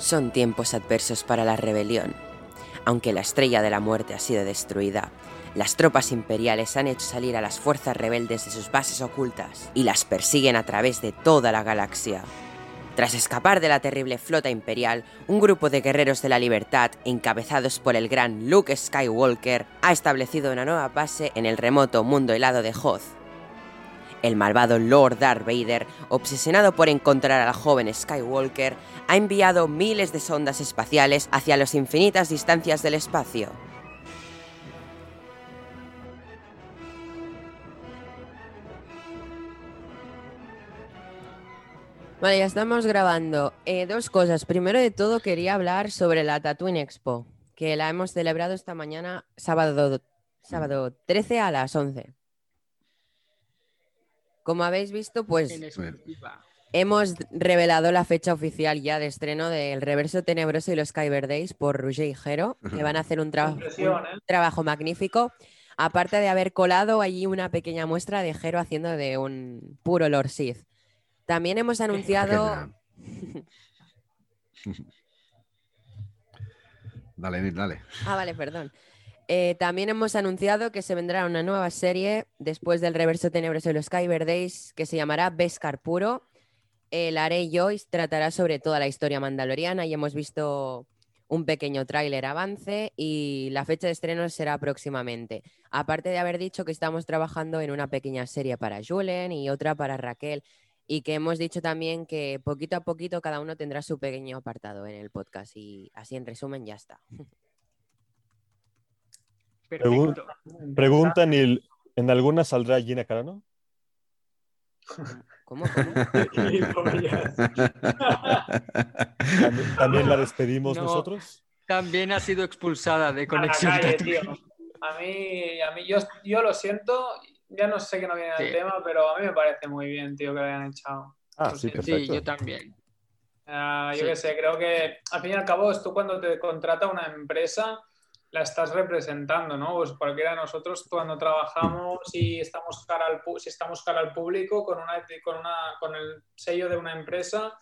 Son tiempos adversos para la rebelión. Aunque la estrella de la muerte ha sido destruida, las tropas imperiales han hecho salir a las fuerzas rebeldes de sus bases ocultas y las persiguen a través de toda la galaxia. Tras escapar de la terrible flota imperial, un grupo de guerreros de la libertad, encabezados por el gran Luke Skywalker, ha establecido una nueva base en el remoto mundo helado de Hoth. El malvado Lord Darth Vader, obsesionado por encontrar al joven Skywalker, ha enviado miles de sondas espaciales hacia las infinitas distancias del espacio. Vale, ya estamos grabando. Eh, dos cosas. Primero de todo, quería hablar sobre la Tatooine Expo, que la hemos celebrado esta mañana, sábado, sábado 13 a las 11. Como habéis visto, pues hemos revelado la fecha oficial ya de estreno del Reverso Tenebroso y los Kyber Days por Roger y Jero, que van a hacer un, ¿eh? un trabajo magnífico. Aparte de haber colado allí una pequeña muestra de Jero haciendo de un puro Lord Sith. También hemos anunciado. Dale, dale. Ah, vale, perdón. Eh, también hemos anunciado que se vendrá una nueva serie después del Reverso Tenebroso de los Kyber Days que se llamará Beskar Puro. El Arey Joyce tratará sobre toda la historia mandaloriana y hemos visto un pequeño tráiler avance y la fecha de estreno será próximamente. Aparte de haber dicho que estamos trabajando en una pequeña serie para Julen y otra para Raquel y que hemos dicho también que poquito a poquito cada uno tendrá su pequeño apartado en el podcast y así en resumen ya está. Perfecto. Pregunta, Neil, ¿en alguna saldrá Gina Carano? ¿Cómo? ¿También, también la despedimos No. nosotros? También ha sido expulsada de A conexión. calle, Tatooine. tío. A mí, a mí yo, yo lo siento, ya no sé que no viene el Sí. tema, pero a mí me parece muy bien, tío, que lo hayan echado. Ah, sí. Sí, perfecto. yo también. Ah, yo Sí. qué sé, creo que al fin y al cabo es tú cuando te contrata una empresa la estás representando, ¿no? Pues cualquiera de nosotros cuando trabajamos y estamos cara al, si estamos cara al público con, una, con, una, con el sello de una empresa,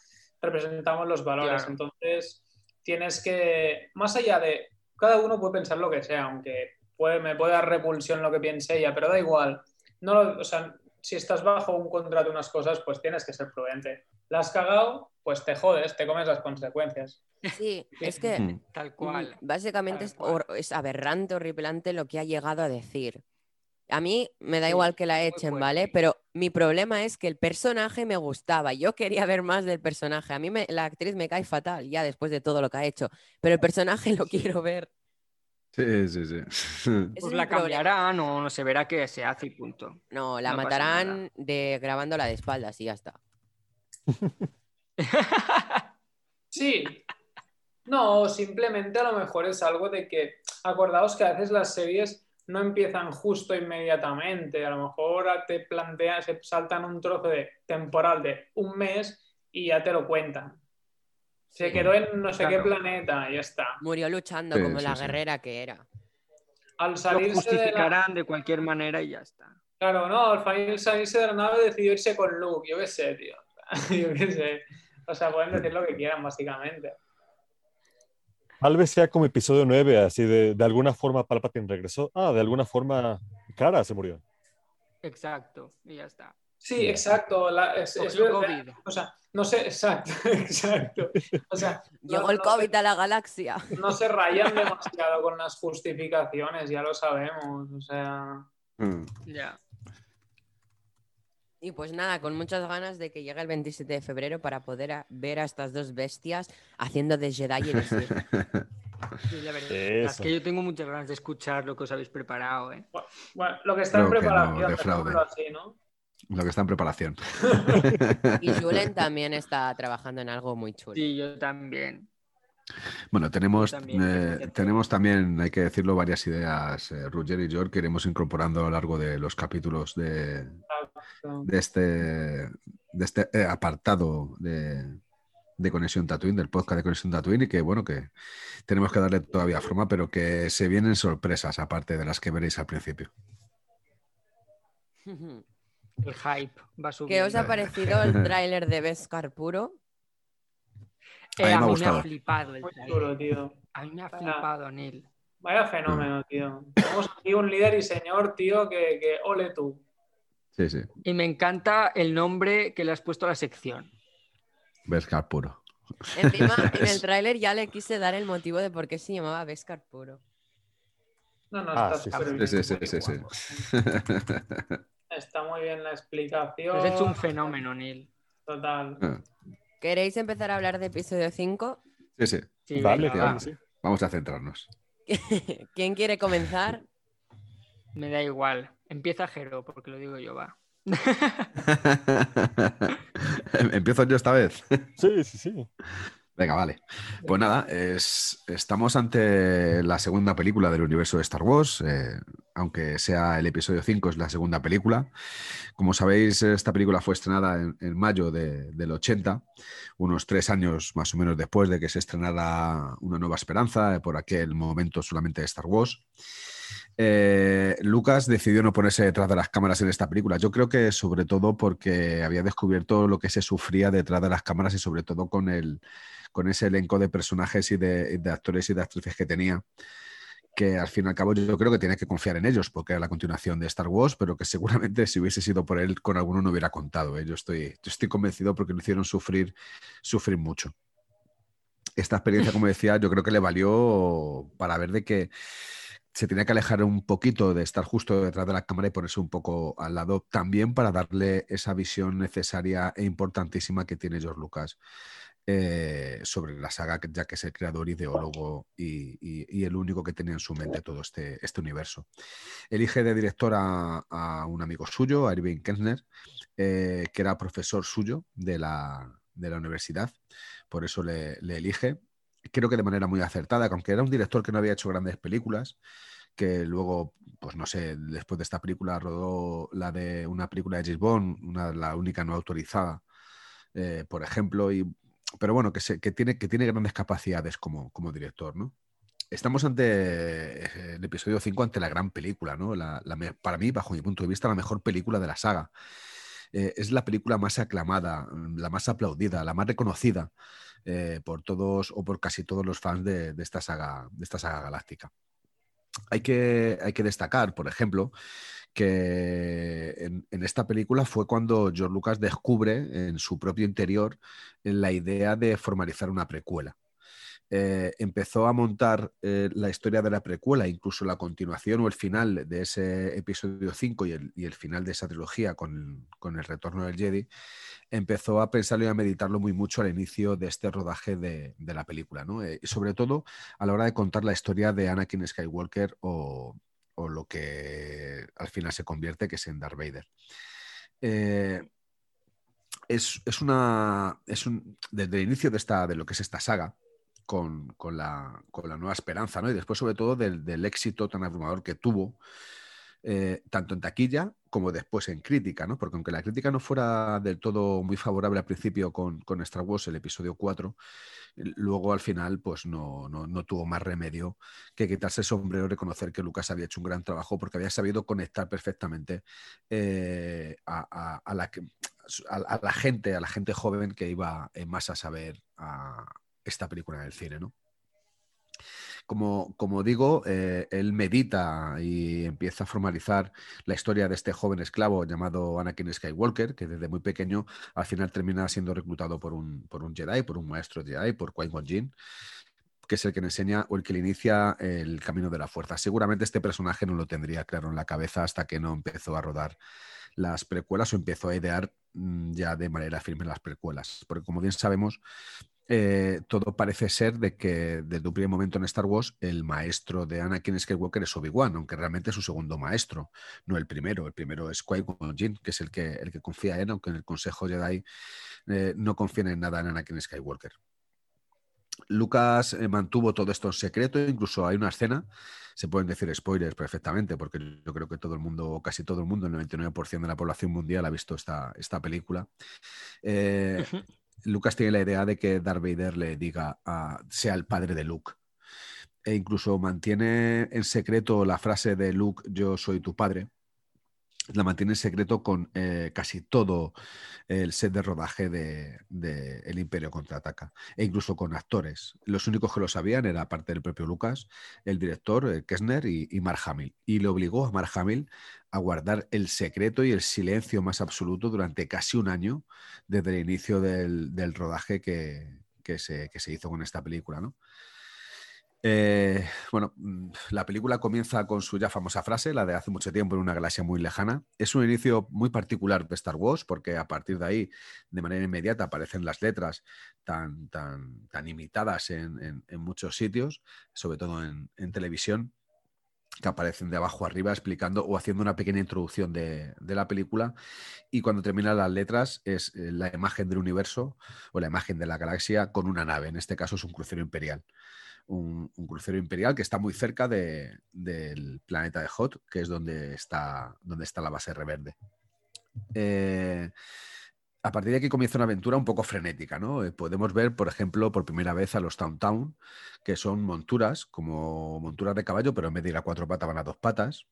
representamos los valores. Claro. Entonces, tienes que, más allá de, cada uno puede pensar lo que sea, aunque puede, me puede dar repulsión lo que piense ella, pero da igual. No, lo- o sea, si estás bajo un contrato unas cosas, pues tienes que ser prudente. La has cagado, pues te jodes, te comes las consecuencias. Sí, es que. Tal cual. básicamente Tal es, cual. es aberrante, horripilante lo que ha llegado a decir. A mí me da Sí, igual que la echen. ¿vale? Pero mi problema es que el personaje me gustaba. Yo quería ver más del personaje. A mí me- la actriz me cae fatal ya después de todo lo que ha hecho. Pero el personaje lo quiero ver. Sí, sí, sí. Pues es la cambiarán o no se verá que se hace y punto. No, la No matarán de grabándola de espaldas y ya está. Sí. No, simplemente a lo mejor es algo de que, acordaos que a veces las series no empiezan justo inmediatamente, a lo mejor te plantean, se saltan un trozo de temporal de un mes y ya te lo cuentan. Se Sí. quedó en no sé Claro. qué planeta y ya está. Murió luchando Sí, como sí, la sí. guerrera que era. Al Lo salirse de la... justificarán de cualquier manera y ya está. Claro, no, al final salirse de la nave decidió irse con Luke, yo qué sé, tío. Yo qué sé. O sea, pueden decir lo que quieran, básicamente. Tal vez sea como episodio 9, así de, de alguna forma Palpatine regresó. Ah, de alguna forma Cara se murió. Exacto, y ya está. Sí, exacto. la- es, es. COVID. O sea, no sé, exacto, exacto. O sea, no- Llegó el no COVID se- a la galaxia. no se rayan demasiado con las justificaciones, ya lo sabemos. O sea, Mm. Ya. Y pues nada, con muchas ganas de que llegue el 27 de febrero para poder a- ver a estas dos bestias haciendo de Jedi Sith. Sí, la verdad. Es que yo tengo muchas ganas de escuchar lo que os habéis preparado, ¿eh? bueno, lo que está en Creo que no preparación, dejémoslo así, ¿no? Lo que está en preparación. Y Julen también está trabajando en algo muy chulo. Sí, yo también. Bueno, tenemos, También, eh, fíjate. tenemos también, hay que decirlo, varias ideas, eh, Roger y George, que iremos incorporando a lo largo de los capítulos de, de este, de este eh, apartado de, de Conexión Tatooine, del podcast de Conexión Tatooine, y que bueno, que tenemos que darle todavía forma, pero que se vienen sorpresas, aparte de las que veréis al principio. El hype va a subir. ¿Qué os ha parecido el tráiler de Beskar puro? Eh, A mí me ha a mí me gustado. ha flipado el chulo, tío. A mí me ha flipado, Neil. Vaya fenómeno, tío. Tenemos aquí un líder y señor, tío, que, que ole tú. Sí, sí. Y me encanta el nombre que le has puesto a la sección. Beskar puro. Encima, en el tráiler ya le quise dar el motivo de por qué se llamaba Beskar puro. No, no, Ah, está sí, sí, sí, sí, sí. Está muy bien la explicación. Has hecho un fenómeno, Neil. Total. ¿Queréis empezar a hablar de episodio 5? Sí, sí. Sí, Vale, venga, claro va. que sí. Vamos a centrarnos. ¿Quién quiere comenzar? Me da igual. Empieza Jero, porque lo digo yo, va. Empiezo yo esta vez. Sí, sí, sí. Venga, vale. Pues nada, es- estamos ante la segunda película del universo de Star Wars, eh, aunque sea el episodio 5, es la segunda película. Como sabéis, esta película fue estrenada en, en mayo de- del 80, unos tres años más o menos después de que se estrenara Una Nueva Esperanza, eh, por aquel momento solamente de Star Wars. Eh, Lucas decidió no ponerse detrás de las cámaras en esta película. Yo creo que sobre todo porque había descubierto lo que se sufría detrás de las cámaras y sobre todo con el, con ese elenco de personajes y de, actores y de actrices que tenía, que al fin y al cabo yo creo que tiene que confiar en ellos, porque era la continuación de Star Wars, pero que seguramente si hubiese sido por él, con alguno no hubiera contado. ¿eh? Yo, estoy, estoy convencido porque lo hicieron sufrir, sufrir mucho. Esta experiencia, como decía, yo creo que le valió para ver de que se tenía que alejar un poquito de estar justo detrás de la cámara y ponerse un poco al lado, también para darle esa visión necesaria e importantísima que tiene George Lucas eh, sobre la saga, ya que es el creador, ideólogo y, el único que tenía en su mente todo este, este universo. Elige de director a, un amigo suyo, a Irving Kensner, eh, que era profesor suyo de la, de la universidad, por eso le, elige. Creo que de manera muy acertada, que aunque era un director que no había hecho grandes películas, que luego, pues no sé, después de esta película rodó la de una película de Bond, una, la única no autorizada, eh, por ejemplo, y, pero bueno, que, que, tiene, que tiene grandes capacidades como, como director, ¿no? Estamos ante eh, el episodio 5, ante la gran película, ¿no? La- para mí, bajo mi punto de vista, la mejor película de la saga. Eh, es la película más aclamada, la más aplaudida, la más reconocida eh, por todos o por casi todos los fans de, de esta, saga, de esta saga galáctica. Hay que, hay que destacar, por ejemplo, que en, esta película fue cuando George Lucas descubre en su propio interior la idea de formalizar una precuela. Eh, empezó a montar eh, la historia de la precuela, incluso la continuación o el final de ese episodio 5 y el, final de esa trilogía con, el retorno del Jedi, empezó a pensarlo y a meditarlo muy mucho al inicio de este rodaje de, de la película, ¿no? Eh, y sobre todo a la hora de contar la historia de Anakin Skywalker o, o lo que al final se convierte, que es en Darth Vader. Eh, es, es una. Es un, desde el inicio de, esta, de lo que es esta saga, con, con, la, con la nueva esperanza, ¿no? Y después, sobre todo, del, del éxito tan abrumador que tuvo, eh, tanto en taquilla como después en crítica, ¿no? Porque aunque la crítica no fuera del todo muy favorable al principio con, con Star Wars, el episodio 4, luego al final, pues no, no, no, tuvo más remedio que quitarse el sombrero y reconocer que Lucas había hecho un gran trabajo porque había sabido conectar perfectamente eh, a, a, la, gente, a la gente joven que iba en masa a saber a esta película en el cine, ¿no? Como, digo, eh, él medita y empieza a formalizar la historia de este joven esclavo llamado Anakin Skywalker, que desde muy pequeño al final termina siendo reclutado por un, Jedi, por un maestro Jedi, por Qui-Gon Jinn, que es el que le enseña o el que le inicia el camino de la fuerza. Seguramente este personaje no lo tendría claro en la cabeza hasta que no empezó a rodar las precuelas o empezó a idear mmm, ya de manera firme las precuelas. Porque como bien sabemos, eh, todo parece ser de que desde un primer momento en Star Wars el maestro de Anakin Skywalker es Obi-Wan, aunque realmente es su segundo maestro, no el primero. El primero es Qui-Gon Jinn, que es el que, el que confía en, aunque en el Consejo Jedi eh, no confían en nada en Anakin Skywalker. Lucas eh, mantuvo todo esto en secreto, incluso hay una escena, se pueden decir spoilers perfectamente, porque yo creo que todo el mundo, casi todo el mundo, el 99% de la población mundial ha visto esta, esta película. Lucas tiene la idea de que Darth Vader le diga, a, sea el padre de Luke. E incluso mantiene en secreto la frase de Luke, yo soy tu padre, la mantiene en secreto con eh, casi todo el set de rodaje de, El Imperio Contraataca, e incluso con actores. Los únicos que lo sabían era, aparte del propio Lucas, el director eh, Kessner y, Mark Hamill. Y le obligó a Mark Hamill a guardar el secreto y el silencio más absoluto durante casi un año desde el inicio del, rodaje que, se, que, se, hizo con esta película. ¿no? Eh, bueno, mm, la película comienza con su ya famosa frase, la de hace mucho tiempo en una galaxia muy lejana. Es un inicio muy particular de Star Wars porque a partir de ahí, de manera inmediata, aparecen las letras tan, tan, tan imitadas en, muchos sitios, sobre todo en, televisión, que aparecen de abajo arriba explicando o haciendo una pequeña introducción de, de, la película. Y cuando terminan las letras es eh, la imagen del universo o la imagen de la galaxia con una nave. En este caso es un crucero imperial un, crucero imperial que está muy cerca del planeta de Hot, que es donde está, donde está la base reverde. Eh, a partir de aquí comienza una aventura un poco frenética, ¿no? Eh, podemos ver, por ejemplo, por primera vez a los Town Town, que son monturas, como monturas de caballo, pero en vez de ir a cuatro patas van a dos patas,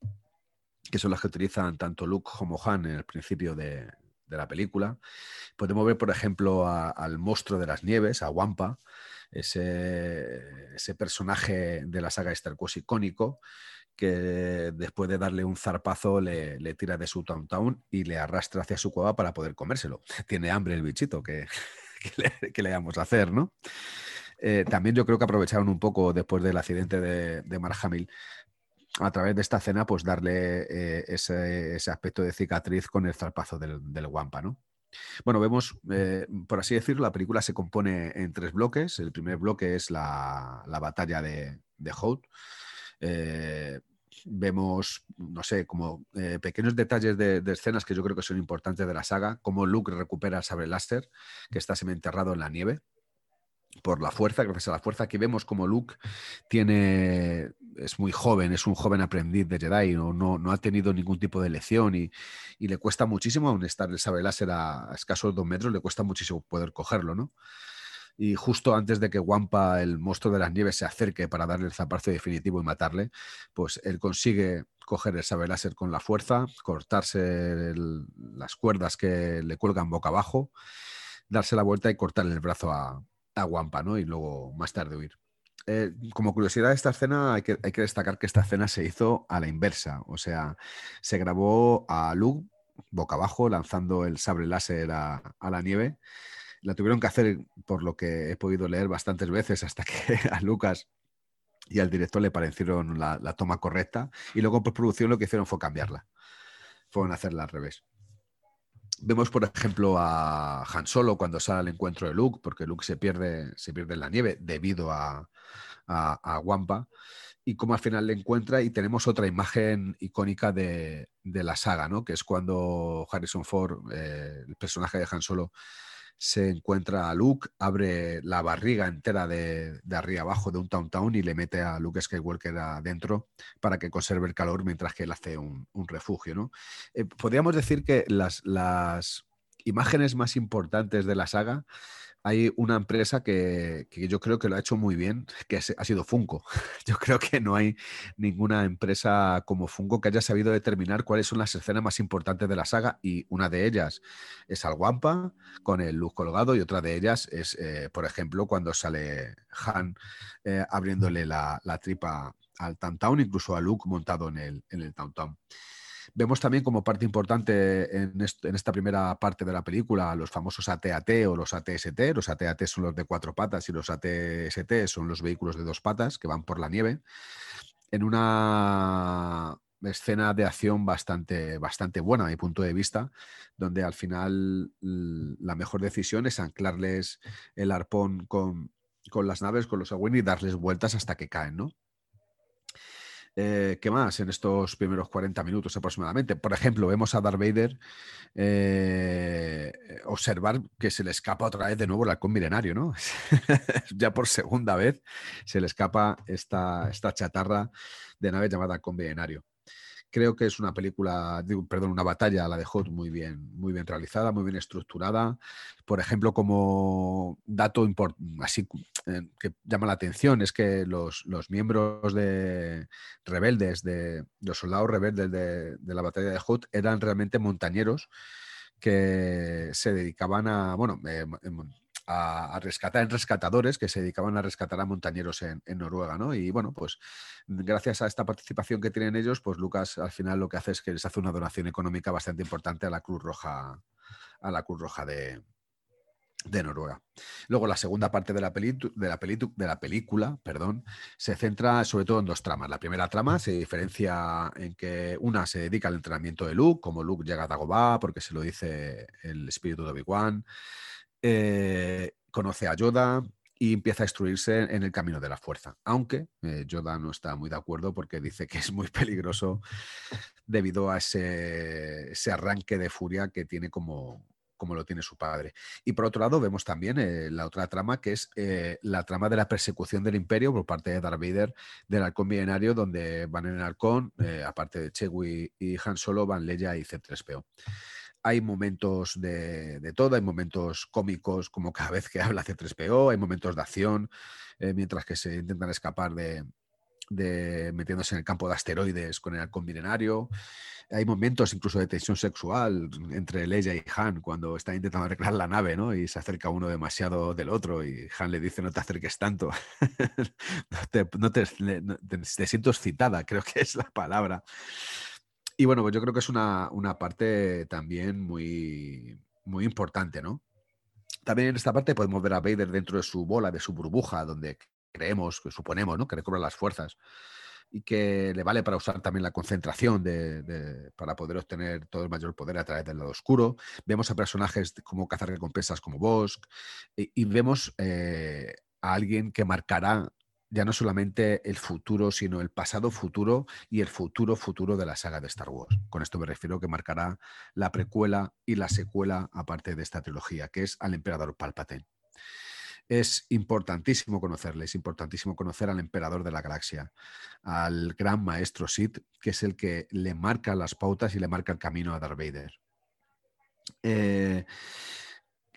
que son las que utilizan tanto Luke como Han en el principio de, la película. Podemos ver, por ejemplo, al monstruo de las nieves, a Wampa, ese, personaje de la saga Star Wars icónico que después de darle un zarpazo le, tira de su Town Town y le arrastra hacia su cueva para poder comérselo. Tiene hambre el bichito, que, le, vamos a hacer, ¿no? Eh, también yo creo que aprovecharon un poco después del accidente de, de a través de esta escena, pues darle eh, ese, aspecto de cicatriz con el zarpazo del, del guampa, ¿no? Bueno, vemos, eh, por así decirlo, la película se compone en tres bloques. El primer bloque es la, batalla de, de. Eh, vemos, no sé, como eh, pequeños detalles de, escenas que yo creo que son importantes de la saga, como Luke recupera el sabre láser, que está sementerrado en la nieve por la fuerza, gracias a la fuerza. Aquí vemos como Luke tiene, es muy joven, es un joven aprendiz de Jedi, no, no, ha tenido ningún tipo de lección y, le cuesta muchísimo, aún estar el saber láser a, escasos dos metros, le cuesta muchísimo poder cogerlo, ¿no? Y justo antes de que Wampa, el monstruo de las nieves, se acerque para darle el zaparzo definitivo y matarle, pues él consigue coger el saber láser con la fuerza, cortarse las cuerdas que le cuelgan boca abajo, darse la vuelta y cortarle el brazo a, a Wampa, ¿no? Y luego más tarde huir. Eh, como curiosidad de esta escena, hay que, hay que, destacar que esta escena se hizo a la inversa. O sea, se grabó a Luke boca abajo lanzando el sable láser a, la nieve. La tuvieron que hacer, por lo que he podido leer bastantes veces, hasta que a Lucas y al director le parecieron la, la toma correcta. Y luego por producción lo que hicieron fue cambiarla. Fueron hacerla al revés. Vemos, por ejemplo, a Han Solo cuando sale al encuentro de Luke, porque Luke se pierde, se pierde en la nieve debido a, a, Wampa, y cómo al final le encuentra. Y tenemos otra imagen icónica de, la saga, ¿no? que es cuando Harrison Ford, eh, el personaje de Han Solo, se encuentra a Luke, abre la barriga entera de, arriba abajo de un Town Town y le mete a Luke Skywalker adentro para que conserve el calor mientras que él hace un, refugio. ¿no? Eh, podríamos decir que las, las imágenes más importantes de la saga hay una empresa que, yo creo que lo ha hecho muy bien, que ha sido Funko. Yo creo que no hay ninguna empresa como Funko que haya sabido determinar cuáles son las escenas más importantes de la saga y una de ellas es al Wampa con el luz colgado y otra de ellas es, eh, por ejemplo, cuando sale Han eh, abriéndole la, tripa al Town, incluso a Luke montado en el, en el. Vemos también como parte importante en, esta primera parte de la película los famosos AT-AT o los ATST. Los AT-AT son los de cuatro patas y los ATST son los vehículos de dos patas que van por la nieve. En una escena de acción bastante, bastante buena a mi punto de vista, donde al final la mejor decisión es anclarles el arpón con, con las naves, con los Agüen y darles vueltas hasta que caen, ¿no? Eh, ¿Qué más en estos primeros 40 minutos aproximadamente? Por ejemplo, vemos a Darth Vader eh, observar que se le escapa otra vez de nuevo el halcón milenario, ¿no? ya por segunda vez se le escapa esta, esta chatarra de nave llamada halcón milenario creo que es una película, perdón, una batalla, la de Hot, muy bien, muy bien realizada, muy bien estructurada. Por ejemplo, como dato así eh, que llama la atención, es que los, miembros de rebeldes, de los soldados rebeldes de, la batalla de Hot, eran realmente montañeros que se dedicaban a, bueno, eh, a, rescatar en rescatadores que se dedicaban a rescatar a montañeros en, Noruega, ¿no? Y bueno, pues gracias a esta participación que tienen ellos, pues Lucas al final lo que hace es que les hace una donación económica bastante importante a la Cruz Roja, a la Cruz Roja de, Noruega. Luego la segunda parte de la, de, la de la película perdón, se centra sobre todo en dos tramas. La primera trama se diferencia en que una se dedica al entrenamiento de Luke, como Luke llega a Dagobah, porque se lo dice el espíritu de Obi-Wan. Eh, conoce a Yoda y empieza a instruirse en el camino de la fuerza. Aunque eh, Yoda no está muy de acuerdo porque dice que es muy peligroso debido a ese, arranque de furia que tiene como, como lo tiene su padre. Y por otro lado, vemos también eh, la otra trama, que es la trama de la persecución del imperio por parte de Darth Vader del halcón milenario, donde van en el halcón, aparte de Chewie y Han Solo, van Leia y C-3PO hay momentos de, todo, hay momentos cómicos como cada vez que habla C3PO, hay momentos de acción, eh, mientras que se intentan escapar de, metiéndose en el campo de asteroides con el halcón milenario. Hay momentos incluso de tensión sexual entre Leia y Han cuando está intentando arreglar la nave, ¿no? Y se acerca uno demasiado del otro y Han le dice no te acerques tanto. no, te, te siento excitada, creo que es la palabra. Y bueno, pues yo creo que es una, parte también muy, muy importante, ¿no? También en esta parte podemos ver a Vader dentro de su bola, de su burbuja, donde creemos, que suponemos, ¿no? Que recobra las fuerzas y que le vale para usar también la concentración de, para poder obtener todo el mayor poder a través del lado oscuro. Vemos a personajes como cazar recompensas como Bosk y, vemos eh, a alguien que marcará ya no solamente el futuro, sino el pasado futuro y el futuro futuro de la saga de Star Wars. Con esto me refiero que marcará la precuela y la secuela aparte de esta trilogía, que es al emperador Palpatine. Es importantísimo conocerle, es importantísimo conocer al emperador de la galaxia, al gran maestro Sid, que es el que le marca las pautas y le marca el camino a Darth Vader. Eh,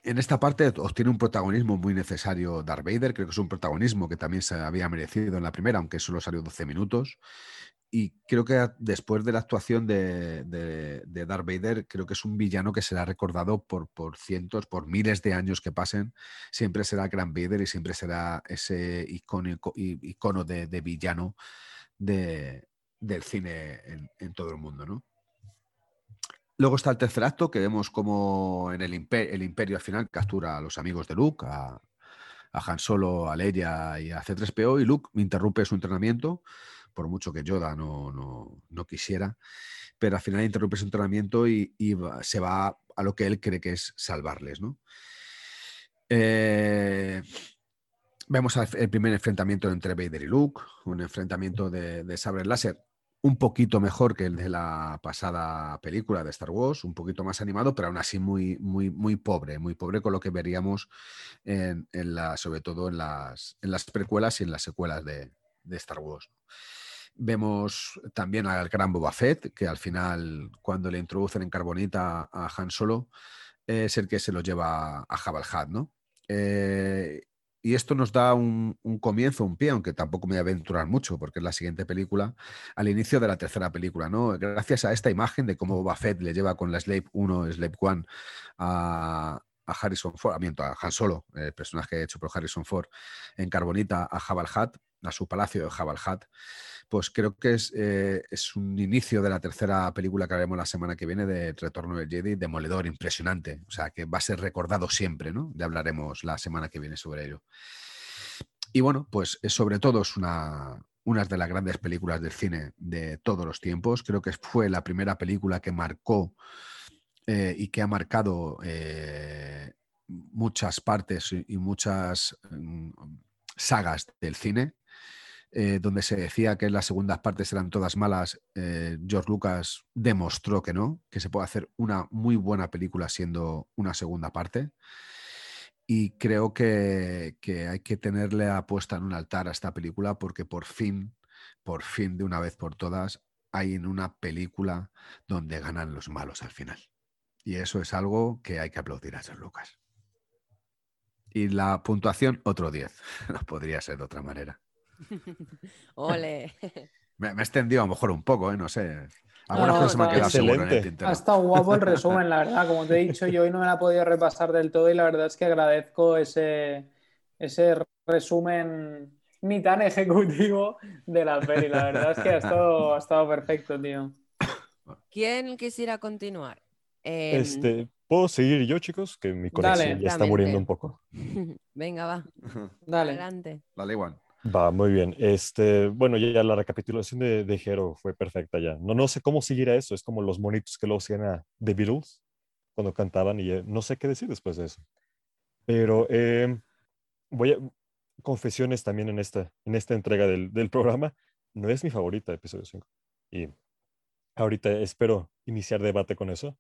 en esta parte obtiene un protagonismo muy necesario Darth Vader, creo que es un protagonismo que también se había merecido en la primera, aunque solo salió 12 minutos. Y creo que después de la actuación de, de, Darth Vader, creo que es un villano que será recordado por, por cientos, por miles de años que pasen. Siempre será Grand Vader y siempre será ese icono de, villano del cine en, en todo el mundo, ¿no? Luego está el tercer acto, que vemos como en el, imperio, al final captura a los amigos de Luke, a, Han Solo, a Leia y a C3PO, y Luke interrumpe su entrenamiento, por mucho que Yoda no, quisiera, pero al final interrumpe su entrenamiento y, se va a lo que él cree que es salvarles. Eh, vemos el primer enfrentamiento entre Vader y Luke, un enfrentamiento de, de sabre láser un poquito mejor que el de la pasada película de Star Wars, un poquito más animado, pero aún así muy, muy, muy pobre, muy pobre con lo que veríamos en, la, sobre todo en las, en las precuelas y en las secuelas de, Star Wars. Vemos también al gran Boba Fett, que al final, cuando le introducen en Carbonita a Han Solo, es el que se lo lleva a Jabal Hat, ¿no? Eh, y esto nos da un, comienzo, un pie, aunque tampoco me voy a aventurar mucho, porque es la siguiente película, al inicio de la tercera película, ¿no? Gracias a esta imagen de cómo Boba Fett le lleva con la Slave 1, Slave 1 a, Harrison Ford, a, Han Solo, el personaje hecho por Harrison Ford, en Carbonita a Jabal Hat, a su palacio de Jabal Hat, pues creo que es, eh, es, un inicio de la tercera película que haremos la semana que viene de Retorno del Jedi, demoledor, impresionante. O sea, que va a ser recordado siempre, ¿no? Ya hablaremos la semana que viene sobre ello. Y bueno, pues sobre todo es una, una de las grandes películas del cine de todos los tiempos. Creo que fue la primera película que marcó eh, y que ha marcado eh, muchas partes y muchas mm, sagas del cine. Eh, donde se decía que las segundas partes eran todas malas, eh, George Lucas demostró que no, que se puede hacer una muy buena película siendo una segunda parte. Y creo que, hay que tenerle apuesta en un altar a esta película porque por fin, por fin, de una vez por todas, hay en una película donde ganan los malos al final. Y eso es algo que hay que aplaudir a George Lucas. Y la puntuación, otro 10. No podría ser de otra manera. Ole. Me, me he extendido a lo mejor un poco, ¿eh? no sé. Algunas No, cosas se me han quedado seguro en el excelente. tintero. Ha estado guapo el resumen, la verdad. Como te he dicho, yo hoy no me la he podido repasar del todo y la verdad es que agradezco ese, ese resumen ni tan ejecutivo de la peli. La verdad es que ha estado, ha estado perfecto, tío. ¿Quién quisiera continuar? Em, Este, ¿Puedo seguir yo, chicos? Que mi Dale. conexión ya está muriendo un poco. Venga, va. Dale. Adelante. Dale, Juan. Va, muy bien. Este, bueno, ya, la recapitulación de, de Jero fue perfecta ya. No, no sé cómo seguir a eso. Es como los monitos que luego hacían a The Beatles cuando cantaban y eh, no sé qué decir después de eso. Pero eh, voy a confesiones también en esta, en esta entrega del, del programa. No es mi favorita, episodio 5. Y ahorita espero iniciar debate con eso.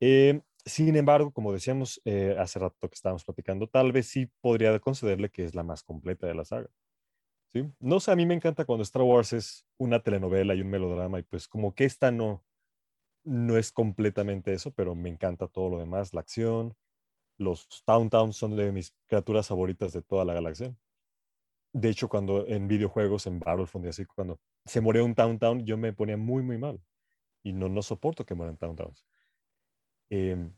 Eh, sin embargo, como decíamos eh, hace rato que estábamos platicando, tal vez sí podría concederle que es la más completa de la saga. No sé, a mí me encanta cuando Star Wars es una telenovela y un melodrama y pues como que esta no, no es completamente eso, pero me encanta todo lo demás, la acción, los Town Towns son de mis criaturas favoritas de toda la galaxia. De hecho, cuando en videojuegos, en Battlefront y así, cuando se moría un Town Town, yo me ponía muy, muy mal. Y no, no soporto que mueran Town Towns. Eh,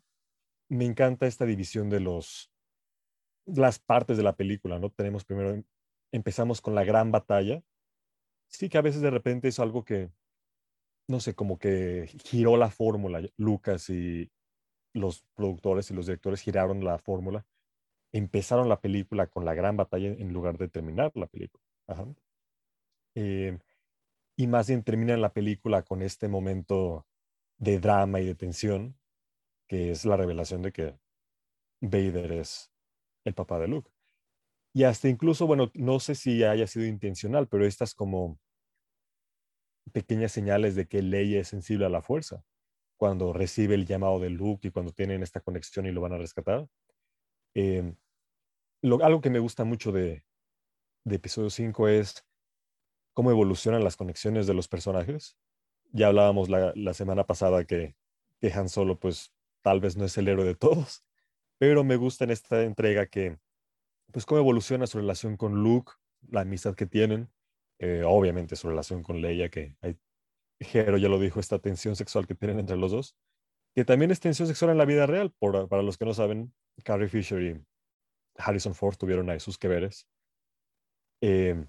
me encanta esta división de los las partes de la película, ¿no? Tenemos primero, empezamos con la gran batalla. Sí que a veces de repente es algo que, no sé, como que giró la fórmula. Lucas y los productores y los directores giraron la fórmula. Empezaron la película con la gran batalla en lugar de terminar la película. Ajá. Eh, y más bien terminan la película con este momento de drama y de tensión, que es la revelación de que Vader es el papá de Luke. Y hasta incluso, bueno, no sé si haya sido intencional, pero estas como pequeñas señales de que Leia es sensible a la fuerza, cuando recibe el llamado de Luke y cuando tienen esta conexión y lo van a rescatar. Eh, algo que me gusta mucho de, de episodio 5 es cómo evolucionan las conexiones de los personajes. Ya hablábamos la, la semana pasada que, que Han Solo, pues tal vez no es el héroe de todos, pero me gusta en esta entrega que, pues, cómo evoluciona su relación con Luke, la amistad que tienen, eh, obviamente su relación con Leia, que hay, Jero ya lo dijo, esta tensión sexual que tienen entre los dos, que también es tensión sexual en la vida real, por, para los que no saben, Carrie Fisher y Harrison Ford tuvieron ahí sus que veres. Eh,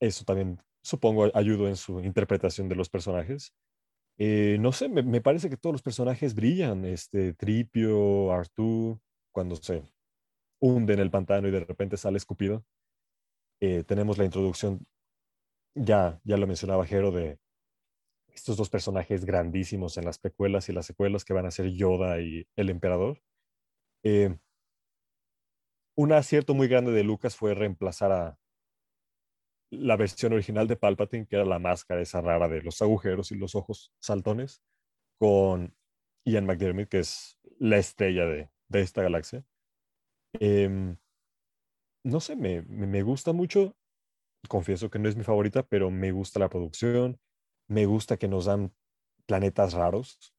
eso también, supongo, ayudó en su interpretación de los personajes. Eh, no sé, me, parece que todos los personajes brillan. Este Tripio, Artú, cuando se hunde en el pantano y de repente sale escupido. Eh, tenemos la introducción, ya, ya lo mencionaba Jero, de estos dos personajes grandísimos en las precuelas y las secuelas que van a ser Yoda y el emperador. Eh, un acierto muy grande de Lucas fue reemplazar a la versión original de Palpatine, que era la máscara esa rara de los agujeros y los ojos saltones, con Ian McDermott, que es la estrella de, de esta galaxia. Eh, no sé, me, me, gusta mucho. Confieso que no es mi favorita, pero me gusta la producción. Me gusta que nos dan planetas raros,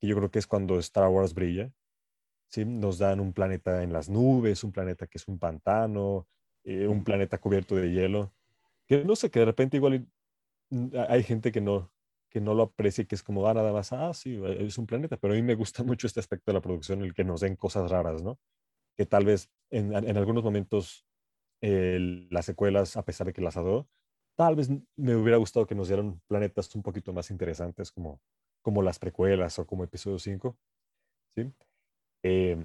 que yo creo que es cuando Star Wars brilla. ¿sí? Nos dan un planeta en las nubes, un planeta que es un pantano, eh, un planeta cubierto de hielo. Que no sé, que de repente igual hay gente que no, que no lo aprecia, que es como, ah, nada más, ah, sí, es un planeta, pero a mí me gusta mucho este aspecto de la producción, el que nos den cosas raras, ¿no? Que tal vez en, en algunos momentos eh, las secuelas, a pesar de que las adoro, tal vez me hubiera gustado que nos dieran planetas un poquito más interesantes, como, como las precuelas o como episodio 5, ¿sí? Eh,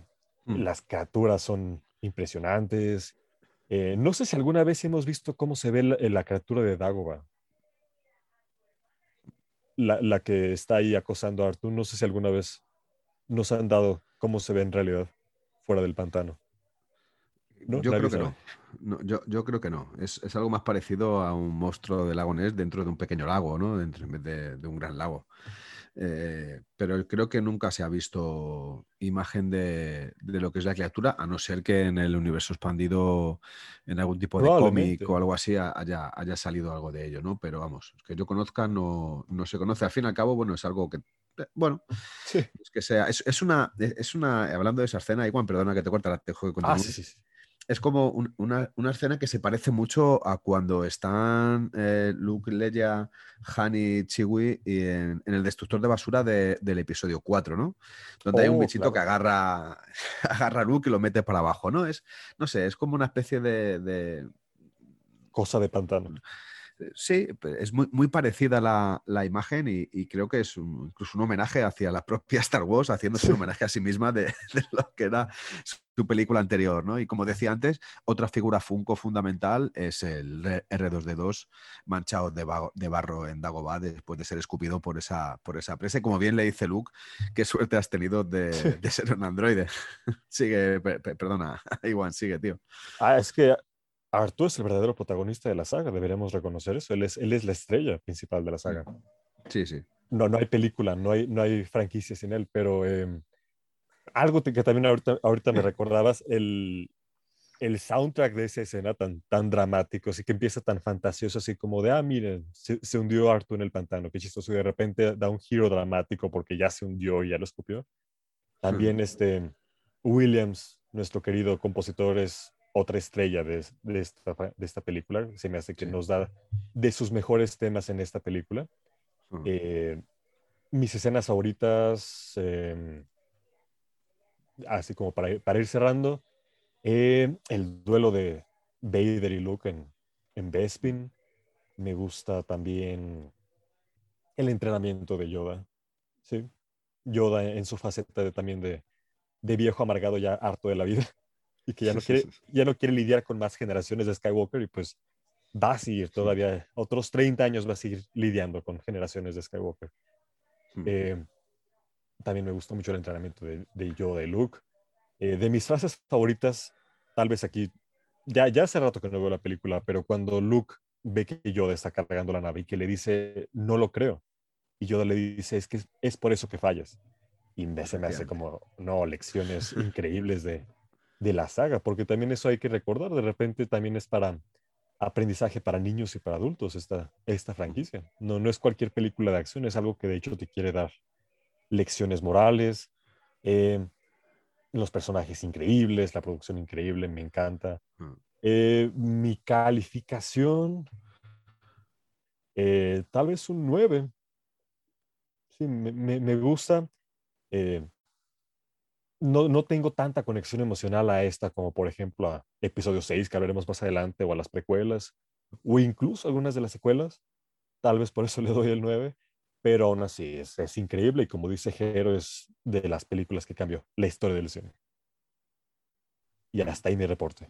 mm. Las criaturas son impresionantes. Eh, no sé si alguna vez hemos visto cómo se ve la, la criatura de Dagoba. La, la, que está ahí acosando a Artur. No sé si alguna vez nos han dado cómo se ve en realidad fuera del pantano. ¿No? Yo creo que no. no yo, yo, creo que no. Es, es, algo más parecido a un monstruo del lago Ness dentro de un pequeño lago, ¿no? Dentro, en vez de, de un gran lago. Eh, pero creo que nunca se ha visto imagen de, lo que es la criatura, a no ser que en el universo expandido, en algún tipo de cómic o algo así, haya, haya, salido algo de ello, ¿no? Pero vamos, que yo conozca no, no se conoce. Al fin y al cabo, bueno, es algo que eh, bueno, es que sea, es, una, es una, hablando de esa escena, igual, perdona que te corta, la tejo de ah, sí, sí, sí es como una, escena que se parece mucho a cuando están eh, Luke, Leia, Han y Chiwi en, el destructor de basura del episodio 4, ¿no? Donde hay un oh, bichito que agarra, agarra a Luke y lo mete para abajo, ¿no? Es, no sé, es como una especie de... Cosa de pantano. Sí, es muy, muy parecida la, la imagen y, creo que es incluso un homenaje hacia la propia Star Wars, haciéndose un homenaje a sí misma de, lo que era su película anterior, ¿no? Y como decía antes, otra figura Funko fundamental es el R2D2 manchado de, de barro en Dagobah después de ser escupido por esa, por esa presa. Y como bien le dice Luke, qué suerte has tenido de, de ser un androide. sigue, perdona, Iwan, sigue, tío. Ah, es que Arturo es el verdadero protagonista de la saga, deberíamos reconocer eso. Él es, él es la estrella principal de la saga. Sí, sí. No, no hay película, no hay, no hay franquicia sin él, pero em, algo que también ahorita, ahorita me recordabas, el, el soundtrack de esa escena tan, tan dramático, así que empieza tan fantasioso, así como de, ah, miren, se, hundió Arthur en el pantano, qué chistoso, y de repente da un giro dramático porque ya se hundió y ya lo escupió. También este, Williams, nuestro querido compositor, es otra estrella de, de, esta, de, esta, película. Se me hace que nos da de sus mejores temas en esta película. Eh, mis escenas favoritas, em, así como para, para ir cerrando, eh, el duelo de Vader y Luke en, en Bespin. Me gusta también el entrenamiento de Yoda. ¿sí? Yoda en, su faceta de, también de, de viejo amargado ya harto de la vida y que ya no, quiere, ya no quiere lidiar con más generaciones de Skywalker y pues va a seguir todavía, otros 30 años va a seguir lidiando con generaciones de Skywalker. Eh, también me gustó mucho el entrenamiento de, de Yoda y Luke. Eh, de mis frases favoritas, tal vez aquí, ya, ya hace rato que no veo la película, pero cuando Luke ve que Yoda está cargando la nave y que le dice, no lo creo, y Yoda le dice, es que es por eso que fallas. Y se me hace como, no, lecciones increíbles de, de la saga, porque también eso hay que recordar, de repente también es para aprendizaje para niños y para adultos esta, esta franquicia. No, no es cualquier película de acción, es algo que de hecho te quiere dar lecciones morales, eh, los personajes increíbles, la producción increíble, me encanta. Mm. Eh, mi calificación, eh, tal vez un 9. Sí, me, me, me gusta no, no, tengo tanta conexión emocional a esta como por ejemplo a episodio 6 que hablaremos más adelante o a las precuelas o incluso algunas de las secuelas. Tal vez por eso le doy el 9, pero aún así es, es increíble y como dice Jero es de las películas que cambió la historia del cine. Y hasta ahí mi reporte.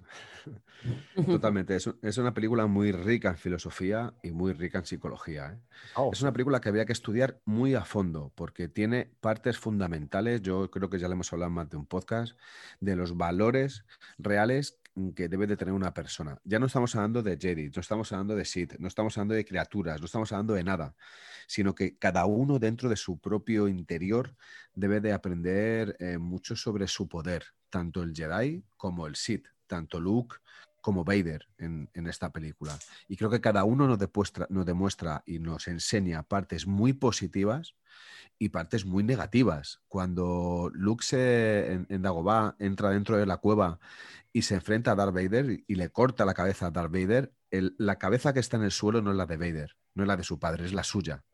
Totalmente. Es, una película muy rica en filosofía y muy rica en psicología. ¿eh? Oh. Es una película que había que estudiar muy a fondo porque tiene partes fundamentales, yo creo que ya le hemos hablado más de un podcast, de los valores reales que debe de tener una persona. Ya no estamos hablando de Jedi, no estamos hablando de Sith, no estamos hablando de criaturas, no estamos hablando de nada, sino que cada uno dentro de su propio interior debe de aprender eh, mucho sobre su poder, tanto el Jedi como el Sith, tanto Luke como Vader en, esta película. Y creo que cada uno nos demuestra, nos demuestra y nos enseña partes muy positivas y partes muy negativas. Cuando Luke se, en, Dagobah entra dentro de la cueva y se enfrenta a Darth Vader y, le corta la cabeza a Darth Vader, la cabeza que está en el suelo no es la de Vader, no es la de su padre, es la suya.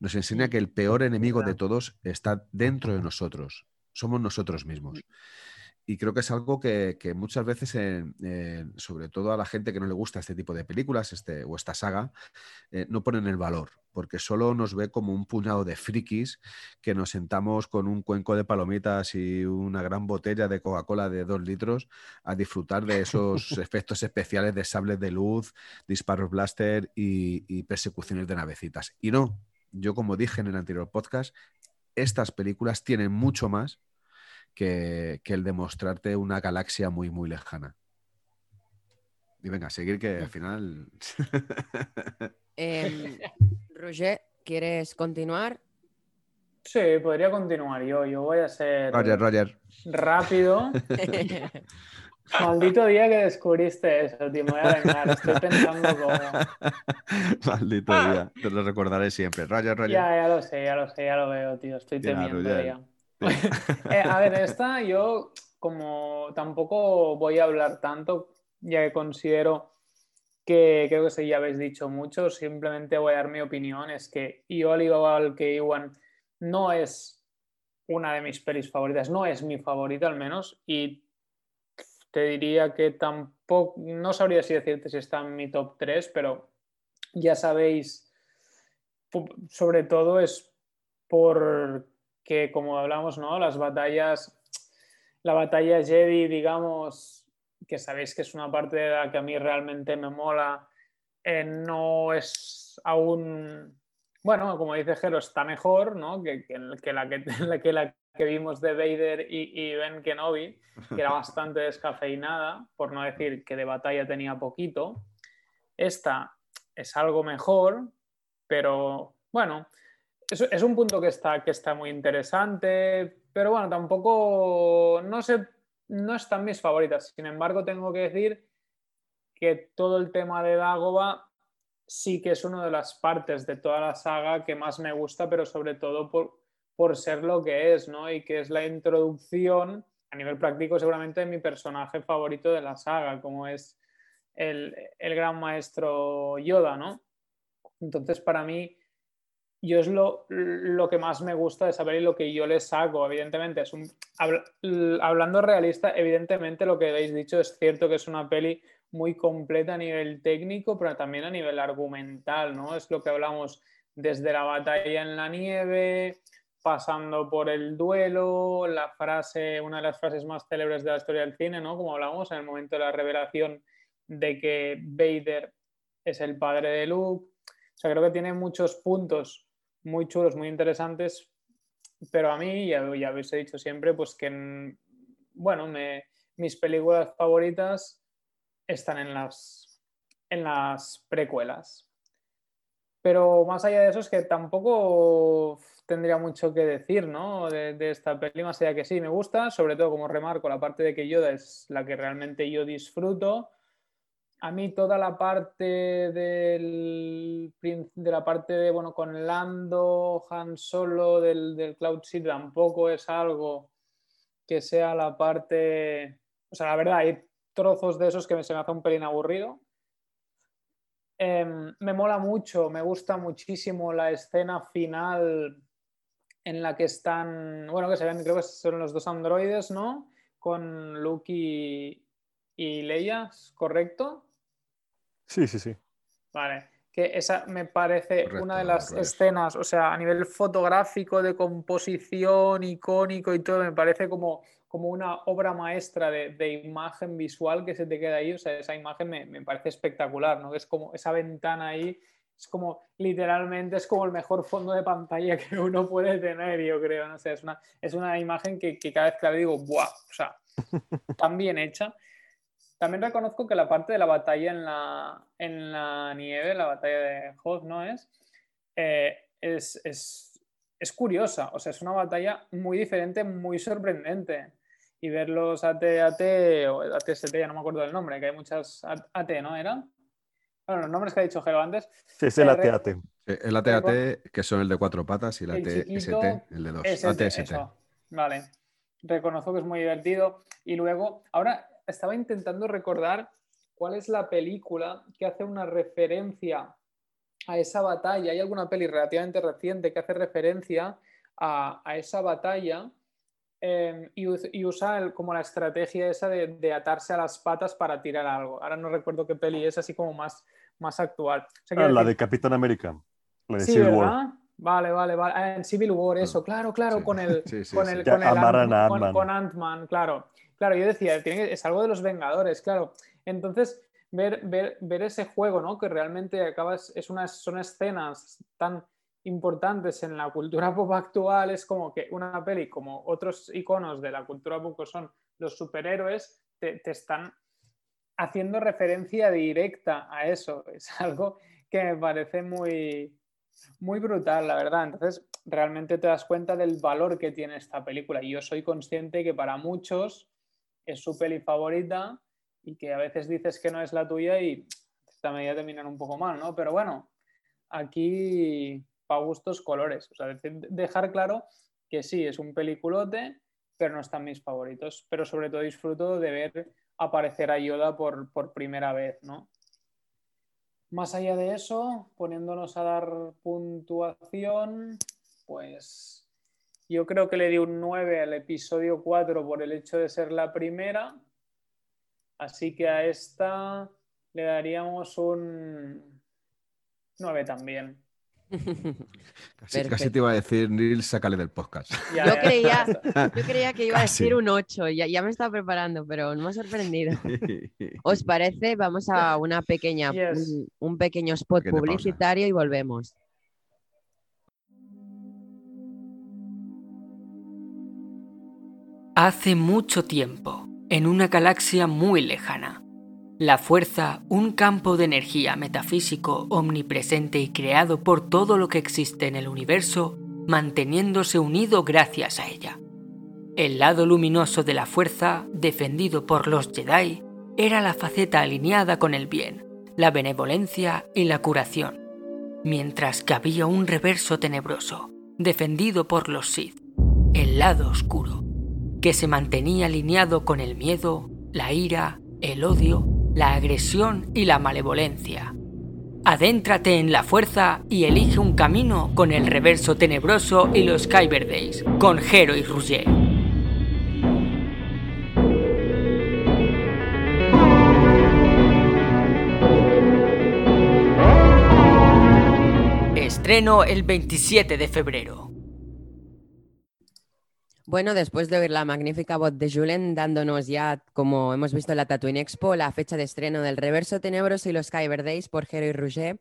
Nos enseña que el peor enemigo de todos está dentro de nosotros, somos nosotros mismos y creo que es algo que, muchas veces, sobre todo a la gente que no le gusta este tipo de películas este, o esta saga, eh, no ponen el valor, porque solo nos ve como un puñado de frikis que nos sentamos con un cuenco de palomitas y una gran botella de Coca-Cola de dos litros a disfrutar de esos efectos especiales de sables de luz, disparos blaster y, y persecuciones de navecitas. Y no, yo como dije en el anterior podcast, estas películas tienen mucho más que, el demostrarte una galaxia muy, muy lejana. Y venga, seguir que al final... Em, Roger, ¿quieres continuar? Sí, podría continuar yo. Yo voy a ser Roger, Roger. rápido. Maldito día que descubriste eso, tío. Me voy a vengar. Estoy pensando como. Maldito día. Te lo recordaré siempre. Roger, Roger. Ya, ya lo sé, ya lo sé, ya lo veo, tío. Estoy Ya, temiendo Roger. ya. Eh, a ver, esta yo como tampoco voy a hablar tanto, ya que considero que creo que eso ya habéis dicho mucho, simplemente voy a dar mi opinión, es que yo al igual que Iwan no es una de mis pelis favoritas, no es mi favorita al menos, y te diría que tampoco, no sabría si decirte si está en mi top 3, pero ya sabéis, sobre todo es porque, como hablamos, ¿no? Las batallas, la batalla Jedi, digamos, que sabéis que es una parte de la que a mí realmente me mola, eh, no es aún, bueno, como dice Jero, está mejor, ¿no? Que, que- que la, que, la que la que vimos de Vader y, y Ben Kenobi, que era bastante descafeinada, por no decir que de batalla tenía poquito. Esta es algo mejor, pero bueno, es, un punto que está, que está muy interesante, pero bueno, tampoco, no sé, no están mis favoritas. Sin embargo, tengo que decir que todo el tema de Dagoba sí que es una de las partes de toda la saga que más me gusta, pero sobre todo por, por ser lo que es, ¿no? Y que es la introducción, a nivel práctico, seguramente de mi personaje favorito de la saga, como es el, el gran maestro Yoda, ¿no? Entonces, para mí, yo es lo, lo que más me gusta de saber y lo que yo le saco, evidentemente. Es un, hablando realista, evidentemente lo que habéis dicho es cierto que es una peli muy completa a nivel técnico, pero también a nivel argumental, ¿no? Es lo que hablamos desde la batalla en la nieve, pasando por el duelo, la frase, una de las frases más célebres de la historia del cine, ¿no? Como hablamos en el momento de la revelación de que Vader es el padre de Luke. O sea, creo que tiene muchos puntos muy chulos, muy interesantes, pero a mí, ya, ya habéis dicho siempre, pues que, bueno, me- mis películas favoritas están en las, en las precuelas. Pero más allá de eso es que tampoco tendría mucho que decir, ¿no? De, de esta peli, más allá que sí, me gusta, sobre todo como remarco la parte de que Yoda es la que realmente yo disfruto. A mí toda la parte del, de la parte de, bueno, con Lando, Han Solo, del, Cloud Seed tampoco es algo que sea la parte... O sea, la verdad, hay trozos de esos que se me hace un pelín aburrido. Em, me mola mucho, me gusta muchísimo la escena final en la que están, bueno, que se ven, creo que son los dos androides, ¿no? Con Luke y, y Leia, ¿es ¿correcto? Sí, sí, sí. Vale, que esa me parece Correcto, una de las escenas, o sea, a nivel fotográfico, de composición, icónico y todo, me parece como, como una obra maestra de, de imagen visual que se te queda ahí, o sea, esa imagen me, me parece espectacular, ¿no? Es como esa ventana ahí, es como, literalmente, es como el mejor fondo de pantalla que uno puede tener, yo creo, no sé, es una, es una imagen que, que cada vez que la veo digo, ¡buah! O sea, tan bien hecha. También reconozco que la parte de la batalla en la, en la nieve, la batalla de Hoth, ¿no es? Eh, es, es, es curiosa, o sea, es una batalla muy diferente, muy sorprendente. Y ver los AT-AT o AT-ST, ya no me acuerdo del nombre, que hay muchas AT, ¿no? ¿Era? Bueno, los nombres que ha dicho Gero antes. Sí, es el Eh, AT-AT. Eh, El AT-AT, que son el de cuatro patas, y el El AT-ST, el de dos. ST, AT-ST. Vale. Reconozco que es muy divertido. Y luego, ahora estaba intentando recordar cuál es la película que hace una referencia a esa batalla. Hay alguna peli relativamente reciente que hace referencia a, a esa batalla eh, y, y usa el- como la estrategia esa de, de atarse a las patas para tirar algo. Ahora no recuerdo qué peli es, así como más, más actual. O sea, Ah, la decir- de Capitán América. La de Sí, Civil War. ¿verdad? Vale, vale, vale. Ah, En Civil War, eso, claro, claro, Sí. con el, Sí, sí, con sí. el, con el Ant- Ant-Man. con Ant-Man, claro. Claro, yo decía, tiene es algo de los Vengadores, claro. Entonces, ver, ver, ver ese juego, ¿no? Que realmente acabas, es unas, son escenas tan importantes en la cultura pop actual, es como que una peli, como otros iconos de la cultura pop que son los superhéroes, te, te están haciendo referencia directa a eso. Es algo que me parece muy, Muy brutal, la verdad. Entonces, realmente te das cuenta del valor que tiene esta película. Y yo soy consciente que para muchos es su peli favorita y que a veces dices que no es la tuya y esta medida terminan un poco mal, ¿no? Pero bueno, aquí para gustos colores. O sea, dejar claro que sí, es un peliculote, pero no están mis favoritos. Pero sobre todo disfruto de ver aparecer a Yoda por, por primera vez, ¿no? Más allá de eso, poniéndonos a dar puntuación, pues yo creo que le di un 9 al episodio 4 por el hecho de ser la primera. Así que a esta le daríamos un 9 también. Casi, te iba a decir, Nils, sácale del podcast. yo, creía, yo, creía, que iba a decir un 8, ya, ya me estaba preparando, pero no me ha sorprendido. ¿Os parece? Vamos a una pequeña, un, pequeño spot publicitario y volvemos. Hace mucho tiempo, en una galaxia muy lejana, la fuerza, un campo de energía metafísico omnipresente y creado por todo lo que existe en el universo, manteniéndose unido gracias a ella. El lado luminoso de la fuerza, defendido por los Jedi, era la faceta alineada con el bien, la benevolencia y la curación, mientras que había un reverso tenebroso, defendido por los Sith, el lado oscuro, que se mantenía alineado con el miedo, la ira, el odio la agresión y la malevolencia. Adéntrate en la fuerza y elige un camino con el reverso tenebroso y los Kyber Days, con Hero y Rouget. Estreno el 27 de febrero. Bueno, después de oír la magnífica voz de Julen dándonos ya, como hemos visto en la Tatooine Expo, la fecha de estreno del Reverso Tenebroso y los Kyber Days por Hero y Rouget.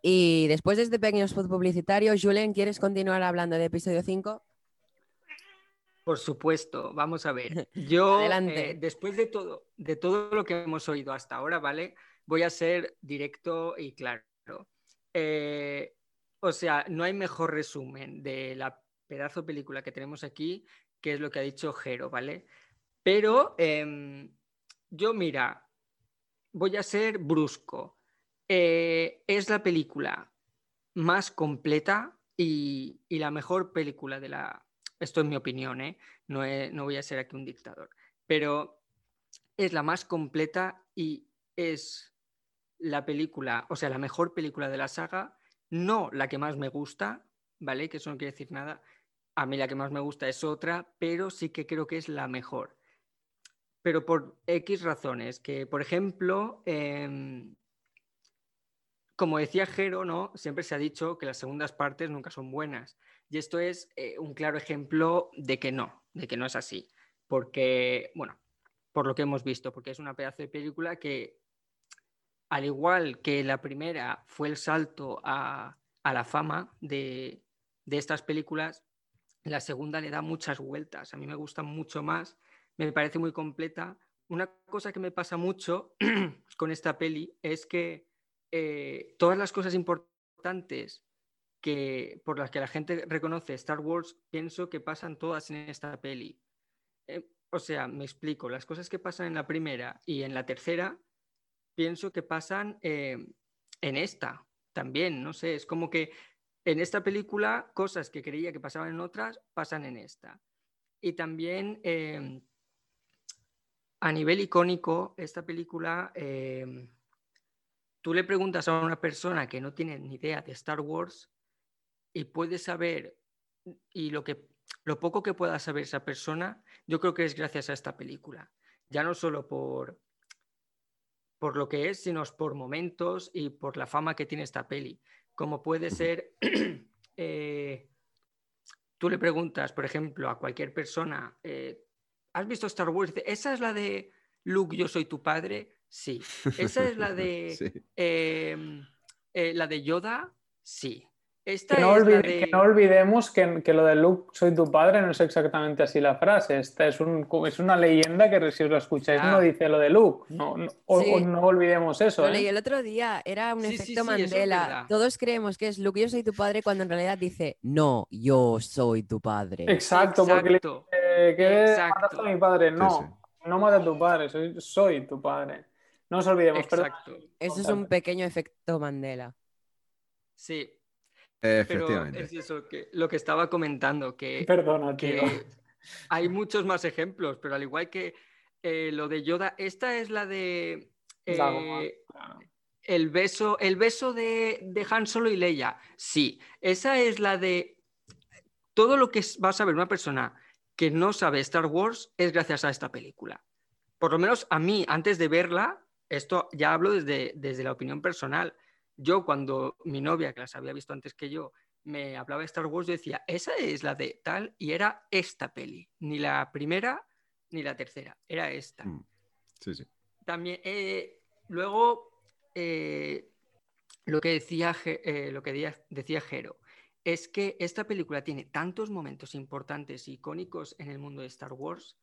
Y después de este pequeño spot publicitario, Julen, ¿quieres continuar hablando de episodio 5? Por supuesto, vamos a ver. Yo, eh, después de todo, de todo lo que hemos oído hasta ahora, ¿vale? Voy a ser directo y claro. Eh, o sea, no hay mejor resumen de la pedazo película que tenemos aquí, que es lo que ha dicho Jero, ¿vale? Pero em, yo, mira, voy a ser brusco. Eh, es la película más completa y, la mejor película de la... Esto es mi opinión, ¿eh? No, no voy a ser aquí un dictador. Pero es la más completa y es la película, o sea, la mejor película de la saga, no la que más me gusta, ¿vale? Que eso no quiere decir nada, a mí la que más me gusta es otra, pero sí que creo que es la mejor. Pero por X razones, que por ejemplo, em, como decía Jero, ¿no? siempre se ha dicho que las segundas partes nunca son buenas. Y esto es eh, un claro ejemplo de que no, de que no es así. Porque, bueno, por lo que hemos visto, porque es una pedazo de película que, al igual que la primera fue el salto a, la fama de, de estas películas, la segunda le da muchas vueltas. A mí me gusta mucho más, me parece muy completa. Una cosa que me pasa mucho con esta peli es que eh, todas las cosas importantes que, por las que la gente reconoce Star Wars, pienso que pasan todas en esta peli. Eh, o sea, me explico, las cosas que pasan en la primera y en la tercera, pienso que pasan eh, en esta también, no sé, es como que en esta película, cosas que creía que pasaban en otras, pasan en esta. Y también em, a nivel icónico, esta película, em, tú le preguntas a una persona que no tiene ni idea de Star Wars y puede saber, y lo, que, lo poco que pueda saber esa persona, yo creo que es gracias a esta película. Ya no solo por, por lo que es, sino por momentos y por la fama que tiene esta peli como puede ser, eh, tú le preguntas, por ejemplo, a cualquier persona, eh, ¿has visto Star Wars? ¿Esa es la de Luke, yo soy tu padre? Sí. ¿Esa es la de, em, eh, la de Yoda? Sí. Que, no olvidemos que, lo de Luke, soy tu padre, no es exactamente así la frase. Esta es, un, es una leyenda que si os lo escucháis no ah. dice lo de Luke. No, no, no olvidemos eso. Y ¿eh? el otro día era un efecto Mandela. Todos creemos que es Luke, yo soy tu padre, cuando en realidad dice, no, yo soy tu padre. Exacto, porque le dice, que a mi padre. No, no mata a tu padre, soy, soy tu padre. No os olvidemos. Exacto. Eso es un pequeño efecto Mandela. Sí, Efectivamente. Pero es eso, que, lo que estaba comentando, que, Perdona, que hay muchos más ejemplos, pero al igual que eh, lo de Yoda, esta es la de eh, el beso, el beso de, de, Han Solo y Leia. Sí, esa es la de todo lo que va a saber una persona que no sabe Star Wars es gracias a esta película. Por lo menos a mí, antes de verla, esto ya hablo desde, desde la opinión personal yo cuando mi novia, que las había visto antes que yo, me hablaba de Star Wars, yo decía, esa es la de tal, y era esta peli, ni la primera ni la tercera, era esta. Mm. Sí, sí. También, eh, luego, eh, lo que decía, eh, lo que decía Jero, es que esta película tiene tantos momentos importantes e icónicos en el mundo de Star Wars,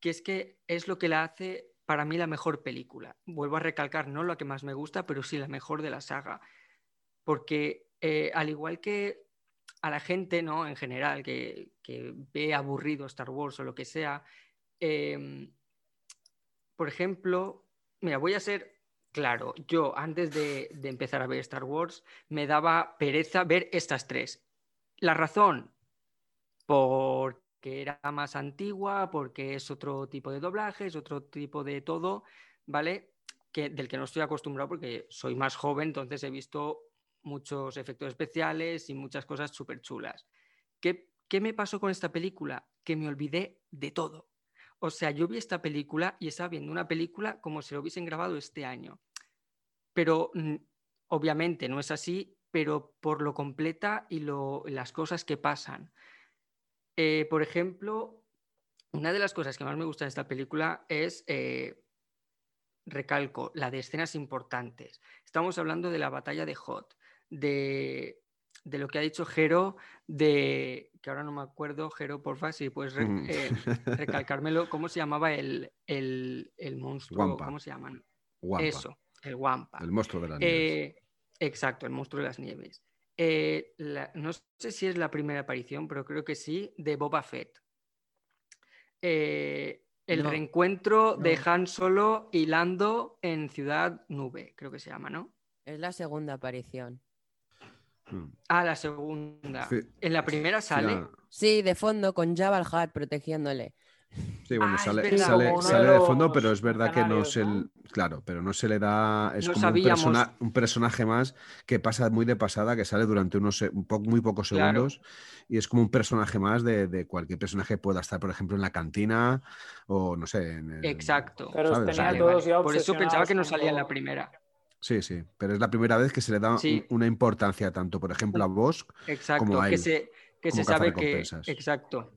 que es que es lo que la hace para mí la mejor película. Vuelvo a recalcar, no la que más me gusta, pero sí la mejor de la saga. Porque eh, al igual que a la gente, ¿no? En general, que, ve aburrido Star Wars o lo que sea, em, por ejemplo, mira, voy a ser claro, yo antes de, de empezar a ver Star Wars me daba pereza ver estas tres. La razón, por era más antigua, porque es otro tipo de doblaje, es otro tipo de todo, ¿vale? Que, del que no estoy acostumbrado porque soy más joven, entonces he visto muchos efectos especiales y muchas cosas súper chulas. ¿Qué, ¿Qué me pasó con esta película? Que me olvidé de todo. O sea, yo vi esta película y estaba viendo una película como si lo hubiesen grabado este año. Pero mm, obviamente no es así, pero por lo completa y lo, las cosas que pasan. Eh, por ejemplo, una de las cosas que más me gusta de esta película es, eh, recalco, la de escenas importantes. Estamos hablando de la batalla de Hot, de, lo que ha dicho Jero, de que ahora no me acuerdo, Jero, porfa, si puedes mm. eh, recalcármelo, ¿cómo se llamaba el, monstruo? ¿Cómo se llaman? Eso, el Wampa. El monstruo de las nieves. exacto, el monstruo de las nieves. Eh, no sé si es la primera aparición, pero creo que sí, de Boba Fett. Eh, el reencuentro de Han Solo y Lando en Ciudad Nube, creo que se llama, ¿no? Es la segunda aparición. Hmm. Ah, la segunda. ¿En la primera sale? Sí, de fondo con Jabba el Hutt protegiéndole. Sí, bueno, ah, sale, de fondo, pero es verdad que no se. Claro, pero no se le da. Es como un, personaje más que pasa muy de pasada, que sale durante unos muy pocos segundos y es como un personaje más de, cualquier personaje que pueda estar, por ejemplo, en la cantina o no sé. Exacto. Por eso pensaba que no salía en la primera. Sí, sí, pero es la primera vez que se le da una importancia tanto, por ejemplo, a vos como a él. Que se, que se sabe que. Exacto.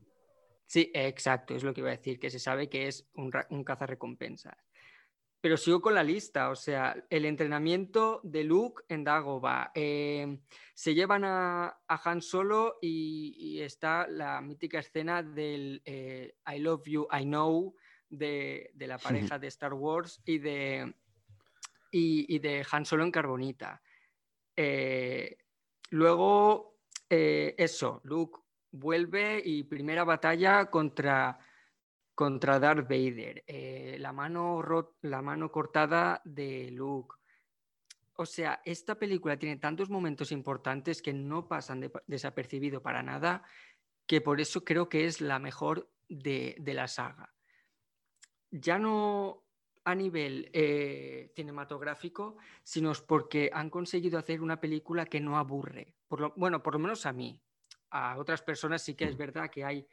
Sí, exacto, es lo que iba a decir, que se sabe que es un, un cazarrecompensas. Pero sigo con la lista, o sea, el entrenamiento de Luke en Dagobah. Eh, se llevan a, Han Solo y, está la mítica escena del eh, I love you, I know de, la pareja de Star Wars y de, y, de Han Solo en Carbonita. Eh, luego, eso, Luke vuelve y primera batalla contra, contra Darth Vader. Eh, la, mano la mano cortada de Luke. O sea, esta película tiene tantos momentos importantes que no pasan desapercibido para nada, que por eso creo que es la mejor de, la saga. Ya no a nivel eh, cinematográfico, sino porque han conseguido hacer una película que no aburre. Por lo, bueno, por lo menos a mí a otras personas sí que es verdad que hay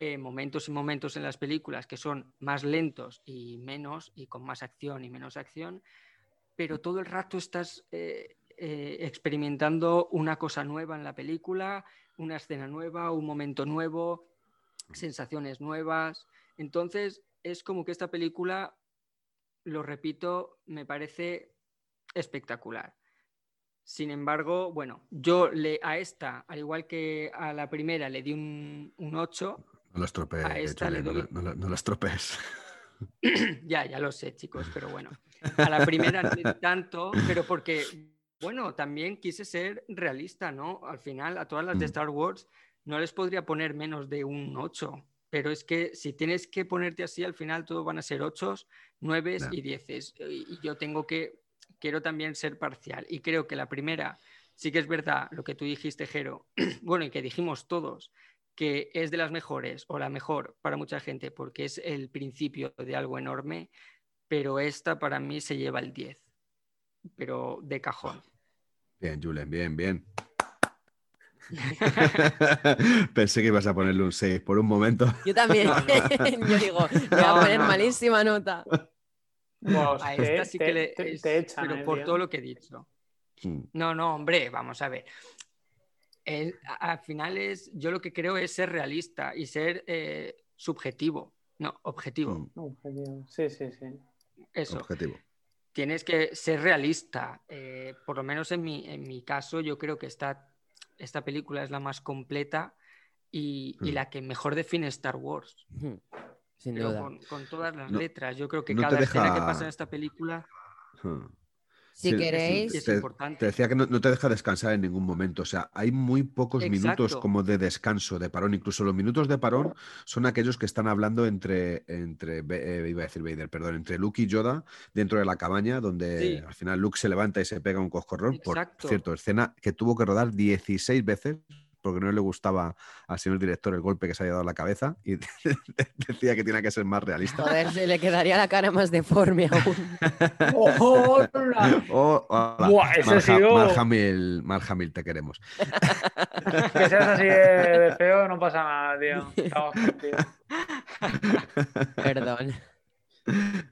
eh, momentos y momentos en las películas que son más lentos y menos, y con más acción y menos acción, pero todo el rato estás eh, eh, experimentando una cosa nueva en la película, una escena nueva, un momento nuevo, sensaciones nuevas. Entonces, es como que esta película, lo repito, me parece espectacular. Sin embargo, bueno, yo le, a esta, al igual que a la primera, le di un, un 8. No lo estropees, no, no, lo estropees. ya, ya lo sé, chicos, pero bueno. A la primera no le di tanto, pero porque, bueno, también quise ser realista, ¿no? Al final, a todas las de mm. Star Wars no les podría poner menos de un 8. Pero es que si tienes que ponerte así, al final todo van a ser 8, 9 y 10. Y yo tengo que quiero también ser parcial. Y creo que la primera, sí que es verdad lo que tú dijiste, Jero, bueno, y que dijimos todos, que es de las mejores o la mejor para mucha gente porque es el principio de algo enorme, pero esta para mí se lleva el 10, pero de cajón. Bien, Julen, bien, bien. Pensé que ibas a ponerle un 6 por un momento. Yo también. Yo digo, voy a poner malísima nota a esta sí que le. pero eh, por todo lo que he dicho. Mm. No, no, hombre, vamos a ver. al final es, yo lo que creo es ser realista y ser eh, subjetivo, no, objetivo. Mm. Objetivo, sí, sí, sí. Eso. Objetivo. Tienes que ser realista. Eh, por lo menos en mi, en mi caso, yo creo que esta, esta película es la más completa y, y mm. la que mejor define Star Wars sin duda. Con, todas las letras. Yo creo que cada escena que pasa en esta película. Si queréis. Te, te, decía que no, te deja descansar en ningún momento. O sea, hay muy pocos minutos como de descanso, de parón. Incluso los minutos de parón son aquellos que están hablando entre, entre eh, iba a decir Vader, perdón, entre Luke y Yoda dentro de la cabaña, donde al final Luke se levanta y se pega un coscorrón. Por cierto, escena que tuvo que rodar 16 veces porque no le gustaba al señor director el golpe que se había dado a la cabeza y decía que tiene que ser más realista. Joder, se le quedaría la cara más deforme aún. ¡Oh, hola! Oh, Mark, te queremos. que seas así de, feo no pasa nada, tío. Perdón.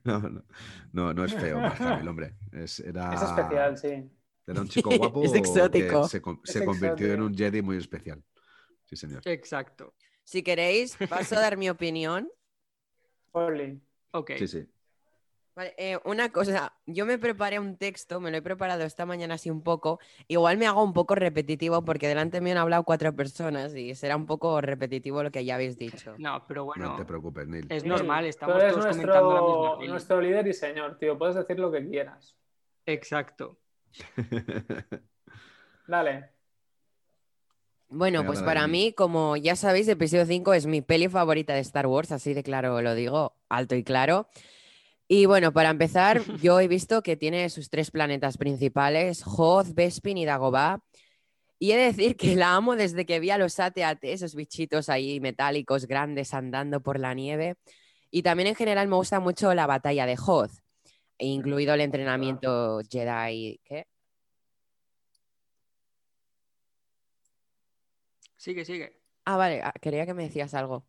No, no, no, no es feo, Mark hombre. Es, era... es especial, sí. Era un chico guapo es exótico. que se, convirtió en un Jedi muy especial. Sí, señor. Exacto. Si queréis, paso a dar mi opinión. Oli. Ok. Sí, sí. Vale, eh, una cosa, yo me preparé un texto, me lo he preparado esta mañana así un poco. Igual me hago un poco repetitivo porque delante me han hablado cuatro personas y será un poco repetitivo lo que ya habéis dicho. No, pero bueno. No te preocupes, Neil. Es normal, estamos todos nuestro, comentando la misma Nuestro líder y señor, tío, puedes decir lo que quieras. Exacto. Dale. Bueno, pues para mí, como ya sabéis, episodio 5 es mi peli favorita de Star Wars, así de claro lo digo, alto y claro. Y bueno, para empezar, yo he visto que tiene sus tres planetas principales, Hoth, Bespin y Dagobah. Y he de decir que la amo desde que vi a los AT-AT, esos bichitos ahí metálicos grandes andando por la nieve. Y también en general me gusta mucho la batalla de Hoth incluido el entrenamiento Jedi. ¿Qué? Sigue, sigue. Ah, vale, ah, quería que me decías algo.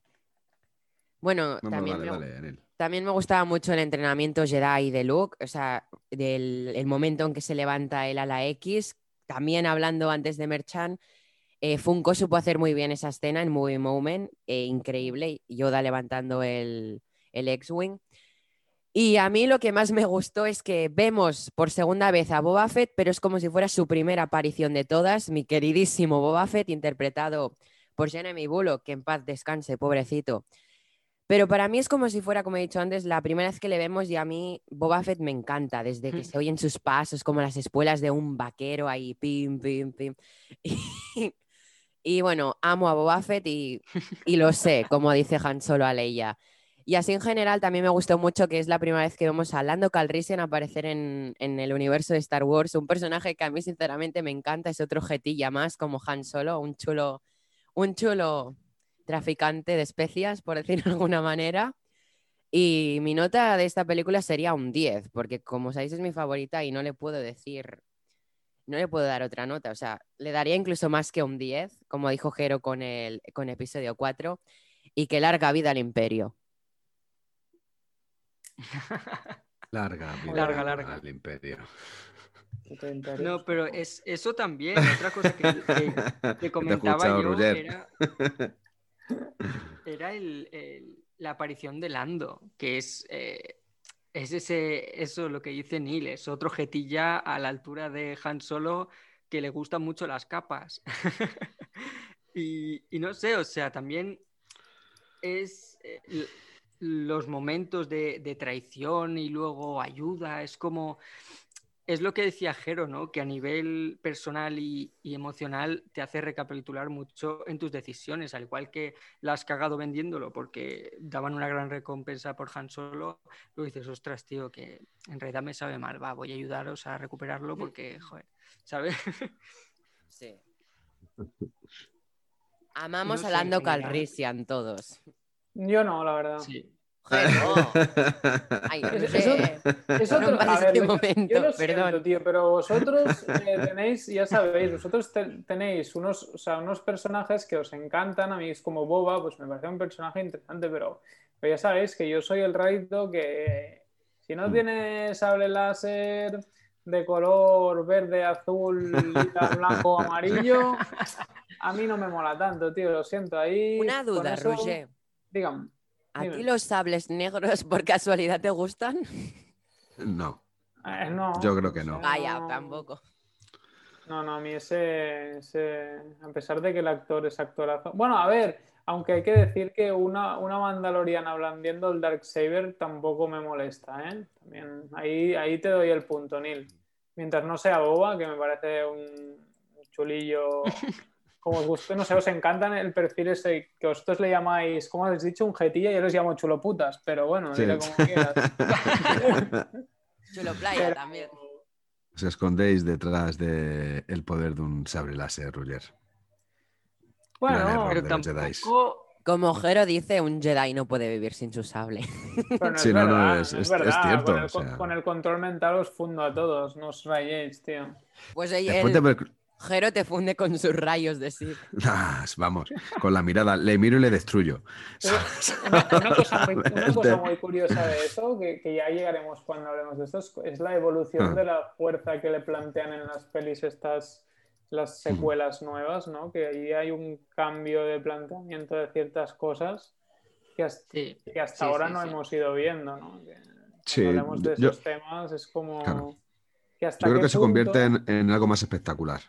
Bueno, también, me, también, me, gustaba mucho el entrenamiento Jedi de Luke, o sea, del el momento en que se levanta él a la X. También hablando antes de Merchan, eh, Funko supo hacer muy bien esa escena en Movie Moment, eh, increíble. Yoda levantando el, el X-Wing. Y a mí lo que más me gustó es que vemos por segunda vez a Boba Fett, pero es como si fuera su primera aparición de todas. Mi queridísimo Boba Fett, interpretado por Jeremy Bullock, que en paz descanse, pobrecito. Pero para mí es como si fuera, como he dicho antes, la primera vez que le vemos y a mí Boba Fett me encanta, desde que se oyen sus pasos, como las espuelas de un vaquero ahí, pim, pim, pim. Y, bueno, amo a Boba Fett y, y, lo sé, como dice Han Solo a Leia. Y así en general también me gustó mucho que es la primera vez que vemos a Lando Calrissian aparecer en, el universo de Star Wars, un personaje que a mí sinceramente me encanta, es otro jetilla más como Han Solo, un chulo, un chulo traficante de especias, por decirlo de alguna manera. Y mi nota de esta película sería un 10, porque como sabéis es mi favorita y no le puedo decir, no le puedo dar otra nota, o sea, le daría incluso más que un 10, como dijo Jero con el con episodio 4, y que larga vida al imperio. Larga, larga, larga. Al imperio. No, pero es eso también. Otra cosa que, comentaba yo era, era el, la aparición de Lando, que es, eh, es ese, eso lo que dice Neil, es otro jetilla a la altura de Han Solo, que le gustan mucho las capas. y, no sé, o sea, también es eh, los momentos de, de, traición y luego ayuda, es como es lo que decía Jero, ¿no? Que a nivel personal y, emocional te hace recapitular mucho en tus decisiones, al igual que la has cagado vendiéndolo porque daban una gran recompensa por Han Solo, luego dices, ostras, tío, que en realidad me sabe mal, va, voy a ayudaros a recuperarlo porque, joder, ¿sabes? Sí. Amamos a Lando Calrissian todos. Yo no, la verdad. Sí. Ay, es, otro, momento, perdón. tío, pero vosotros eh, tenéis, ya sabéis, vosotros tenéis unos, o sea, unos personajes que os encantan. A mí es como Boba, pues me parece un personaje interesante, pero, ya sabéis que yo soy el raito que si no mm. tiene sable láser de color verde, azul, blanco, amarillo, a mí no me mola tanto, tío, lo siento. Ahí. Una duda, Roger. Dígame. ¿A ti los sables negros por casualidad te gustan? No. Eh, no. Yo creo que no. Vaya, tampoco. No, no, a mí ese, A pesar de que el actor es actorazo. Bueno, a ver, aunque hay que decir que una, una Mandaloriana blandiendo el Dark Saber tampoco me molesta, ¿eh? También ahí, ahí te doy el punto, Neil. Mientras no sea boba, que me parece un chulillo como os guste, no sé, os encantan el perfil ese que vosotros le llamáis, como habéis dicho, un jetilla, yo les llamo chuloputas, pero bueno, sí. como quieras. Chulo playa también. Os escondéis detrás del el poder de un sable láser, Roger. Bueno, pero tampoco... Como Jero dice, un Jedi no puede vivir sin su sable. no sí, no, no, es, es, cierto. Con el, control mental os fundo a todos, no os rayéis, tío. Pues ella, Jero te funde con sus rayos de sí. vamos, con la mirada, le miro y le destruyo. Una, cosa, muy, curiosa de eso, que, ya llegaremos cuando hablemos de esto, es, la evolución ah. de la fuerza que le plantean en las pelis estas, las secuelas nuevas, ¿no? Que ahí hay un cambio de planteamiento de ciertas cosas que hasta, ahora no hemos ido viendo, ¿no? cuando hablamos de esos temas es como... yo creo que se convierte en algo más espectacular.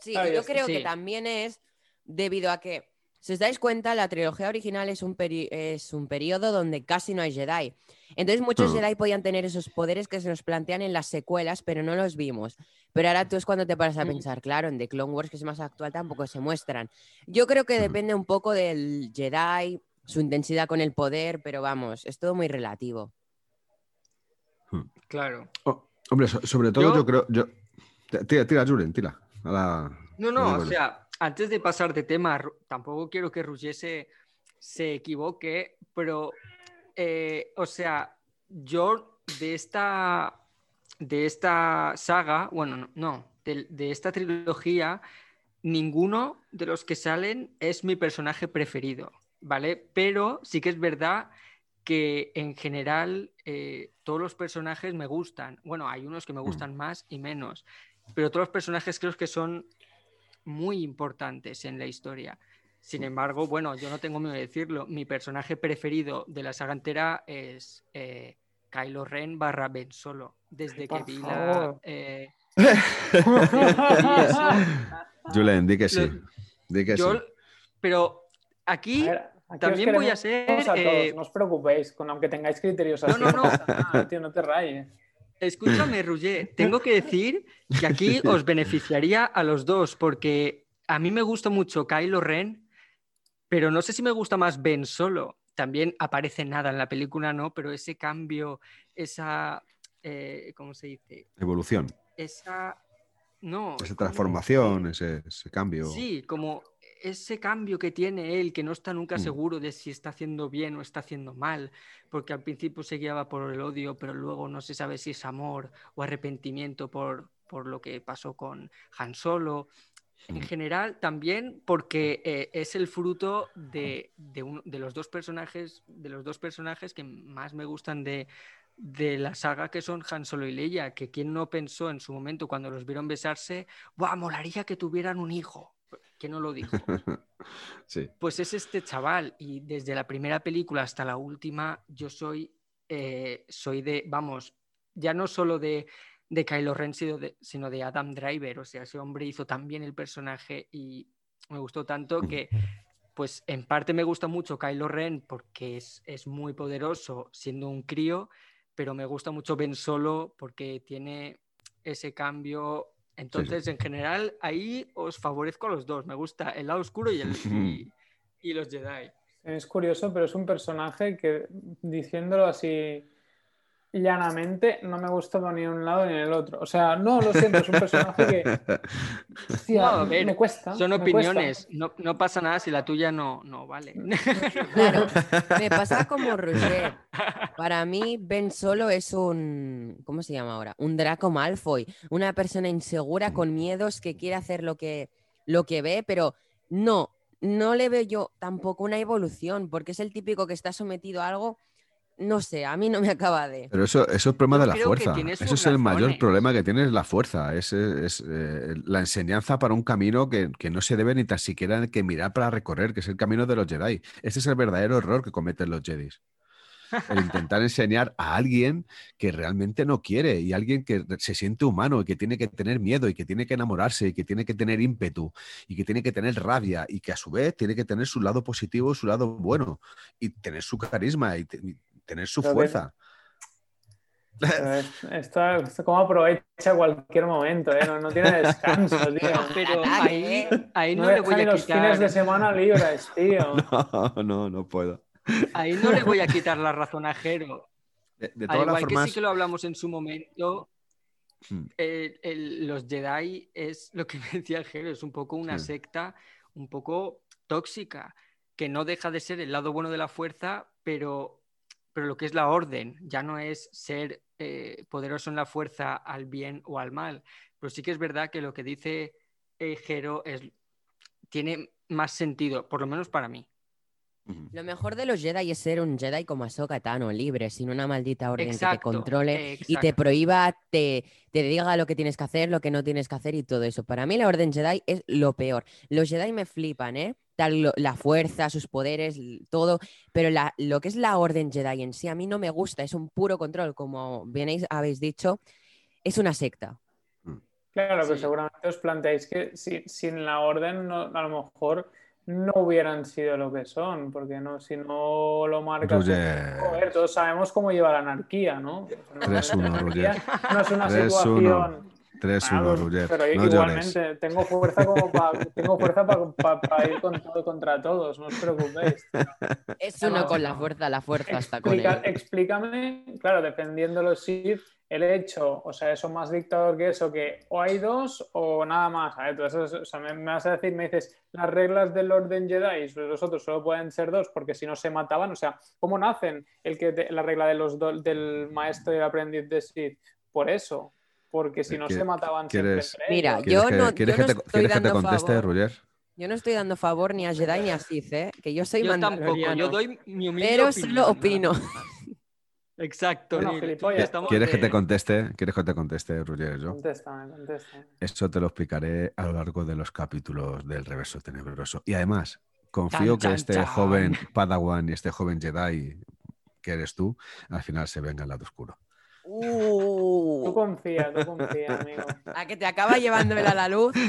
Sí, yo creo que también es debido a que, si os dais cuenta, la trilogía original es un, es un periodo donde casi no hay Jedi. Entonces muchos Jedi podían tener esos poderes que se nos plantean en las secuelas, pero no los vimos. Pero ahora tú es cuando te paras a pensar, claro, en The Clone Wars, que es más actual, tampoco se muestran. Yo creo que depende un poco del Jedi, su intensidad con el poder, pero vamos, es todo muy relativo. Claro. Oh, hombre, sobre todo yo, creo... Yo... Tira, tira, Julen, tira. No, no, o sea, antes de pasar de tema, tampoco quiero que Ruggese se equivoque, pero, eh, o sea, yo de esta, de esta saga, bueno, no, de, esta trilogía, ninguno de los que salen es mi personaje preferido, ¿vale? Pero sí que es verdad que en general eh, todos los personajes me gustan. Bueno, hay unos que me mm. gustan más y menos, pero todos los personajes creo que son muy importantes en la historia. Sin embargo, bueno, yo no tengo miedo de decirlo, mi personaje preferido de la saga entera es eh, Kylo Ren barra Ben Solo. Desde que vi la... Eh, Julen, di que sí. Di que sí. Pero aquí... también voy a ser. Eh, no os preocupéis, con aunque tengáis criterios así. No, no, no. tío, no te rayes. Escúchame, Roger, tengo que decir que aquí os beneficiaría a los dos, porque a mí me gusta mucho Kylo Ren, pero no sé si me gusta más Ben solo. También aparece nada en la película, ¿no? Pero ese cambio, esa. Eh, ¿Cómo se dice? Evolución. Esa. No. Esa transformación, ese, ese cambio. Sí, como ese cambio que tiene él, que no está nunca mm. seguro de si está haciendo bien o está haciendo mal, porque al principio se guiaba por el odio, pero luego no se sabe si es amor o arrepentimiento por, por lo que pasó con Han Solo. En general, también porque eh, es el fruto de, de, los dos personajes, de los dos personajes que más me gustan de, de la saga que son Han Solo y Leia, que quien no pensó en su momento cuando los vieron besarse, ¡buah, molaría que tuvieran un hijo! Que no lo dijo. Pues es este chaval y desde la primera película hasta la última yo soy, eh, soy de, vamos, ya no solo de, de Kylo Ren, sino de, Adam Driver. O sea, ese hombre hizo también el personaje y me gustó tanto que, pues en parte me gusta mucho Kylo Ren porque es, es muy poderoso siendo un crío, pero me gusta mucho Ben Solo porque tiene ese cambio. Entonces, en general, ahí os favorezco a los dos. Me gusta el lado oscuro y, el, y los Jedi. Es curioso, pero es un personaje que, diciéndolo así llanamente, no me gusta ni un lado ni el otro. O sea, no, lo siento, es un personaje que me cuesta. Son opiniones, No, no, pasa nada si la tuya no, no vale. Claro, me pasa como Roger. Para mí, Ben Solo es un, ¿cómo se llama ahora? Un Draco Malfoy, una persona insegura con miedos que quiere hacer lo que, lo que ve, pero no, no le veo yo tampoco una evolución, porque es el típico que está sometido a algo, no sé, a mí no me acaba de... Pero eso, eso es el problema de la fuerza. Eso es el mayor problema que tiene la fuerza. Es, eh, la enseñanza para un camino que, no se debe ni tan siquiera que mirar para recorrer, que es el camino de los Jedi. Ese es el verdadero error que cometen los Jedi el intentar enseñar a alguien que realmente no quiere y alguien que se siente humano y que tiene que tener miedo y que tiene que enamorarse y que tiene que tener ímpetu y que tiene que tener rabia y que a su vez tiene que tener su lado positivo, su lado bueno y tener su carisma y, tener su fuerza. Esto, esto, como aprovecha cualquier momento, ¿eh? no, tiene descanso, tío. Pero ahí, ahí no, le voy a quitar... los fines de semana libres, tío. No, no, no puedo. Ahí no le voy a quitar la razón a Jero. De, Al igual que sí que lo hablamos en su momento, hmm. los Jedi es lo que me decía Jero, es un poco una secta, un poco tóxica, que no deja de ser el lado bueno de la fuerza, pero, pero lo que es la orden, ya no es ser eh, poderoso en la fuerza al bien o al mal. Pero sí que es verdad que lo que dice eh, Jero es, tiene más sentido, por lo menos para mí. Lo mejor de los Jedi es ser un Jedi como Ahsoka Tano, libre, sin una maldita orden que te controle y te prohíba, te, te diga lo que tienes que hacer, lo que no tienes que hacer y todo eso. Para mí la orden Jedi es lo peor. Los Jedi me flipan, ¿eh? Tal, la fuerza, sus poderes, todo, pero la, lo que es la orden Jedi en sí a mí no me gusta, es un puro control, como bien habéis dicho, es una secta. Mm. Claro, pero seguramente os planteáis que si, sin la orden a lo mejor no hubieran sido lo que son, porque no, si no lo marcas. Joder, todos sabemos cómo lleva la anarquía, ¿no? 3-1, Roger. No es una situación. 3-1, Roger. Pero igualmente, tengo fuerza como para tengo fuerza para ir con todo contra todos, no os preocupéis. Es uno con la fuerza, la fuerza está con él. Explícame, claro, dependiendo los Sith, el hecho, o sea, eso más dictador que eso, que o hay dos o nada más. Entonces, o sea, me, vas a decir, me dices, las reglas del orden Jedi, pues los otros solo pueden ser dos porque si no se mataban, o sea, ¿cómo nacen el que la regla de los del maestro y el aprendiz de Sith? Por eso, porque si no se mataban siempre. Mira, yo no, ¿quieres que te, conteste, Roger? Yo no estoy dando favor ni a Jedi ni a Sith, ¿eh? que yo soy yo tampoco, yo doy mi humilde Pero solo opino. Exacto. ¿Quieres que te conteste? ¿Quieres que te conteste, Roger? Yo? Contéstame, contéstame. Eso te lo explicaré a lo largo de los capítulos del Reverso Tenebroso. Y además, confío que este joven Padawan y este joven Jedi que eres tú, al final se venga al lado oscuro. Uh. Tú confía, tú confía, amigo. A que te acaba llevándomela a la luz.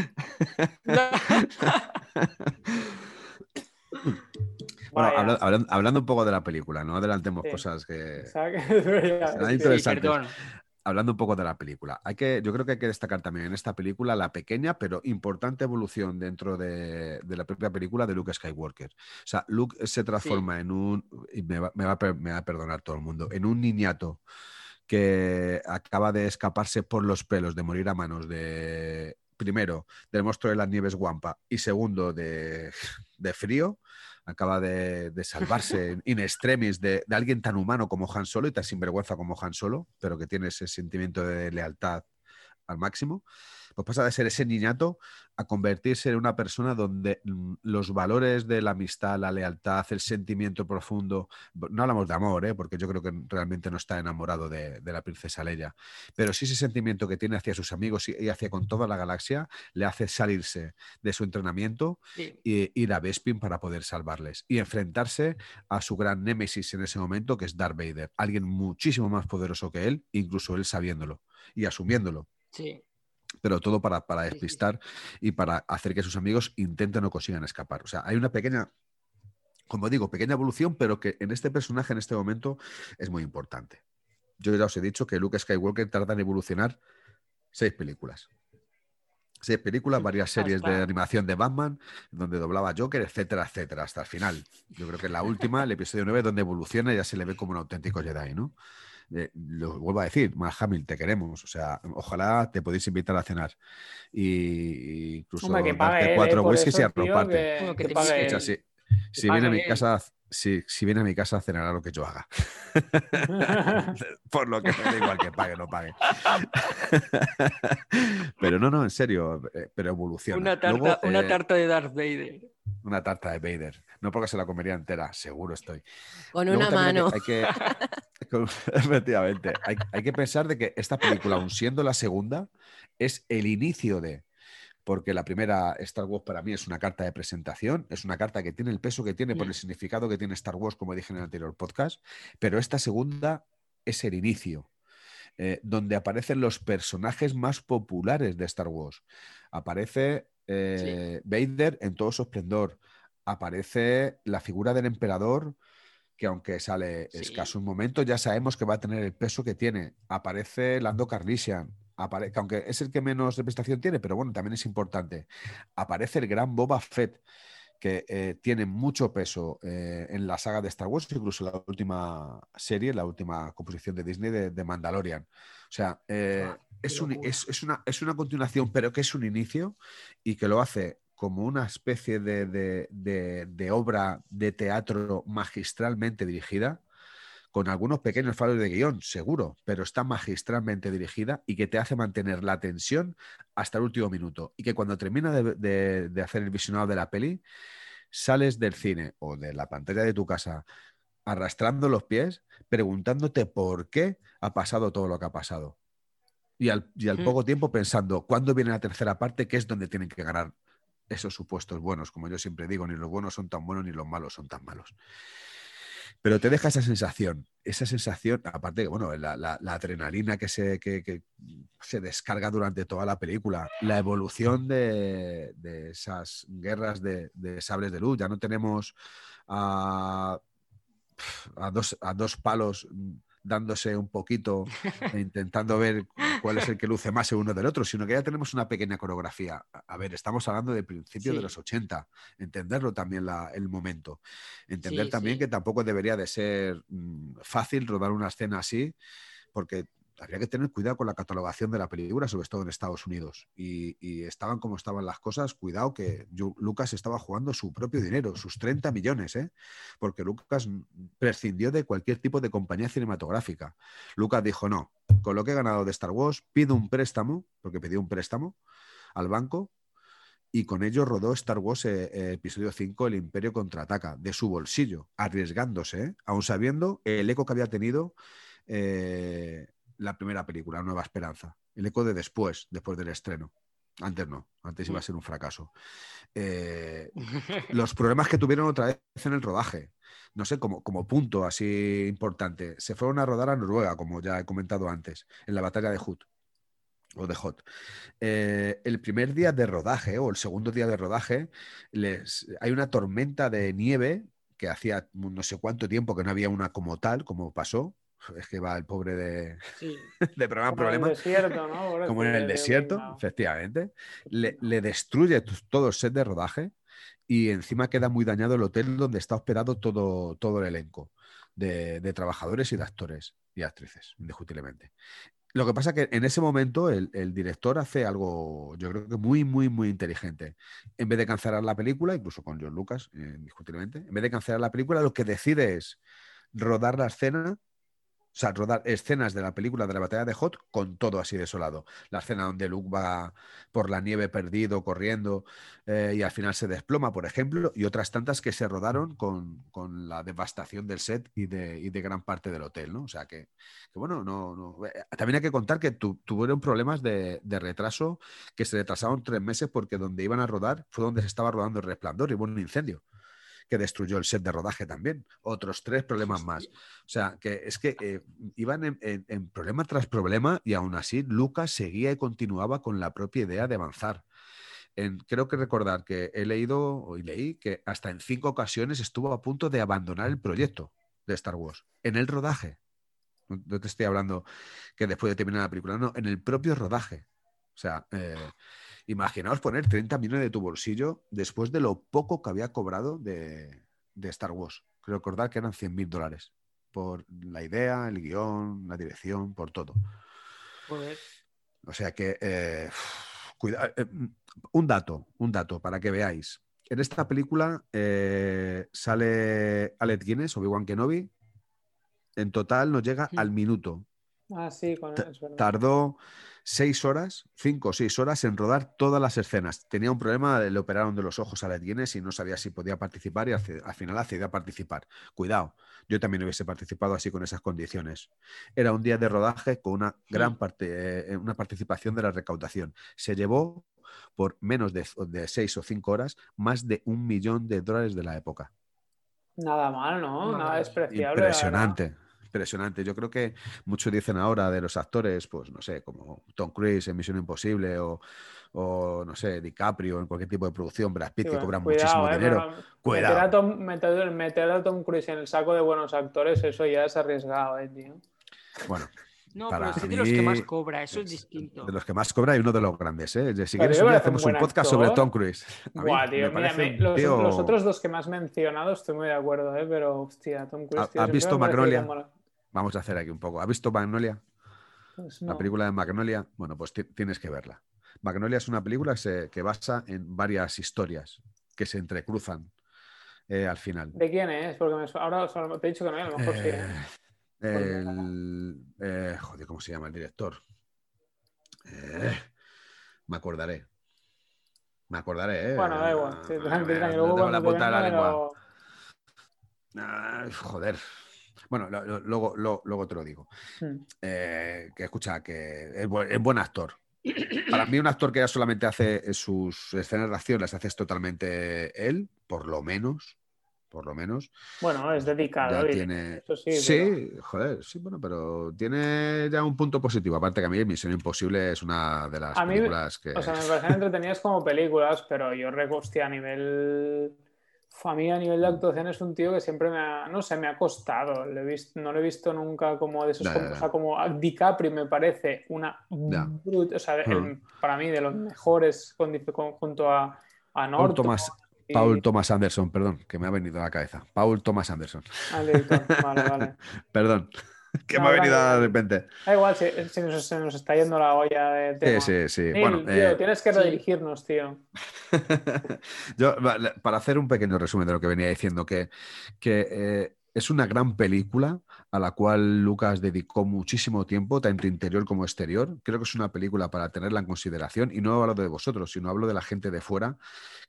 Bueno, hablando, un poco de la película, no adelantemos cosas que Hablando un poco de la película, hay que, yo creo que hay que destacar también en esta película la pequeña pero importante evolución dentro de, la propia película de Luke Skywalker. O sea, Luke se transforma en un, y me va, me va a perdonar todo el mundo, en un niñato que acaba de escaparse por los pelos, de morir a manos de, primero, del monstruo de las nieves Guampa y segundo, de, de frío acaba de, salvarse in extremis de, alguien tan humano como Han Solo y tan sinvergüenza como Han Solo, pero que tiene ese sentimiento de lealtad al máximo, pues pasa de ser ese niñato a convertirse en una persona donde mm, los valores de la amistad, la lealtad, el sentimiento profundo, no hablamos de amor, ¿eh? porque yo creo que realmente no está enamorado de, la princesa Leia, pero sí ese sentimiento que tiene hacia sus amigos y, hacia con toda la galaxia le hace salirse de su entrenamiento y ir a Bespin para poder salvarles y enfrentarse a su gran némesis en ese momento, que es Darth Vader, alguien muchísimo más poderoso que él, incluso él sabiéndolo y asumiéndolo. Sí pero todo para, para despistar y para hacer que sus amigos intenten o consigan escapar. O sea, hay una pequeña, como digo, pequeña evolución, pero que en este personaje, en este momento, es muy importante. Yo ya os he dicho que Luke Skywalker tarda en evolucionar seis películas. Seis películas, varias series de animación de Batman, donde doblaba Joker, etcétera, etcétera, hasta el final. Yo creo que la última, el episodio 9, donde evoluciona, ya se le ve como un auténtico Jedi, ¿no? Eh, lo vuelvo a decir, Mark Hamill, te queremos. O sea, ojalá te podéis invitar a cenar. Y, incluso Hombre, darte cuatro whiskies y arroparte. si, viene a mi casa, si, si, viene a mi casa, cenará lo que yo haga. Por lo que me da igual que pague, no pague. pero no, no, en serio, eh, pero evoluciona. Una tarta, una eh, tarta de Darth Vader. Una tarta de Vader. No porque se la comería entera, seguro estoy. Con una mano. Hay que, efectivamente. Hay, que pensar de que esta película, aun siendo la segunda, es el inicio de. Porque la primera Star Wars para mí es una carta de presentación, es una carta que tiene el peso que tiene por el mm. significado que tiene Star Wars, como dije en el anterior podcast, pero esta segunda es el inicio, eh, donde aparecen los personajes más populares de Star Wars. Aparece eh, Vader en todo su esplendor. Aparece la figura del emperador, que aunque sale escaso un momento, ya sabemos que va a tener el peso que tiene. Aparece Lando Carlisian, que aunque es el que menos representación tiene, pero bueno, también es importante. Aparece el gran Boba Fett, que eh, tiene mucho peso eh, en la saga de Star Wars, incluso la última serie, la última composición de Disney de, Mandalorian. O sea, es, una, es una continuación, pero que es un inicio y que lo hace como una especie de, obra de teatro magistralmente dirigida, con algunos pequeños fallos de guion, seguro, pero está magistralmente dirigida y que te hace mantener la tensión hasta el último minuto. Y que cuando termina de, de hacer el visionado de la peli, sales del cine o de la pantalla de tu casa arrastrando los pies, preguntándote por qué ha pasado todo lo que ha pasado y al, poco tiempo pensando, ¿cuándo viene la tercera parte? Que es donde tienen que ganar esos supuestos buenos. Como yo siempre digo, ni los buenos son tan buenos ni los malos son tan malos. Pero te deja esa sensación, esa sensación, aparte que, bueno, la, adrenalina que se, se descarga durante toda la película, la evolución de, esas guerras de, sables de luz. Ya no tenemos a, a, dos, a dos palos dándose un poquito e intentando ver cuál es el que luce más el uno del otro, sino que ya tenemos una pequeña coreografía. A ver, estamos hablando del principio de los 80, entenderlo también el momento. Entender también que tampoco debería de ser mm, fácil rodar una escena así, porque habría que tener cuidado con la catalogación de la película, sobre todo en Estados Unidos. Y, estaban como estaban las cosas, cuidado que Lucas estaba jugando su propio dinero, sus 30 millones, ¿eh? porque Lucas prescindió de cualquier tipo de compañía cinematográfica. Lucas dijo, no, con lo que he ganado de Star Wars, pido un préstamo, porque pidió un préstamo al banco, y con ello rodó Star Wars eh, eh, episodio 5, El Imperio contraataca, de su bolsillo, arriesgándose, ¿eh? aún sabiendo el eco que había tenido la primera película, Nueva Esperanza. El eco de después, después del estreno. Antes no, antes iba a ser un fracaso. Eh, los problemas que tuvieron otra vez en el rodaje, no sé, como, como punto así importante, se fueron a rodar a Noruega, como ya he comentado antes, en la batalla de Hut o de Hot. Eh, el primer día de rodaje o el segundo día de rodaje, les, hay una tormenta de nieve que hacía no sé cuánto tiempo que no había una como tal, como pasó, es que va el pobre de, de programa problema. Como en el desierto, efectivamente. Le, destruye todo el set de rodaje y encima queda muy dañado el hotel donde está hospedado todo, todo el elenco de, trabajadores y de actores y actrices, indiscutiblemente. Lo que pasa es que en ese momento el, el, director hace algo, yo creo que muy, muy, muy inteligente. En vez de cancelar la película, incluso con John Lucas, eh, indiscutiblemente, en vez de cancelar la película, lo que decide es rodar la escena O sea, rodar escenas de la película de la batalla de Hot con todo así desolado. La escena donde Luke va por la nieve perdido, corriendo, eh, y al final se desploma, por ejemplo, y otras tantas que se rodaron con, la devastación del set y de, gran parte del hotel, ¿no? O sea que, bueno, no, no, eh, También hay que contar que tuvieron problemas de, de, retraso, que se retrasaron tres meses porque donde iban a rodar fue donde se estaba rodando el resplandor y hubo un incendio que destruyó el set de rodaje también. Otros tres problemas más. O sea, que es que eh, iban en, problema tras problema y aún así Lucas seguía y continuaba con la propia idea de avanzar. creo que recordar que he leído y leí que hasta en cinco ocasiones estuvo a punto de abandonar el proyecto de Star Wars en el rodaje. No te estoy hablando que después de terminar la película, no, en el propio rodaje. O sea, eh, Imaginaos poner 30 millones de tu bolsillo después de lo poco que había cobrado de, Star Wars. Creo recordar que eran 100 mil dólares por la idea, el guion, la dirección, por todo. O sea que, eh, eh, un dato, un dato para que veáis. En esta película eh, sale Alec Guinness, Obi-Wan Kenobi. En total nos llega al minuto. Ah, sí, con Tardó seis horas, cinco o seis horas en rodar todas las escenas. Tenía un problema, le operaron de los ojos a la Guinness y no sabía si podía participar y al, final accedió a participar. Cuidado, yo también hubiese participado así con esas condiciones. Era un día de rodaje con una gran parte, eh, una participación de la recaudación. Se llevó por menos de, de seis o cinco horas más de un millón de dólares de la época. Nada mal, ¿no? Nada despreciable. Impresionante impresionante. Yo creo que muchos dicen ahora de los actores, pues no sé, como Tom Cruise en Misión Imposible o, no sé, DiCaprio en cualquier tipo de producción, Brad Pitt, que cobran muchísimo eh, dinero. Cuidado. Meter a, Tom, Cruise en el saco de buenos actores, eso ya es arriesgado, ¿eh, tío? Bueno. No, pero es de los que más cobra, eso es distinto. De los que más cobra y uno de los grandes, ¿eh? Si quieres, hacemos un podcast sobre Tom Cruise. Buah, tío, mira, los, otros dos que más mencionado estoy muy de acuerdo, ¿eh? Pero, hostia, Tom Cruise. ¿Has visto Magnolia? Vamos a hacer aquí un poco. ¿Has visto Magnolia? Pues la película de Magnolia. Bueno, pues tienes que verla. Magnolia es una película que, se, que basa en varias historias que se entrecruzan eh, al final. ¿De quién es? Porque ahora te he dicho que no, a lo mejor sí. ¿eh? Eh, joder, ¿cómo se llama el director? me acordaré. Me acordaré, ¿eh? Bueno, da igual. Sí, la joder. Bueno, luego, luego, te lo digo. Hmm. Eh, que escucha, que es buen, actor. Para mí, un actor que ya solamente hace sus escenas de acción, las hace totalmente él, por lo menos. Por lo menos. Bueno, es dedicado. tiene... sí, joder, sí, bueno, pero tiene ya un punto positivo. Aparte que a mí Misión Imposible es una de las películas que. O sea, me parecen entretenidas como películas, pero yo recosté a nivel a mí a nivel de actuación es un tío que siempre me ha, no sé, me ha costado. he visto, no lo he visto nunca como de esos, o sea, como DiCaprio me parece una o sea, hmm. para mí de los mejores junto a, a Norton. Thomas, Paul Thomas Anderson, perdón, que me ha venido a la cabeza. Paul Thomas Anderson. Ah, vale, vale. perdón. que me ha venido de repente. Da igual, si, se nos está yendo la olla de tema. Sí, sí, sí. bueno, eh, tienes que redirigirnos, tío. Yo, para hacer un pequeño resumen de lo que venía diciendo, que, que eh, es una gran película a la cual Lucas dedicó muchísimo tiempo, tanto interior como exterior. Creo que es una película para tenerla en consideración y no hablo de vosotros, sino hablo de la gente de fuera,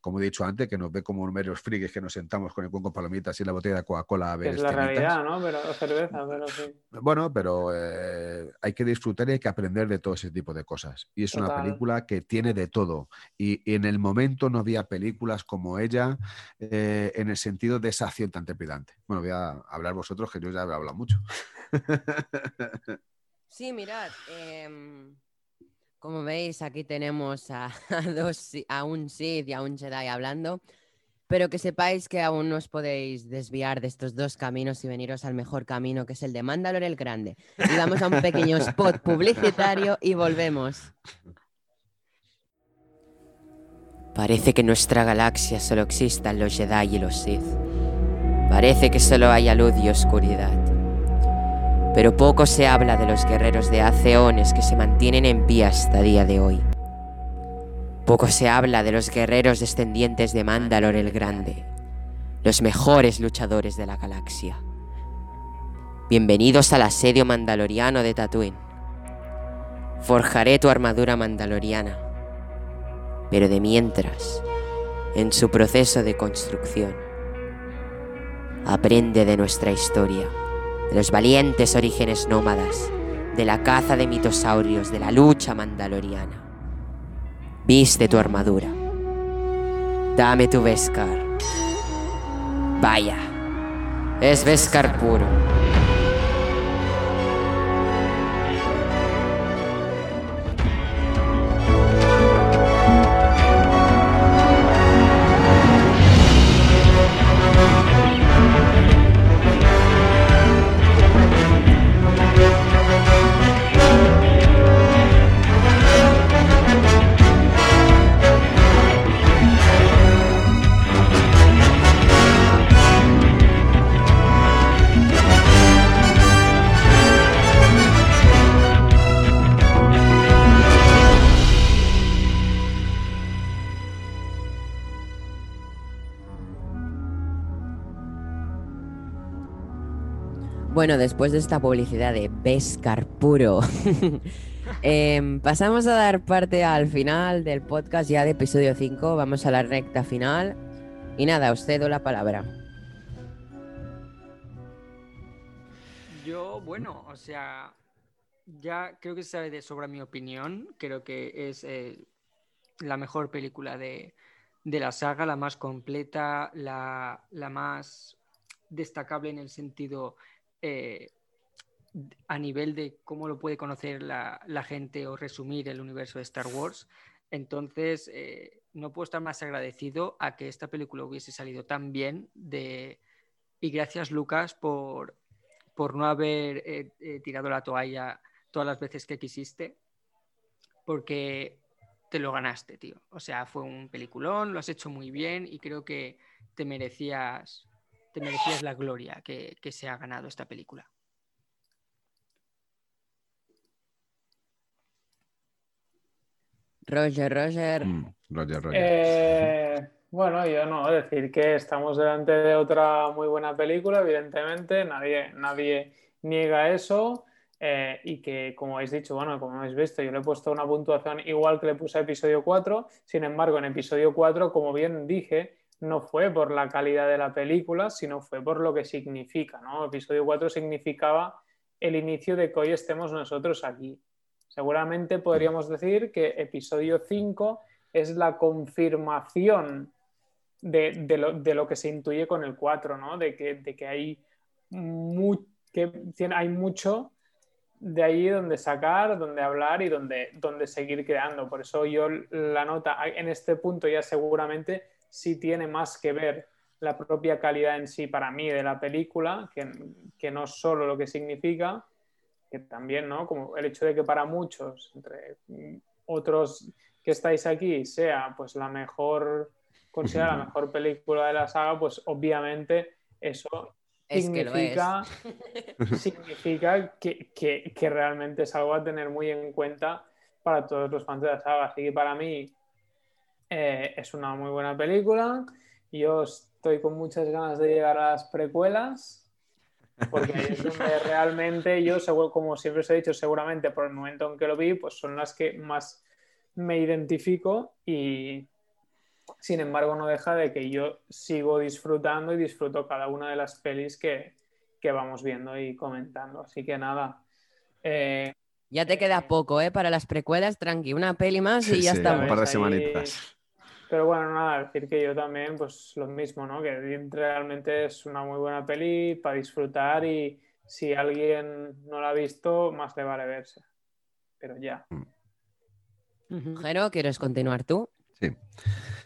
como he dicho antes, que nos ve como meros frigues que nos sentamos con el cuenco palomitas y la botella de Coca-Cola a ver. Es la realidad, ¿no? Pero cerveza, pero sí. Bueno, pero eh, hay que disfrutar y hay que aprender de todo ese tipo de cosas. Y es una película que tiene de todo. Y, en el momento no había películas como ella eh, en el sentido de esa acción tan trepidante. Bueno, voy a hablar vosotros, que yo ya he hablado mucho. Sí, mirad, em, como veis, aquí tenemos a, dos, a un Sith y a un Jedi hablando, pero que sepáis que aún no os podéis desviar de estos dos caminos y veniros al mejor camino, que es el de Mandalor el Grande. Y vamos a un pequeño spot publicitario y volvemos. Parece que en nuestra galaxia solo existan los Jedi y los Sith. Parece que solo haya luz y oscuridad. Pero poco se habla de los guerreros de hace que se mantienen en pie hasta día de hoy. Poco se habla de los guerreros descendientes de Mandalor el Grande, los mejores luchadores de la galaxia. Bienvenidos al asedio mandaloriano de Tatooine. Forjaré tu armadura mandaloriana. Pero de mientras, en su proceso de construcción, aprende de nuestra historia, de los valientes orígenes nómadas, de la caza de mitosaurios, de la lucha mandaloriana. Viste tu armadura. Dame tu Beskar. Vaya, es Beskar puro. Bueno, después de esta publicidad de Beskar puro, em, pasamos a dar parte al final del podcast ya de episodio 5. Vamos a la recta final. Y nada, os cedo la palabra. Yo, bueno, o sea, ya creo que se sabe de sobra mi opinión. Creo que es eh, la mejor película de, la saga, la más completa, la, la más destacable en el sentido eh, a nivel de cómo lo puede conocer la, gente o resumir el universo de Star Wars. Entonces, eh, no puedo estar más agradecido a que esta película hubiese salido tan bien de... y gracias Lucas por, por no haber eh, tirado la toalla todas las veces que quisiste, porque te lo ganaste, tío. O sea, fue un peliculón, lo has hecho muy bien y creo que te merecías te merecías la gloria que, se ha ganado esta película. Roger, Roger. Mm, Roger, Roger. Eh, bueno, yo no, decir que estamos delante de otra muy buena película, evidentemente, nadie, nadie niega eso. Eh, y que, como habéis dicho, bueno, como habéis visto, yo le he puesto una puntuación igual que le puse a episodio 4. Sin embargo, en episodio 4, como bien dije, no fue por la calidad de la película, sino fue por lo que significa. ¿no? Episodio 4 significaba el inicio de que hoy estemos nosotros aquí. Seguramente podríamos decir que episodio 5 es la confirmación de, lo, que se intuye con el 4, ¿no? de, que, hay, que hay mucho de ahí donde sacar, donde hablar y donde, donde seguir creando. Por eso yo la nota en este punto ya seguramente sí tiene más que ver la propia calidad en sí para mí de la película, que, que no solo lo que significa, que también, ¿no? Como el hecho de que para muchos, entre otros que estáis aquí, sea pues la mejor, considera la mejor película de la saga, pues obviamente eso significa, que, significa que, que, realmente es algo a tener muy en cuenta para todos los fans de la saga. Así que para mí eh, es una muy buena película. Yo estoy con muchas ganas de llegar a las precuelas, porque es donde realmente yo, como siempre os he dicho, seguramente por el momento en que lo vi, pues son las que más me identifico y sin embargo no deja de que yo sigo disfrutando y disfruto cada una de las pelis que, vamos viendo y comentando. Así que nada. Eh, ya te queda poco, ¿eh? Para las precuelas, tranqui, una peli más y ya está. Un par de semanitas. Pero bueno, nada, decir que yo también, pues lo mismo, ¿no? Que realmente es una muy buena peli para disfrutar y si alguien no la ha visto, más le vale verse. Pero ya. Jero, ¿quieres continuar tú? Sí.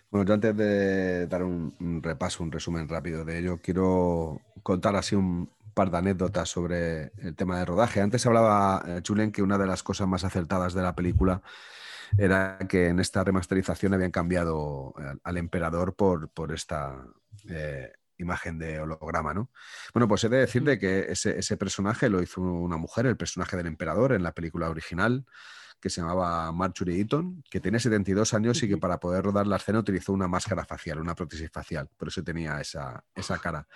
Bueno, yo antes de dar un, repaso, un resumen rápido de ello, quiero contar así un par de anécdotas sobre el tema de rodaje. Antes hablaba eh, Chulen que una de las cosas más acertadas de la película era que en esta remasterización habían cambiado al, emperador por, por esta, eh, imagen de holograma, ¿no? Bueno, pues he de decirte que ese, ese personaje lo hizo una mujer, el personaje del emperador en la película original que se llamaba Marjorie Eaton, que tenía 72 años y que para poder rodar la escena utilizó una máscara facial, una prótesis facial, por eso tenía esa, esa cara.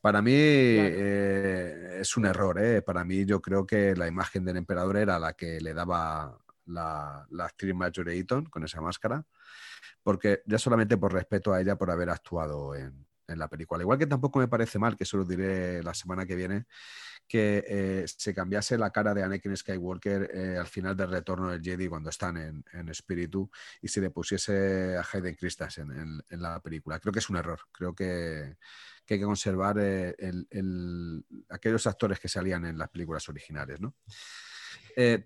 Para mí eh, es un error, ¿eh? para mí yo creo que la imagen del emperador era la que le daba la, la actriz Marjorie Eaton con esa máscara, porque ya solamente por respeto a ella por haber actuado en, en la película. Igual que tampoco me parece mal, que eso lo diré la semana que viene, que eh, se cambiase la cara de Anakin Skywalker eh, al final del retorno del Jedi cuando están en, en espíritu y se le pusiese a Hayden Christensen en, la película. Creo que es un error. Creo que, hay que conservar eh, aquellos actores que salían en las películas originales. ¿no?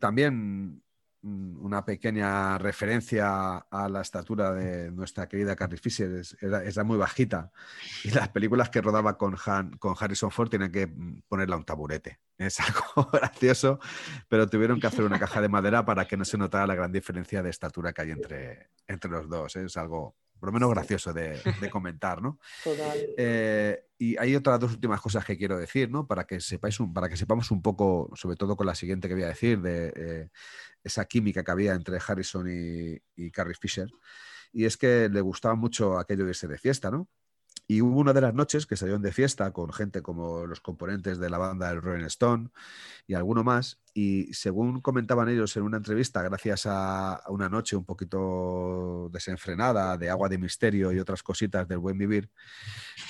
también una pequeña referencia a la estatura de nuestra querida Carrie Fisher, es, era, muy bajita. Y las películas que rodaba con, con Harrison Ford tienen que mm, ponerla un taburete. Es algo gracioso, pero tuvieron que hacer una caja de madera para que no se notara la gran diferencia de estatura que hay entre, entre los dos. ¿eh? Es algo por lo menos gracioso de, comentar, ¿no? Eh, y hay otras dos últimas cosas que quiero decir, ¿no? Para que sepáis un, para que sepamos un poco, sobre todo con la siguiente que voy a decir, de eh, esa química que había entre Harrison y, Carrie Fisher. Y es que le gustaba mucho aquello de irse de fiesta, ¿no? Y hubo una de las noches que salieron de fiesta con gente como los componentes de la banda del Rolling Stone y alguno más. Y según comentaban ellos en una entrevista, gracias a una noche un poquito desenfrenada de agua de misterio y otras cositas del buen vivir,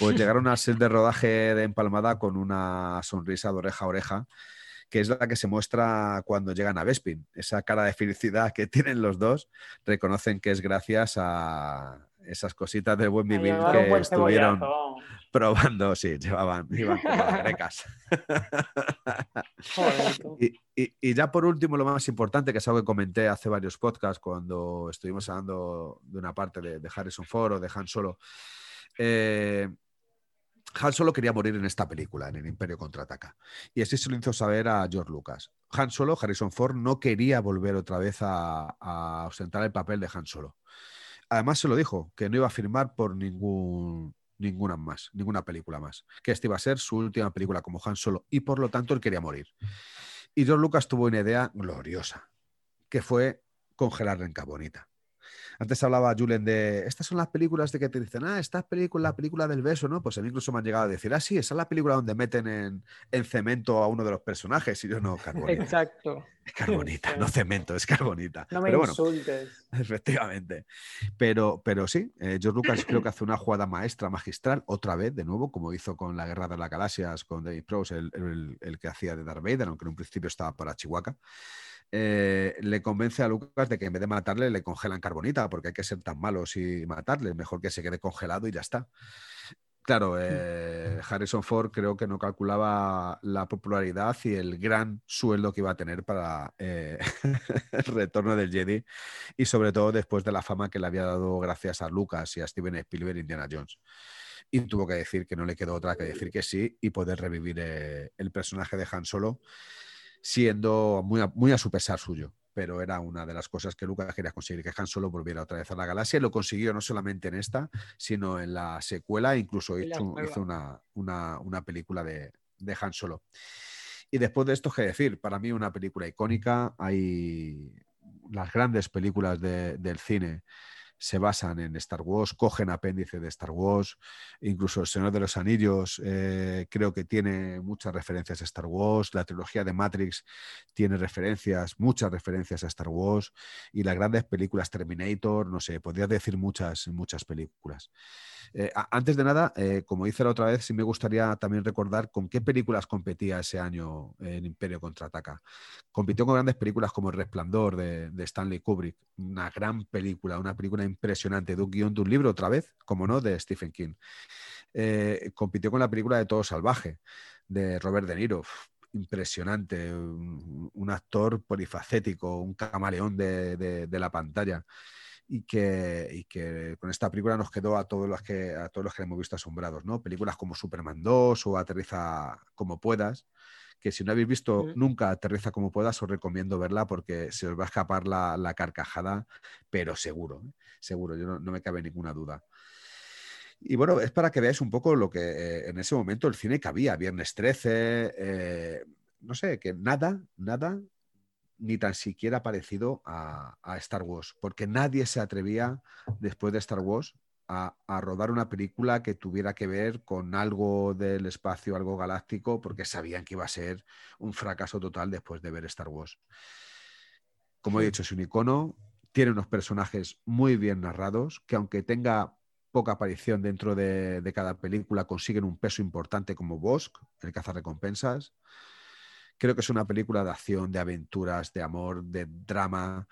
pues llegaron al set de rodaje de Empalmada con una sonrisa de oreja a oreja que es la que se muestra cuando llegan a Bespin. Esa cara de felicidad que tienen los dos, reconocen que es gracias a, esas cositas de buen vivir que estuvieron probando, sí, llevaban, iban como grecas. y, y, ya por último, lo más importante, que es algo que comenté hace varios podcasts cuando estuvimos hablando de una parte de, Harrison Ford o de Han Solo. Eh, Han Solo quería morir en esta película, en el Imperio Contraataca. Y así se lo hizo saber a George Lucas. Han Solo, Harrison Ford, no quería volver otra vez a, a ostentar el papel de Han Solo. Además se lo dijo, que no iba a firmar por ningún, ninguna más, ninguna película más. Que esta iba a ser su última película como Han Solo y por lo tanto él quería morir. Y George Lucas tuvo una idea gloriosa, que fue congelarla en Carbonita. Antes hablaba Julen de, estas son las películas de que te dicen, ah, esta película, la película del beso, ¿no? Pues a mí incluso me han llegado a decir, ah, sí, esa es la película donde meten en, cemento a uno de los personajes y yo no, carbonita. Exacto. Es carbonita, no cemento, es carbonita. No me insultes. Efectivamente. Pero, pero sí, eh, George Lucas creo que hace una jugada maestra, magistral, otra vez, de nuevo, como hizo con la Guerra de las Galaxias, con David Prowse, el, el, que hacía de Darth Vader, aunque en un principio estaba para Chihuahua. Eh, le convence a Lucas de que en vez de matarle le congelan carbonita, porque hay que ser tan malos y matarle, mejor que se quede congelado y ya está. Claro, eh, Harrison Ford creo que no calculaba la popularidad y el gran sueldo que iba a tener para eh, el retorno del Jedi y sobre todo después de la fama que le había dado gracias a Lucas y a Steven Spielberg y Indiana Jones. Y tuvo que decir que no le quedó otra que decir que sí y poder revivir el personaje de Han Solo siendo muy a, muy a su pesar suyo pero era una de las cosas que Lucas quería conseguir, que Han Solo volviera otra vez a la galaxia, y lo consiguió no solamente en esta, sino en la secuela, incluso hizo, hizo una, una, una, película de, de, Han Solo. Y después de esto, ¿qué decir? Para mí una película icónica, hay las grandes películas de, del cine se basan en Star Wars, cogen apéndice de Star Wars, incluso El Señor de los Anillos eh, creo que tiene muchas referencias a Star Wars, la trilogía de Matrix tiene referencias, muchas referencias a Star Wars y las grandes películas Terminator, no sé, podría decir muchas, muchas películas. Eh, antes de nada, eh, como hice la otra vez, sí me gustaría también recordar con qué películas competía ese año en Imperio Contraataca. Compitió con grandes películas como El Resplandor de, de Stanley Kubrick, una gran película, una película impresionante de un guion de un libro, otra vez, como no, de Stephen King. Eh, compitió con la película de Todo Salvaje, de Robert De Niro. impresionante, un, actor polifacético, un camaleón de, la pantalla. Y que, que, con esta película nos quedó a todos los que a todos los que hemos visto asombrados, ¿no? Películas como Superman 2 o Aterriza como puedas, que si no habéis visto nunca Aterriza como puedas, os recomiendo verla porque se os va a escapar la, carcajada, pero seguro, ¿eh? seguro, yo no, me cabe ninguna duda. Y bueno, es para que veáis un poco lo que eh, en ese momento el cine cabía, Viernes 13, eh, no sé, que nada, nada, ni tan siquiera parecido a, Star Wars, porque nadie se atrevía después de Star Wars a, rodar una película que tuviera que ver con algo del espacio, algo galáctico, porque sabían que iba a ser un fracaso total después de ver Star Wars. Como he dicho, es un icono, tiene unos personajes muy bien narrados, que aunque tenga poca aparición dentro de, cada película, consiguen un peso importante como Bosk, el cazarrecompensas. Creo que es una película de acción, de aventuras, de amor, de drama,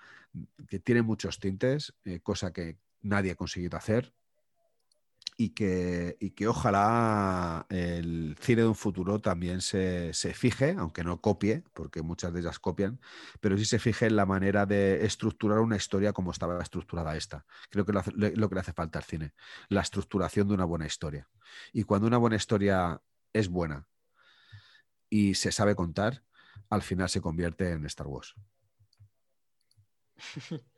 que tiene muchos tintes, eh, cosa que nadie ha conseguido hacer y que, que ojalá el cine de un futuro también se, fije, aunque no copie, porque muchas de ellas copian, pero sí se fije en la manera de estructurar una historia como estaba estructurada esta. Creo que lo, lo que le hace falta al cine, la estructuración de una buena historia. Y cuando una buena historia es buena y se sabe contar, al final se convierte en Star Wars.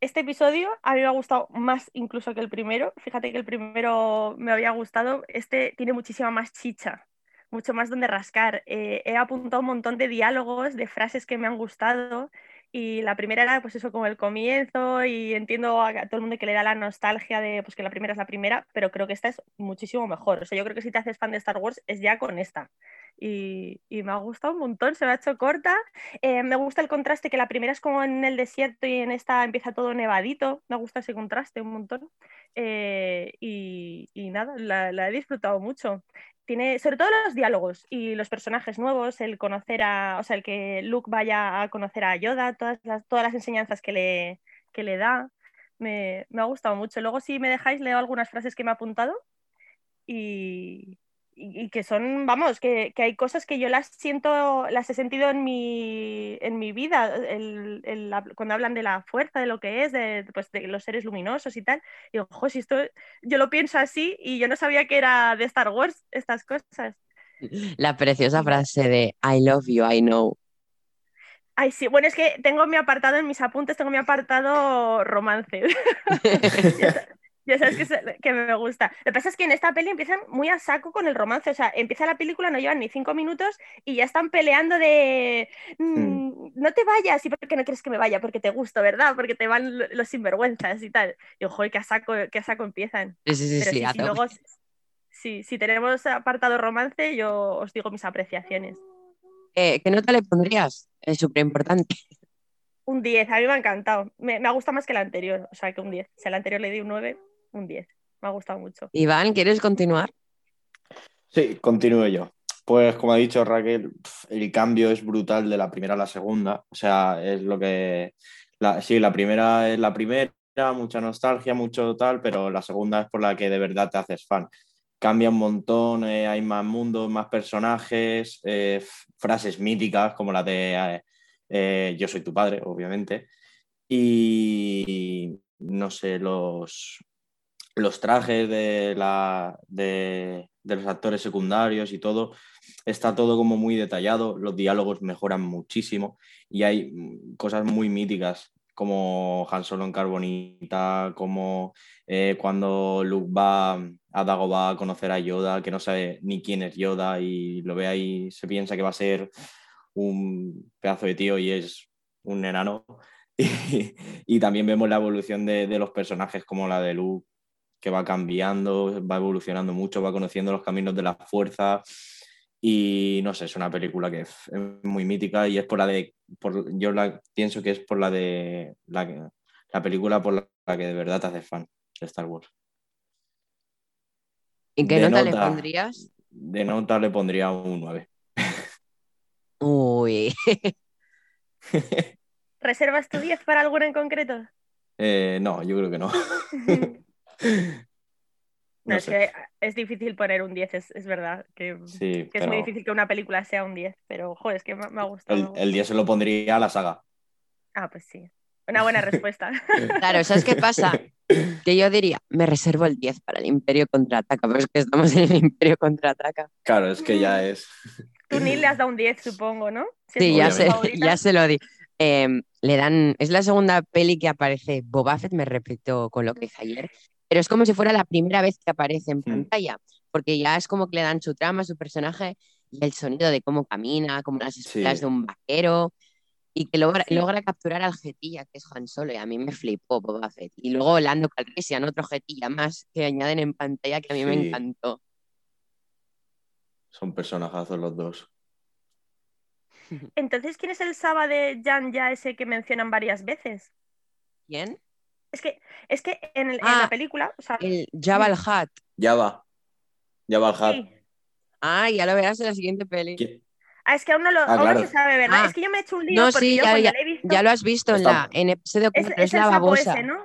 este episodio a mí me ha gustado más incluso que el primero. Fíjate que el primero me había gustado. Este tiene muchísima más chicha, mucho más donde rascar. Eh, he apuntado un montón de diálogos, de frases que me han gustado. Y la primera era, pues eso, como el comienzo, y entiendo a todo el mundo que le da la nostalgia de pues, que la primera es la primera, pero creo que esta es muchísimo mejor. O sea, yo creo que si te haces fan de Star Wars es ya con esta y, me ha gustado un montón, se me ha hecho corta. Eh, me gusta el contraste que la primera es como en el desierto y en esta empieza todo nevadito, me gusta ese contraste un montón. Eh, y, nada, la, he disfrutado mucho. Tiene, sobre todo los diálogos y los personajes nuevos, el conocer a, o sea, el que Luke vaya a conocer a Yoda, todas las, todas las enseñanzas que le, que le da, me, me ha gustado mucho. Luego, si me dejáis, leo algunas frases que me ha apuntado y, y que son, vamos, que, hay cosas que yo las siento, las he sentido en mi, en mi vida, cuando hablan de la fuerza, de lo que es, de, pues, de los seres luminosos y tal. Y ojo, si esto, yo lo pienso así y yo no sabía que era de Star Wars estas cosas. La preciosa frase de I love you, I know. Ay, sí, bueno, es que tengo mi apartado en mis apuntes, tengo mi apartado romance. Ya sabes que, me gusta. Lo que pasa es que en esta peli empiezan muy a saco con el romance. O sea, empieza la película, no llevan ni cinco minutos y ya están peleando de mm, no te vayas. ¿Y por qué no quieres que me vaya? Porque te gusto, ¿verdad? Porque te van los sinvergüenzas y tal. Y ojo, que a saco, que a saco empiezan. Sí, sí, sí. sí, luego, sí, si tenemos apartado romance, yo os digo mis apreciaciones. Eh, ¿Qué nota le pondrías? Es súper importante. Un 10, a mí me ha encantado. Me, me, ha gustado más que el anterior, o sea que un 10. Si el anterior le di un 9, un 10. Me ha gustado mucho. Iván, ¿quieres continuar? Sí, continúo yo. Pues como ha dicho Raquel, el cambio es brutal de la primera a la segunda. O sea, es lo que... La, sí, la primera es la primera, mucha nostalgia, mucho tal, pero la segunda es por la que de verdad te haces fan. Cambia un montón, eh, hay más mundos, más personajes, eh, frases míticas como la de eh, Yo soy tu padre, obviamente. Y no sé, los, los trajes de, los actores secundarios y todo, está todo como muy detallado, los diálogos mejoran muchísimo y hay cosas muy míticas como Han Solo en Carbonita, como eh, cuando Luke va a Dagobah a conocer a Yoda, que no sabe ni quién es Yoda y lo ve ahí, se piensa que va a ser un pedazo de tío y es un enano. Y, también vemos la evolución de, los personajes como la de Luke, que va cambiando, va evolucionando mucho, va conociendo los caminos de la fuerza. Y no sé, es una película que es muy mítica y es por la de. Por, yo la, pienso que es por la de. La, la película por la que de verdad te haces fan de Star Wars. ¿Y qué nota, le pondrías? De nota le pondría un 9. Uy. ¿Reservas tu 10 para alguna en concreto? Eh, no, yo creo que no. No, es que es difícil poner un 10, es, verdad. Que, es muy difícil que una película sea un 10, pero joder, es que me, ha gustado. El, 10 se lo pondría a la saga. Ah, pues sí. Una buena respuesta. claro, ¿sabes qué pasa? Que yo diría, me reservo el 10 para el Imperio contraataca, pero es que estamos en el Imperio contraataca. Claro, es que ya es. Tú ni le has dado un 10, supongo, ¿no? sí, ya se, ya se, lo di. Em, le dan, es la segunda peli que aparece Boba Fett, me repito con lo que hice ayer, pero es como si fuera la primera vez que aparece en Mm. pantalla, porque ya es como que le dan su trama, su personaje y el sonido de cómo camina, como las espuelas Sí. de un vaquero, y que logra, Sí. logra capturar al jetilla, que es Han Solo, y a mí me flipó Boba Fett. Y luego Lando Calrissian, otro jetilla más que añaden en pantalla que a mí me encantó. Son personajazos los dos. Entonces, ¿quién es el Saba de Jan ya ese que mencionan varias veces? ¿Quién? Es que, es que en, el- en Ah, la película, o sea, El Jabba el Hutt. Ya va. Ya va el hat. sí. Ah, ya lo verás en la siguiente peli. Ah, es que aún no lo Ah, aún no claro. se sabe, ¿verdad? Ah. Es que yo me he hecho un lío No, porque sí, yo ya, cuando ya, la he visto. ya lo has visto en, la, en episodio Es, 4, es, es el la sapo babosa. ese, ¿no?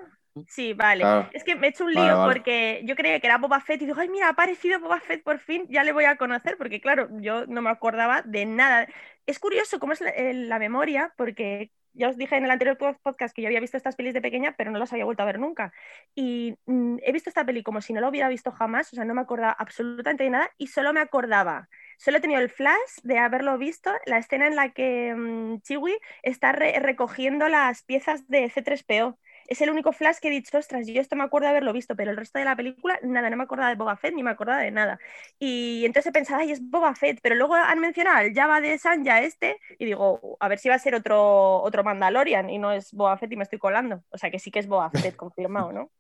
Sí, vale. Ah. Es que me he hecho un lío Vale, vale. porque yo creía que era Boba Fett y digo, ay, mira, ha aparecido Boba Fett por fin, ya le voy a conocer, porque claro, yo no me acordaba de nada. Es curioso cómo es la, eh, la memoria, porque ya os dije en el anterior po- podcast que yo había visto estas pelis de pequeña, pero no las había vuelto a ver nunca. Y mm, he visto esta peli como si no la hubiera visto jamás, o sea, no me acordaba absolutamente de nada y solo me acordaba. Solo he tenido el flash de haberlo visto, la escena en la que mm, Chiwi está re- recogiendo las piezas de C3PO. Es el único flash que he dicho, ostras, yo esto me acuerdo de haberlo visto, pero el resto de la película, nada, no me acordaba de Boba Fett ni me acordaba de nada. Y entonces he pensado, ay, es Boba Fett, pero luego han mencionado al Java de Sanja este, y digo, a ver si va a ser otro, otro Mandalorian y no es Boba Fett y me estoy colando. O sea que sí que es Boba Fett, confirmado, ¿no?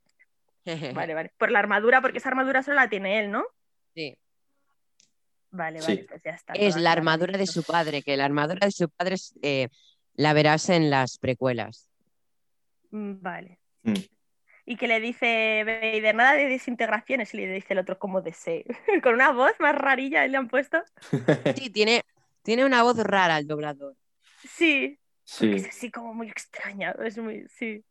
Vale, vale. Por la armadura, porque esa armadura solo la tiene él, ¿no? Sí. Vale, Sí. vale, pues ya está. Es la armadura de su padre, que la armadura de su padre es, eh, la verás en las precuelas. Mm, Vale. Mm. Y que le dice Vader, nada de desintegraciones, y le dice el otro como desee. Con una voz más rarilla le han puesto. Sí, tiene, tiene una voz rara el doblador. Sí, porque Sí. es así como muy extraña. Es muy, sí.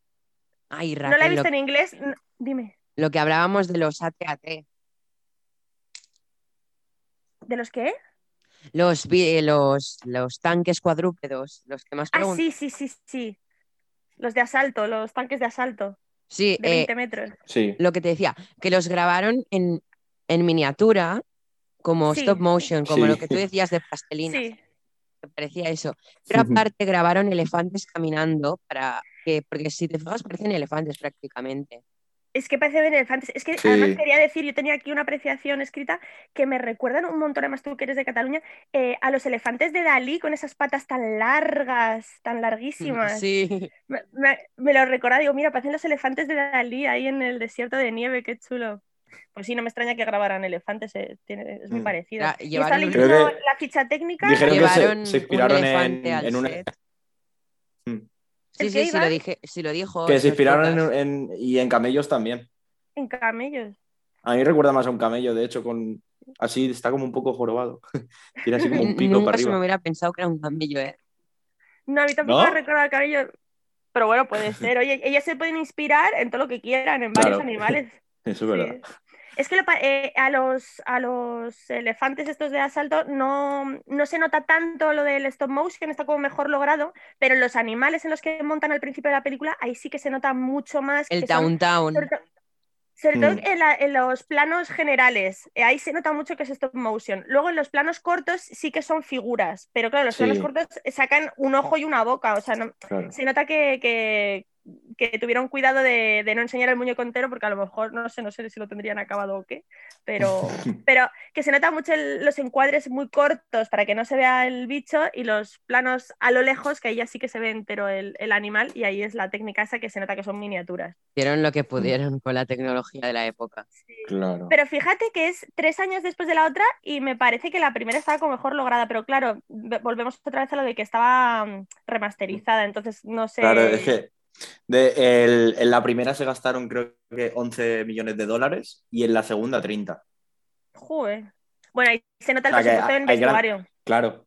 Ay, No la he Raquel, visto en inglés. no- dime, lo que hablábamos de los AT-AT, ¿de los qué? los, vi- los, los tanques cuadrúpedos, los que más Ah, preguntan. sí, sí, sí, sí. Los de asalto, los tanques de asalto, Sí, de eh, 20 metros. Sí. lo que te decía, que los grabaron en, en miniatura, como Sí. stop motion, como Sí. lo que tú decías de plastelina, Sí, me parecía eso. Pero aparte grabaron elefantes caminando para que, porque si te fijas parecen elefantes prácticamente. Es que parece ver elefantes. Es que Sí. además quería decir, yo tenía aquí una apreciación escrita que me recuerdan un montón, además tú que eres de Cataluña, eh, a los elefantes de Dalí con esas patas tan largas, tan larguísimas. Sí, Me, me- me lo recuerda, digo, mira, parecen los elefantes de Dalí ahí en el desierto de nieve, qué chulo. Pues sí, no me extraña que grabaran elefantes, eh, tiene- es muy Mm. parecido. Y un- leyendo la ficha técnica. Dijeron que se, inspiraron un en, una. set. Sí, ¿El sí, sí lo, dije, sí lo dijo. Que se inspiraron en, en- y en camellos también. En camellos. A mí recuerda más a un camello, de hecho, con así está como un poco jorobado. Tiene así como un pico Nunca para se me arriba. hubiera pensado que era un camello, ¿eh? No, a mí tampoco ¿No? me recuerda el cabello. Pero bueno, puede ser. Oye, ellas se pueden inspirar en todo lo que quieran, en varios Claro. animales. Eso es Sí. verdad. Es que lo eh, a, los, a los elefantes estos de asalto no, no se nota tanto lo del stop motion, está como mejor logrado, pero los animales en los que montan al principio de la película, ahí sí que se nota mucho más. El son- Downtown. sobre to- sobre todo Mm. en, la- en los planos generales, eh, ahí se nota mucho que es stop motion. Luego en los planos cortos sí que son figuras, pero claro, los Sí. planos cortos sacan un ojo y una boca, o sea, no- Claro. se nota que, que, que tuvieron cuidado de, de no enseñar el muñeco entero, porque a lo mejor, no sé, no sé si lo tendrían acabado o qué, pero, pero que se nota mucho el- los encuadres muy cortos para que no se vea el bicho y los planos a lo lejos, que ahí ya sí que se ve entero el, el animal y ahí es la técnica esa que se nota que son miniaturas. Hicieron lo que pudieron con la tecnología de la época. Claro. Pero fíjate que es tres años después de la otra y me parece que la primera estaba como mejor lograda, pero claro, ve- volvemos otra vez a lo de que estaba mm, remasterizada, entonces no sé. Claro, es que de, el- en la primera se gastaron creo que 11 millones de dólares y en la segunda 30. Joder. Bueno, ahí se nota el O sea, presupuesto gran- vestuario. Claro,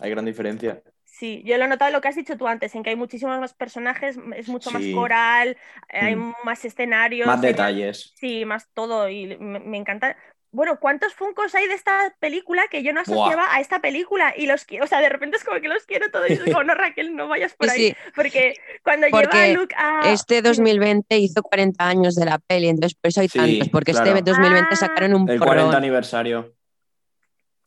hay gran diferencia. Sí, yo lo he notado lo que has dicho tú antes, en que hay muchísimos más personajes, es mucho más coral, hay Mm. más escenarios. Más detalles. Sí, más todo y me, me encanta. Bueno, ¿cuántos funcos hay de esta película que yo no asociaba a esta película? Y los quiero, o sea, de repente es como que los quiero todos y digo, no, Raquel, no vayas por Sí, ahí. sí. Porque cuando lleva a Porque Luke a. Este 2020 hizo 40 años de la peli, entonces por eso hay Sí, tantos, porque claro. este 2020 Ah. sacaron un El porrón. 40 aniversario.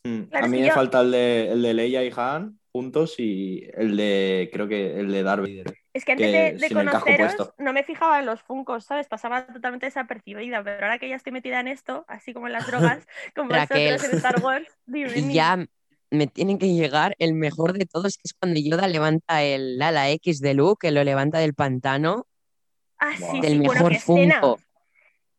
Mm, Claro, a mí me yo- falta el de, el de Leia y Han juntos y el de, creo que el de Darth Vader. Es que antes de, conoceros no me fijaba en los funcos, ¿sabes? Pasaba totalmente desapercibida, pero ahora que ya estoy metida en esto, así como en las drogas, como vosotros en Star Wars, ya me tiene que llegar el mejor de todos, que es cuando Yoda levanta el ala X de Luke, que lo levanta del pantano. Ah, sí, del mejor Funko.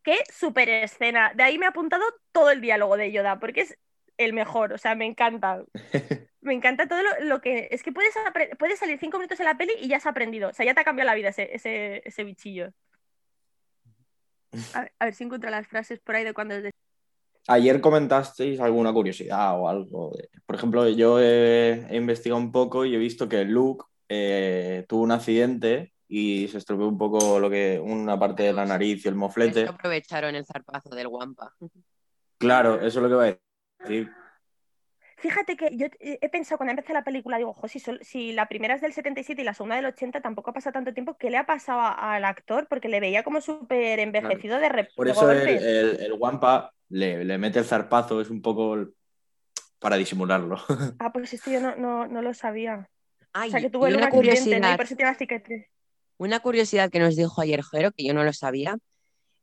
Qué super escena. De ahí me ha apuntado todo el diálogo de Yoda, porque es el mejor, o sea, me encanta. Me encanta todo lo, que... Es que puedes, puedes salir cinco minutos en la peli y ya has aprendido, o sea, ya te ha cambiado la vida ese, ese, bichillo. A ver, si encuentro las frases por ahí de cuando... Ayer comentasteis alguna curiosidad o algo. Por ejemplo, yo he, investigado un poco y he visto que Luke eh, tuvo un accidente y se estropeó un poco lo que una parte de la nariz y el moflete. aprovecharon el zarpazo del guampa. Claro, eso es lo que va a decir. Fíjate que yo he pensado cuando empecé la película, digo, si, si, la primera es del 77 y la segunda del 80, tampoco ha pasado tanto tiempo, ¿qué le ha pasado al actor? Porque le veía como súper envejecido de repente. Por eso el, el, el, Wampa le, le, mete el zarpazo, es un poco para disimularlo. Ah, pues esto yo no, no, no lo sabía. o sea, que tuvo una curiosidad. por eso tiene la cicatriz. Una curiosidad que nos dijo ayer Jero, que yo no lo sabía,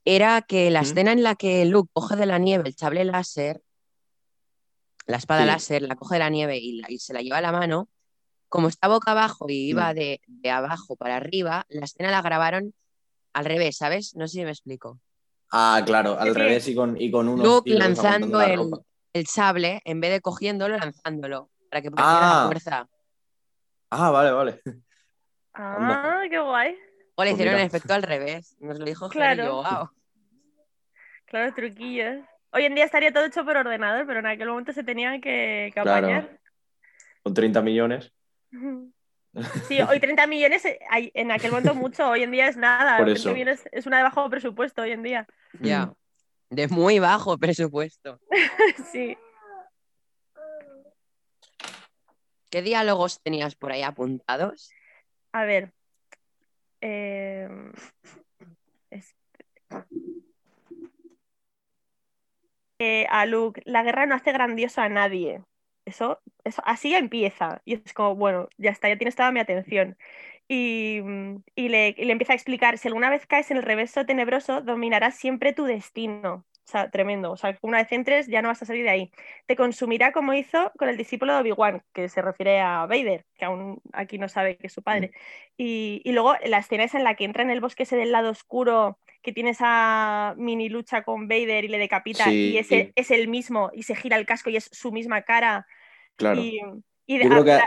era que la escena en la que Luke coge de la nieve el sable láser, la espada láser, la coge de la nieve y, se la lleva a la mano, como está boca abajo y iba mm. de, abajo para arriba, la escena la grabaron al revés, ¿sabes? No sé si me explico. Ah, claro, al revés y con, y con unos Luke lanzando el, sable, en vez de cogiéndolo, lanzándolo, para que pudiera la ah. fuerza. Ah, vale, vale. Ah, qué guay. O le pues hicieron el efecto al revés. Nos lo dijo claro. wow. Claro, truquillos. Hoy en día estaría todo hecho por ordenador, pero en aquel momento se tenía que, que apañar. Con 30 millones. Sí, hoy 30 millones, eh, en aquel momento mucho, hoy en día es nada. Por eso. es una de bajo presupuesto hoy en día. Ya, de muy bajo presupuesto. sí. ¿Qué diálogos tenías por ahí apuntados? A ver. Em, eh, a Luke, la guerra no hace grandioso a nadie. Eso, eso, así empieza. Y es como, bueno, ya está, ya tienes toda mi atención. Y, y, le, y, le, empieza a explicar, si alguna vez caes en el reverso tenebroso, dominarás siempre tu destino. O sea, tremendo. O sea, una vez entres ya no vas a salir de ahí. Te consumirá como hizo con el discípulo de Obi-Wan, que se refiere a Vader, que aún aquí no sabe que es su padre. Mm. Y, y, luego la escena es en la que entra en el bosque ese del lado oscuro, que tiene esa mini lucha con Vader y le decapita, y ese es el mismo, y se gira el casco y es su misma cara. Claro. Y, yo creo que...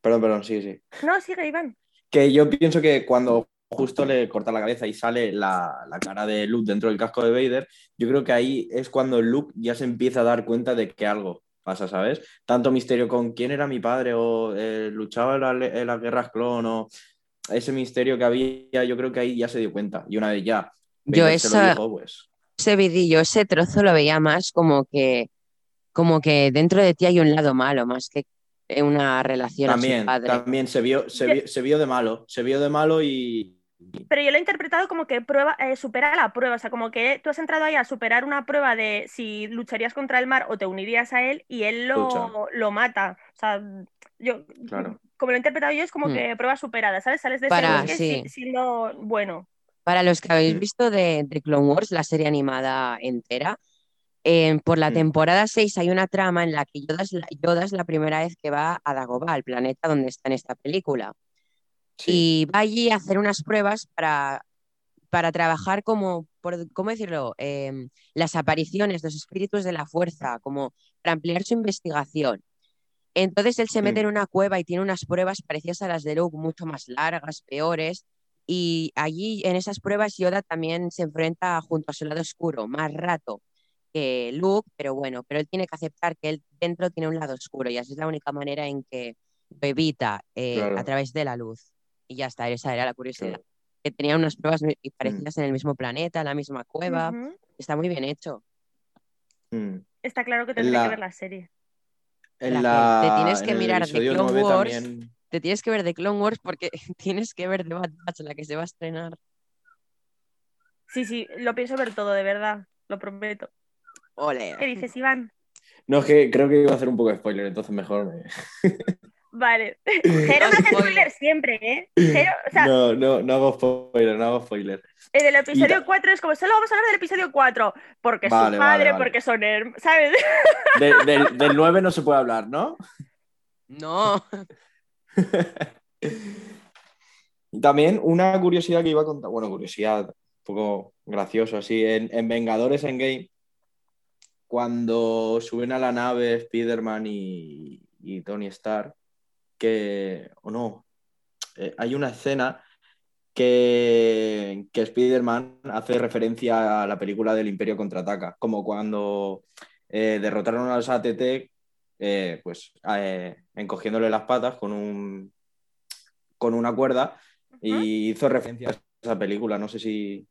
Perdón, perdón, sí, sí. No, sigue, Iván. Que yo pienso que cuando justo le corta la cabeza y sale la, cara de Luke dentro del casco de Vader, yo creo que ahí es cuando Luke ya se empieza a dar cuenta de que algo pasa, ¿sabes? Tanto misterio con quién era mi padre o eh, luchaba en, las guerras clon o ese misterio que había, yo creo que ahí ya se dio cuenta. Y una vez ya, yo esa, pues ese vidillo, ese trozo lo veía más como que, como que dentro de ti hay un lado malo, más que una relación también, padre. También se vio, se vio de malo, se vio de malo y, pero yo lo he interpretado como que prueba, eh, supera la prueba, o sea, como que tú has entrado ahí a superar una prueba de si lucharías contra el mar o te unirías a él y él lo, lo mata. O sea, yo, como lo he interpretado yo, es como hmm. que prueba superada, ¿sabes? Sales de Para, ese siendo bueno. Para los que habéis hmm. visto de, Clone Wars, la serie animada entera, eh, por la hmm. temporada 6 hay una trama en la que Yoda es, la, Yoda es la primera vez que va a Dagobah, el planeta donde está en esta película. Y va allí a hacer unas pruebas para, para trabajar como, por, ¿cómo decirlo? Em, las apariciones, los espíritus de la fuerza, como para ampliar su investigación. Entonces él se mete en una cueva y tiene unas pruebas parecidas a las de Luke, mucho más largas, peores. Y allí en esas pruebas Yoda también se enfrenta junto a su lado oscuro, más rato que Luke, pero bueno, pero él tiene que aceptar que él dentro tiene un lado oscuro y así es la única manera en que lo evita eh, a través de la luz. Y ya está, esa era la curiosidad. Que tenía unas pruebas mm. parecidas en el mismo planeta, en la misma cueva. Está muy bien hecho. Mm. Está claro que tendría que ver la serie. Te tienes que mirar de Clone Wars. Te tienes que ver de Clone Wars porque tienes que ver de Bad Batch, la que se va a estrenar. Sí, sí, lo pienso ver todo, de verdad. Lo prometo. Ole. ¿Qué dices, Iván? No, es que creo que iba a hacer un poco de spoiler, entonces mejor Vale. Jero no hace spoiler siempre, ¿eh? no, no, no hago spoiler, no hago spoiler. En el episodio 4 es como, solo vamos a hablar del episodio 4, porque es su padre, porque son hermanos, ¿sabes? del, del 9 no se puede hablar, ¿no? No. También una curiosidad que iba a contar, bueno, curiosidad un poco gracioso así, en, en Vengadores en Game, cuando suben a la nave Spider-Man y, y Tony Stark, que, o no, eh, hay una escena que, que Spider-Man hace referencia a la película del Imperio Contraataca, como cuando eh, derrotaron a los ATT, eh, pues encogiéndole las patas con, un, con una cuerda y hizo referencia a esa película, no sé si...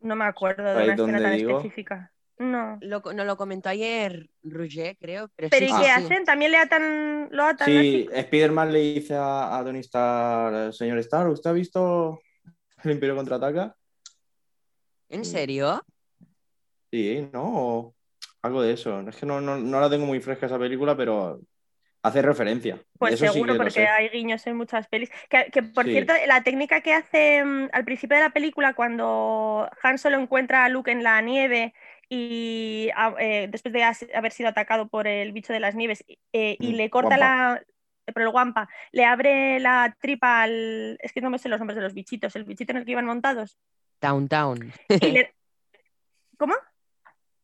No me acuerdo de una escena tan específica. No. Lo, no lo comentó ayer Roger, creo. Pero, ¿Pero ¿y qué hacen? ¿También le atan, lo atan Sí, Spider-Man le dice a, a Tony Stark, señor Stark, ¿usted ha visto el Imperio Contraataca? ¿En serio? Sí, ¿no? Algo de eso. Es que no, no, no la tengo muy fresca esa película, pero hace referencia. Pues seguro, porque hay guiños en muchas pelis. Que, por cierto, la técnica que hace mm, al principio de la película, cuando Han solo encuentra a Luke en la nieve y ah, eh, después de haber sido atacado por el bicho de las nieves eh, y mm, le corta la por el guampa, le abre la tripa al. Es que no me sé los nombres de los bichitos, el bichito en el que iban montados. Town Town. ¿Cómo?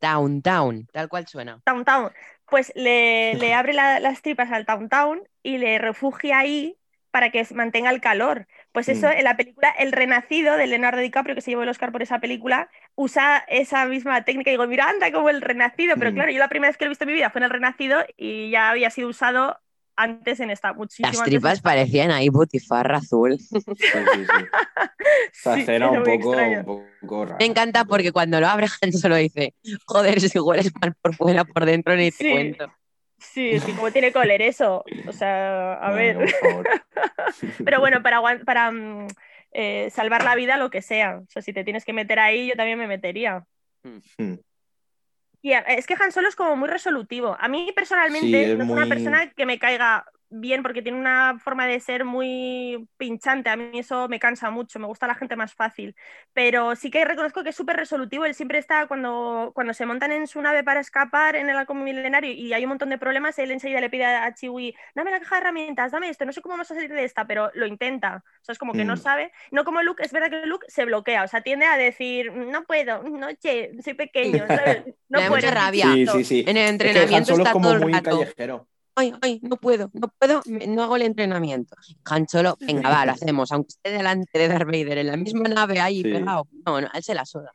Town Town, tal cual suena. Town Town pues le, abre las tripas al Town Town y le refugia ahí para que mantenga el calor. Pues eso, mm. en la película El Renacido de Leonardo DiCaprio, que se llevó el Oscar por esa película, usa esa misma técnica. Y digo, mira, anda como el Renacido. Pero mm. claro, yo la primera vez que lo he visto en mi vida fue en El Renacido y ya había sido usado antes en esta muchísimo Las tripas parecían ahí butifarra azul. Sí, sí, sí. un, poco, un, poco, raro. Me encanta porque cuando lo abre gente solo dice, joder, si hueles mal por fuera, por dentro ni te cuento. Sí, es que como tiene que oler eso. O sea, a ver. Pero bueno, para, para mm, eh, salvar la vida, lo que sea. O sea, si te tienes que meter ahí, yo también me metería. Hmm. Y es que Han Solo es como muy resolutivo. A mí personalmente no es una persona que me caiga bien porque tiene una forma de ser muy pinchante. A mí eso me cansa mucho, me gusta la gente más fácil. Pero sí que reconozco que es súper resolutivo. Él siempre está, cuando, cuando se montan en su nave para escapar en el halcón milenario y hay un montón de problemas, él enseguida le pide a Chiwi, dame la caja de herramientas, dame esto, no sé cómo vamos a salir de esta, pero lo intenta. O sea, es como que no mm. sabe. No como Luke, es verdad que Luke se bloquea, o sea, tiende a decir, no puedo, no, che, soy pequeño, ¿sabes? No puedo. mucha rabia. En el entrenamiento está todo el rato. Callejero ay, ay, no puedo, no puedo, no hago el entrenamiento. Han Solo, venga, va, lo hacemos, aunque esté delante de Darth Vader en la misma nave ahí pegado. No, no, él se la suda.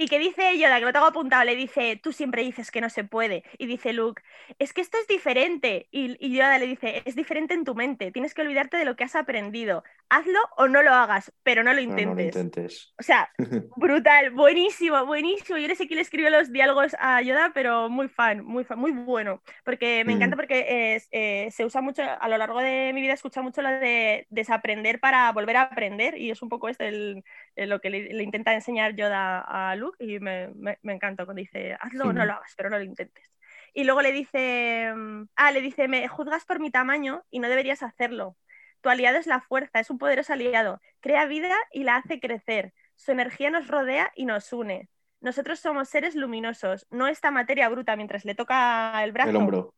Y que dice Yoda, que lo tengo apuntado, le dice, tú siempre dices que no se puede. Y dice Luke, es que esto es diferente. Y, y Yoda le dice, es diferente en tu mente, tienes que olvidarte de lo que has aprendido. Hazlo o no lo hagas, pero no lo intentes. O sea, brutal, buenísimo, buenísimo. Yo no sé quién le escribió los diálogos a Yoda, pero muy fan, muy fan, muy bueno. Porque me encanta mm. porque eh, se usa mucho, a lo largo de mi vida escucha mucho lo de desaprender para volver a aprender. Y es un poco este el, lo que le intenta enseñar Yoda a Luke y me, me, encanta cuando dice, hazlo o no lo hagas, pero no lo intentes. Y luego le dice, mm, ah, le dice, me juzgas por mi tamaño y no deberías hacerlo. Tu aliado es la fuerza, es un poderoso aliado. Crea vida y la hace crecer. Su energía nos rodea y nos une. Nosotros somos seres luminosos, no esta materia bruta mientras le toca el brazo. El hombro.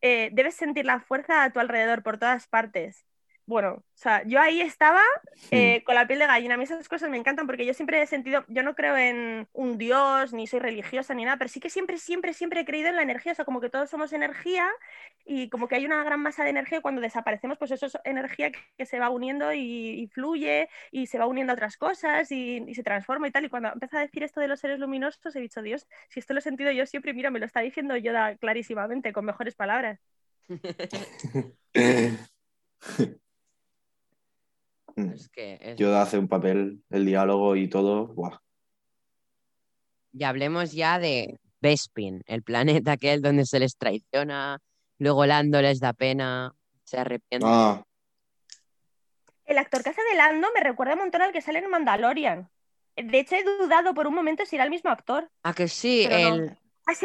Eh, debes sentir la fuerza a tu alrededor por todas partes bueno, o sea, yo ahí estaba eh, con la piel de gallina. A mí esas cosas me encantan porque yo siempre he sentido, yo no creo en un dios, ni soy religiosa, ni nada, pero sí que siempre, siempre, siempre he creído en la energía. O sea, como que todos somos energía y como que hay una gran masa de energía y cuando desaparecemos, pues eso es energía que, se va uniendo y, fluye y se va uniendo a otras cosas y, se transforma y tal. Y cuando empezó a decir esto de los seres luminosos, he dicho, Dios, si esto lo he sentido yo siempre, mira, me lo está diciendo Yoda clarísimamente, con mejores palabras. Mm. Es que Yoda hace un papel, el diálogo y todo. Y hablemos ya de Bespin, el planeta aquel donde se les traiciona, luego Lando les da pena, se arrepiente. Ah. El actor que hace de Lando me recuerda un montón al que sale en Mandalorian. De hecho, he dudado por un momento si era el mismo actor. Ah, que sí, el.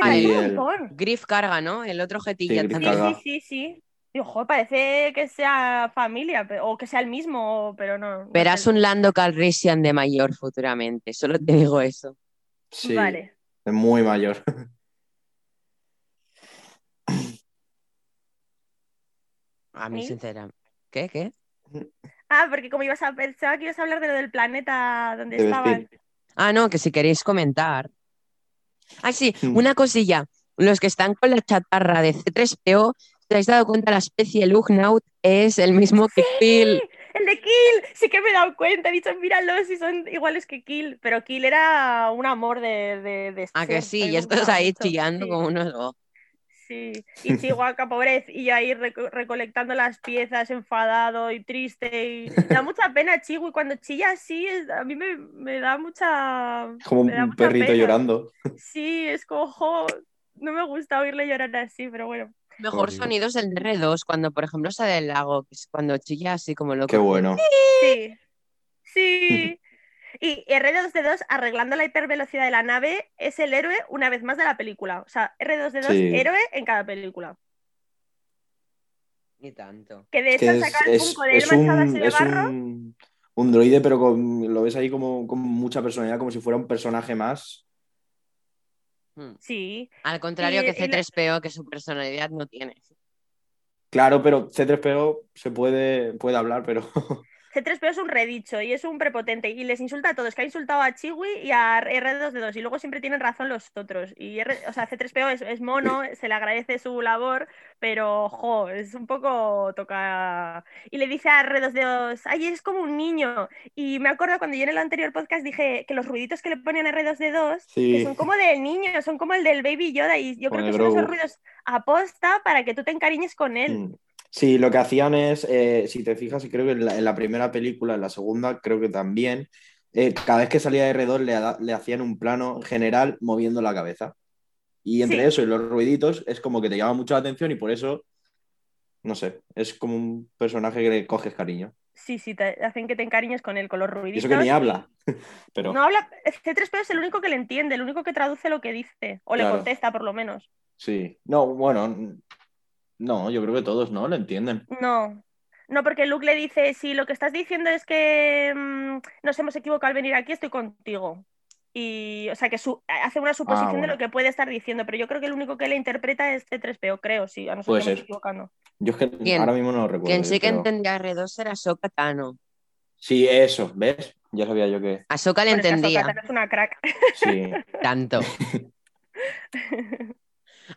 Ah, el... Griff carga, ¿no? El otro jetilla sí, Sí, sí, sí, Y ojo, parece que sea familia o que sea el mismo, pero no. Verás un Lando Calrissian de mayor futuramente, solo te digo eso. Sí, vale. es muy mayor. A mí, sinceramente. ¿Qué? ¿Qué? Ah, porque como ibas a pensaba que ibas a hablar de lo del planeta donde estaban. Ah, no, que si queréis comentar. Ah, sí, hmm. una cosilla. Los que están con la chatarra de C3PO, ¿te habéis dado cuenta? La especie Lugnaut es el mismo que Kill. El de Kill, sí que me he dado cuenta. He dicho, míralos si son iguales que Kill. Pero Kill era un amor de. de, ah, que sí, y estos ahí chillando como unos. Sí, y Chihuahua, pobreza, y ahí recolectando las piezas, enfadado y triste. Y da mucha pena Chihuahua, y cuando chilla así, a mí me, da mucha. Como un perrito llorando. Sí, es como, no me gusta oírle llorar así, pero bueno. Mejor sonido es el de R2, cuando por ejemplo sale del lago, que es cuando chilla así como loco. Qué bueno. Sí, sí. Y R2D2, arreglando la hipervelocidad de la nave, es el héroe una vez más de la película. O sea, R2D2, héroe en cada película. Ni tanto. Que de hecho saca el punco de él manchado así de barro. Un, droide, pero con, lo ves ahí como con mucha personalidad, como si fuera un personaje más. Hmm. Sí. Al contrario que C3PO, que su personalidad no tiene. Claro, pero C3PO se puede, puede hablar, pero. C3PO es un redicho y es un prepotente y les insulta a todos, que ha insultado a Chiwi y a R2D2 y luego siempre tienen razón los otros. Y o sea, C3PO es, mono, se le agradece su labor, pero jo, es un poco toca. Y le dice a R2D2, ay, es como un niño. Y me acuerdo cuando yo en el anterior podcast dije que los ruiditos que le ponían a R2D2 son como del niño, son como el del Baby Yoda y yo creo que son esos ruidos aposta para que tú te encariñes con él. Mm. Sí, lo que hacían es, eh, si te fijas, y creo que en la, primera película, en la segunda, creo que también, eh, cada vez que salía R2 le, hacían un plano general moviendo la cabeza. Y entre eso y los ruiditos es como que te llama mucho la atención y por eso, no sé, es como un personaje que le coges cariño. Sí, sí, te hacen que te encariñes con él, con los ruiditos. Y eso que ni habla. Pero... No habla, C3PO es el único que le entiende, el único que traduce lo que dice, o le contesta por lo menos. Sí, no, bueno, no, yo creo que todos no lo entienden. No, no, porque Luke le dice, si lo que estás diciendo es que mm, nos hemos equivocado al venir aquí, estoy contigo. Y, o sea, que hace una suposición de ah, lo que puede estar diciendo, pero yo creo que el único que le interpreta es C3PO, creo, sí, a nosotros estamos equivocando. Yo es que ahora mismo no lo recuerdo. Quien sí que entendía R2 era Ahsoka Tano. Sí, eso, ¿ves? Ya sabía yo que... A Ahsoka le entendía. Ahsoka es una crack. Sí. Tanto.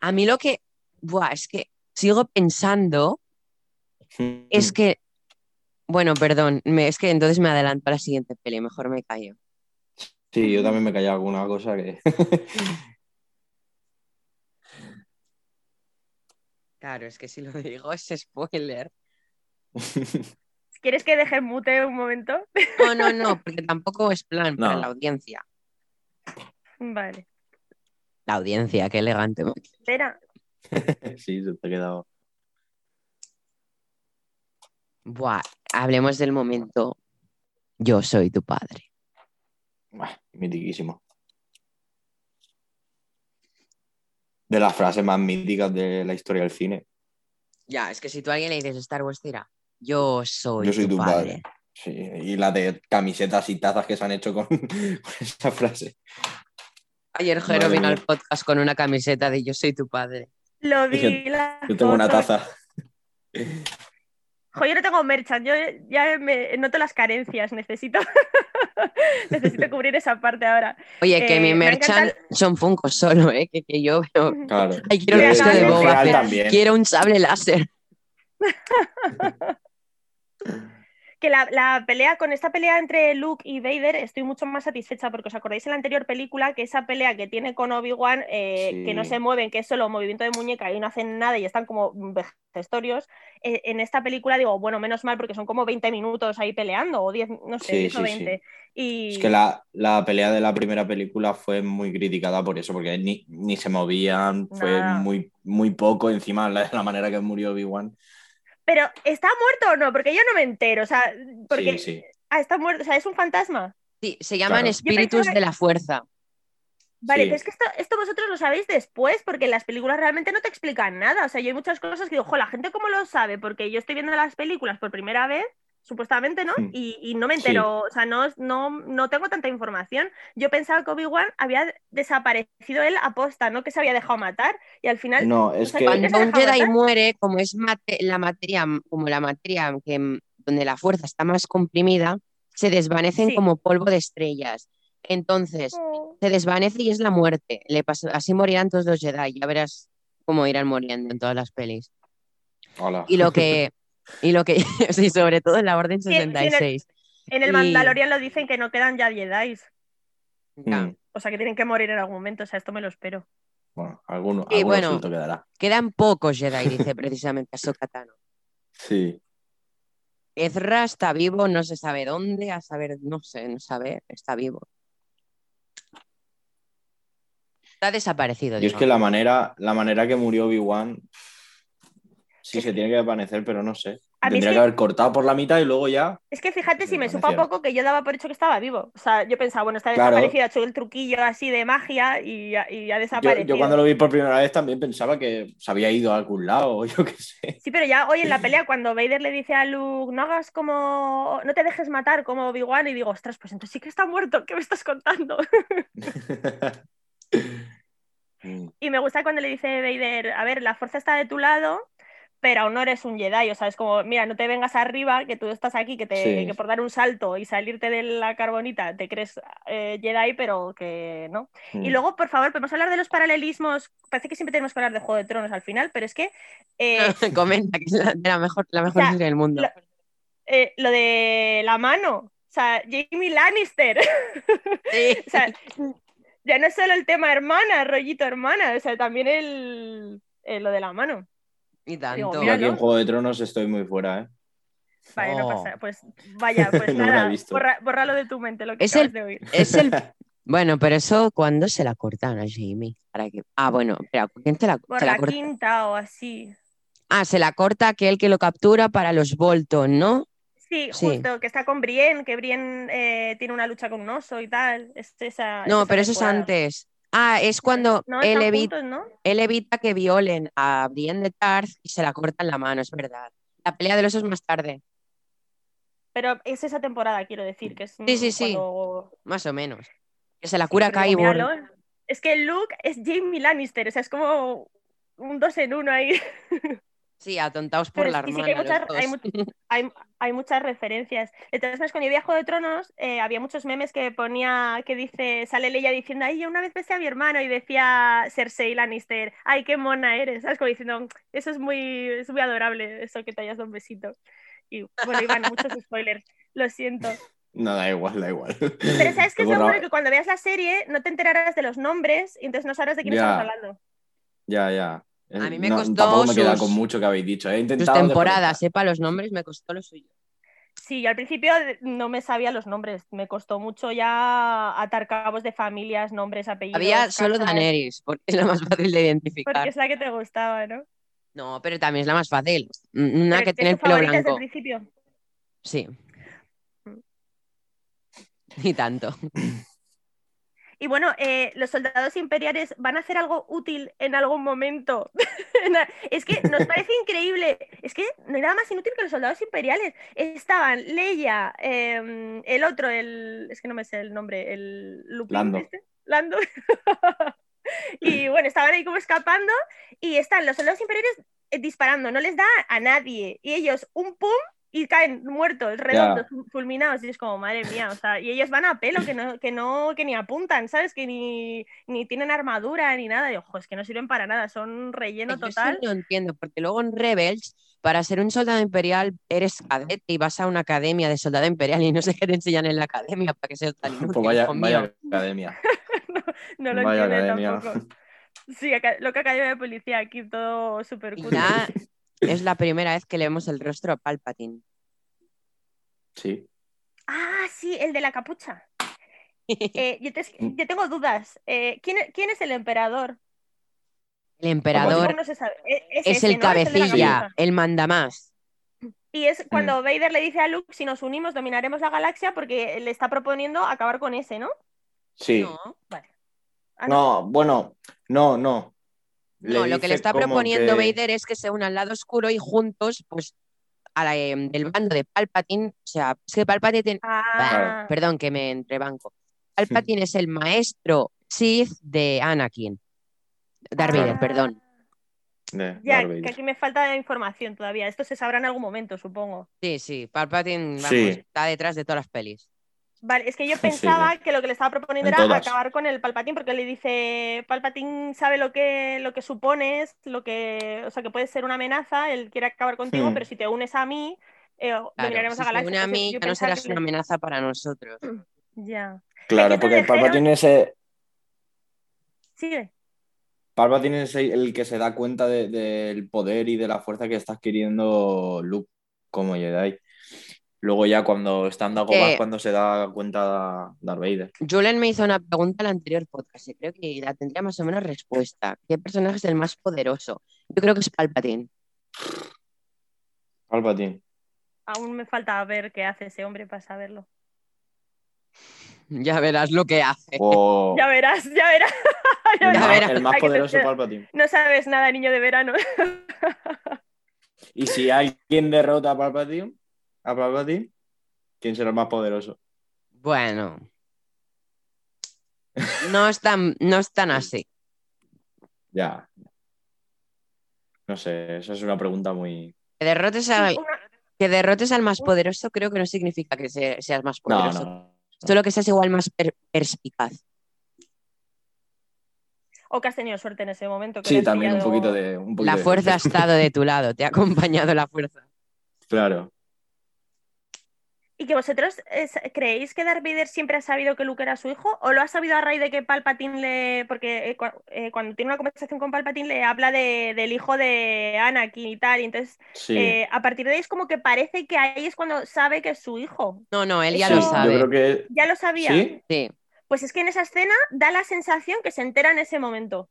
a mí lo que... Buah, es que sigo pensando es que, bueno, perdón, es que entonces me adelanto a la siguiente peli, mejor me callo. Sí, yo también me callo alguna cosa que... claro, es que si lo digo es spoiler. ¿Quieres que deje mute un momento? No, no, no, porque tampoco es plan para la audiencia. Vale. La audiencia, qué elegante. Espera, sí, se te ha quedado. Buah, hablemos del momento. Yo soy tu padre. Buah, mitiquísimo. De las frases más míticas de la historia del cine. Ya, es que si tú a alguien le dices Star Wars, dirá, yo soy, tu, padre. Sí, y la de camisetas y tazas que se han hecho con, esa frase. Ayer Jero vino al podcast con una camiseta de Yo soy tu padre. Lo vi. yo tengo una taza. yo no tengo merchan, yo ya me noto las carencias, necesito, necesito cubrir esa parte ahora. Oye, que mi eh, merchan son Funkos solo, ¿eh? que, yo veo. Claro. quiero de Boba quiero un sable láser. Que la, pelea, con esta pelea entre Luke y Vader, estoy mucho más satisfecha porque os acordáis en la anterior película que esa pelea que tiene con Obi-Wan, eh, que no se mueven, que es solo movimiento de muñeca y no hacen nada y están como vejestorios, eh, en esta película digo, bueno, menos mal porque son como 20 minutos ahí peleando, o 10, no sé, 10 o 20. Y... Es que la, pelea de la primera película fue muy criticada por eso, porque ni, se movían, fue muy, muy poco encima la, la manera que murió Obi-Wan. Pero, ¿está muerto o no? Porque yo no me entero. O sea, porque. Sí, Ah, está muerto. O sea, es un fantasma. Sí, se llaman espíritus de la fuerza. Vale, pero es que esto, vosotros lo sabéis después, porque las películas realmente no te explican nada. O sea, yo hay muchas cosas que digo, ojo, la gente cómo lo sabe, porque yo estoy viendo las películas por primera vez supuestamente, ¿no? Hmm. Y, no me entero, o sea, no, no, no, tengo tanta información. Yo pensaba que Obi-Wan había desaparecido él aposta, ¿no? Que se había dejado matar y al final... No, es que... Cuando un Jedi muere, como es la materia, como la materia que, donde la fuerza está más comprimida, se desvanecen como polvo de estrellas. Entonces, oh. se desvanece y es la muerte. Le así morirán todos los Jedi. Ya verás cómo irán muriendo en todas las pelis. Hola. Y lo que, Y lo que, sí, sobre todo en la Orden 66. en, el, Mandalorian lo dicen que no quedan ya Jedi. Mm. O sea, que tienen que morir en algún momento. O sea, esto me lo espero. Bueno, alguno, y bueno, quedará. Quedan pocos Jedi, dice precisamente Ahsoka Sí. Ezra está vivo, no se sabe dónde, a saber, no sé, no sabe, está vivo. Está desaparecido. Y es que la manera, la manera que murió Obi-Wan Sí, se tiene que desvanecer, pero no sé. Tendría que... haber cortado por la mitad y luego ya. Es que fíjate, si me supo poco que yo daba por hecho que estaba vivo. O sea, yo pensaba, bueno, está desaparecido, ha hecho el truquillo así de magia y, y ha desaparecido. Yo, cuando lo vi por primera vez también pensaba que se había ido a algún lado, yo qué sé. Sí, pero ya hoy en la pelea, cuando Vader le dice a Luke, no hagas como. No te dejes matar como Obi-Wan, y digo, ostras, pues entonces sí que está muerto, ¿qué me estás contando? y me gusta cuando le dice Vader, a ver, la fuerza está de tu lado pero aún no eres un Jedi, o sea, es como, mira, no te vengas arriba, que tú estás aquí, que, te, por dar un salto y salirte de la carbonita te crees eh, Jedi, pero que no. Y mm. luego, por favor, podemos hablar de los paralelismos, parece que siempre tenemos que hablar de Juego de Tronos al final, pero es que... Eh, comenta, que es la, mejor, la mejor serie del mundo. Eh, lo, de la mano, o sea, Jamie Lannister. o sea, ya no es solo el tema hermana, rollito hermana, o sea, también el, lo de la mano. Y tanto. Yo aquí en Juego de Tronos estoy muy fuera, ¿eh? Vale, no pasa. Pues vaya, pues nada, borra, borralo de tu mente lo que es acabas de oír. Es el... Bueno, pero eso, ¿cuándo se la cortan a Jamie? ¿Para que... Ah, bueno, pero ¿quién te la, Por la, quinta o así. Ah, se la corta aquel que lo captura para los Bolton, ¿no? Sí, justo, que está con Brienne, que Brienne eh, tiene una lucha con un oso y tal. Es esa, no, pero eso es antes. Ah, es cuando él, evita, que violen a Brienne de Tarth y se la cortan la mano, es verdad. La pelea de los osos más tarde. Pero es esa temporada, quiero decir, que es Sí, sí, sí. Más o menos. Que se la cura sí, Es que Luke es Jamie Lannister, o sea, es como un dos en uno ahí. Sí, atontados por la hermana. hay, muchas, referencias. Entonces, cuando yo viajo de Tronos, eh, había muchos memes que ponía, que dice, sale Leia diciendo, ay, yo una vez besé a mi hermano y decía Cersei Lannister, ay, qué mona eres. ¿Sabes? Como diciendo, eso es muy, es muy adorable, eso que te hayas dado un besito. Y bueno, iban muchos spoilers, lo siento. No, da igual, da igual. Pero ¿sabes qué es lo bueno? Que cuando veas la serie no te enterarás de los nombres y entonces no sabrás de quién estamos hablando. Ya, ya. A mí me costó. me queda con mucho que habéis dicho. He intentado. temporadas, sepa los nombres, me costó lo suyo. Sí, yo al principio no me sabía los nombres. Me costó mucho ya atar cabos de familias, nombres, apellidos. Había solo Daenerys, porque es la más fácil de identificar. Porque es la que te gustaba, ¿no? No, pero también es la más fácil. Una que tiene el pelo blanco. Desde el principio? Sí. Mm. Y tanto. Y bueno, eh, los soldados imperiales van a hacer algo útil en algún momento. es que nos parece increíble. Es que no hay nada más inútil que los soldados imperiales. Estaban Leia, em, el otro, el. Es que no me sé el nombre, el Lando. Este, Lando. y bueno, estaban ahí como escapando y están los soldados imperiales eh, disparando, no les da a nadie. Y ellos, un pum, y caen muertos, redondos, fulminados, y es como, madre mía, o sea, y ellos van a pelo, que no, que no, que ni apuntan, ¿sabes? Que ni, ni tienen armadura ni nada, y ojo, es que no sirven para nada, son relleno total. Yo no entiendo, porque luego en Rebels, para ser un soldado imperial, eres cadete y vas a una academia de soldado imperial y no sé qué te enseñan en la academia para que seas tan inútil, Pues vaya, vaya academia. no, lo entiendo tampoco. Sí, lo que academia de policía aquí, todo súper cool. Es la primera vez que le vemos el rostro a Palpatine. Sí. Ah, sí, el de la capucha. Eh, yo, tengo dudas. Eh, ¿quién, es el emperador? El emperador e, es, el cabecilla, el, manda más. Y es cuando mm. Vader le dice a Luke, si nos unimos dominaremos la galaxia porque le está proponiendo acabar con ese, ¿no? Sí. Vale. Ah, no, bueno, no, no. No, lo que le está proponiendo Vader es que se unan al lado oscuro y juntos, pues, a la, em, del bando de Palpatine, o sea, es que Palpatine tiene... Ah. Perdón, que me entrebanco. Palpatine es el maestro Sith de Anakin. Darth Vader, Ah. perdón. Ya, que aquí me falta información todavía. Esto se sabrá en algún momento, supongo. Sí, sí, Palpatine vamos, Sí. está detrás de todas las pelis. Vale, es que yo pensaba sí. que lo que le estaba proponiendo En era todas. acabar con el Palpatín, porque le dice, Palpatín sabe lo que, lo que supones, lo que, o sea, que puedes ser una amenaza, él quiere acabar contigo, pero si te unes a mí, eh, Claro, dominaremos si a Galaxia. une a Entonces, mí, yo ya no serás que una amenaza para nosotros. Ya. Claro, porque esto de Palpatine es, el- Sigue. Palpatine es el el que se da cuenta de- del poder y de la fuerza que está adquiriendo Luke como Jedi. Luego ya cuando está en Dagobah Que- es cuando se da cuenta Darth Vader. Julen me hizo una pregunta en el anterior podcast y creo que la tendría más o menos respuesta. ¿Qué personaje es el más poderoso? Yo creo que es Palpatine. Palpatine. Aún me falta ver qué hace ese hombre para saberlo. Ya verás lo que hace. O Ya verás, ya verás. Ya el, verás. el más poderoso Palpatine. No sabes nada, niño de verano. Y si alguien derrota a Palpatine, a ¿quién será el más poderoso? Bueno. No es tan, no es tan así. Ya. No sé, esa es una pregunta muy. Que derrotes al, que derrotes al más poderoso creo que no significa que se- seas más No, poderoso. no. Solo que seas igual más per- perspicaz. O que has tenido suerte en ese momento. que Sí, también un poquito de. Un poquito La de fuerza ha estado de tu lado, te ha acompañado la fuerza. Claro. ¿Y que vosotros es- creéis que Darth Vader siempre ha sabido que Luke era su hijo? ¿O lo ha sabido a raíz de que Palpatine le. Porque eh, eh, cuando tiene una conversación con Palpatine le habla de- del hijo de Anakin y tal. Y entonces, Sí. eh, a partir de ahí es como que parece que ahí es cuando sabe que es su hijo. No, no, él ya Eso- lo sabe. Yo creo que. ¿Ya lo sabía? ¿Sí? Sí, Pues es que en esa escena da la sensación que se entera en ese momento.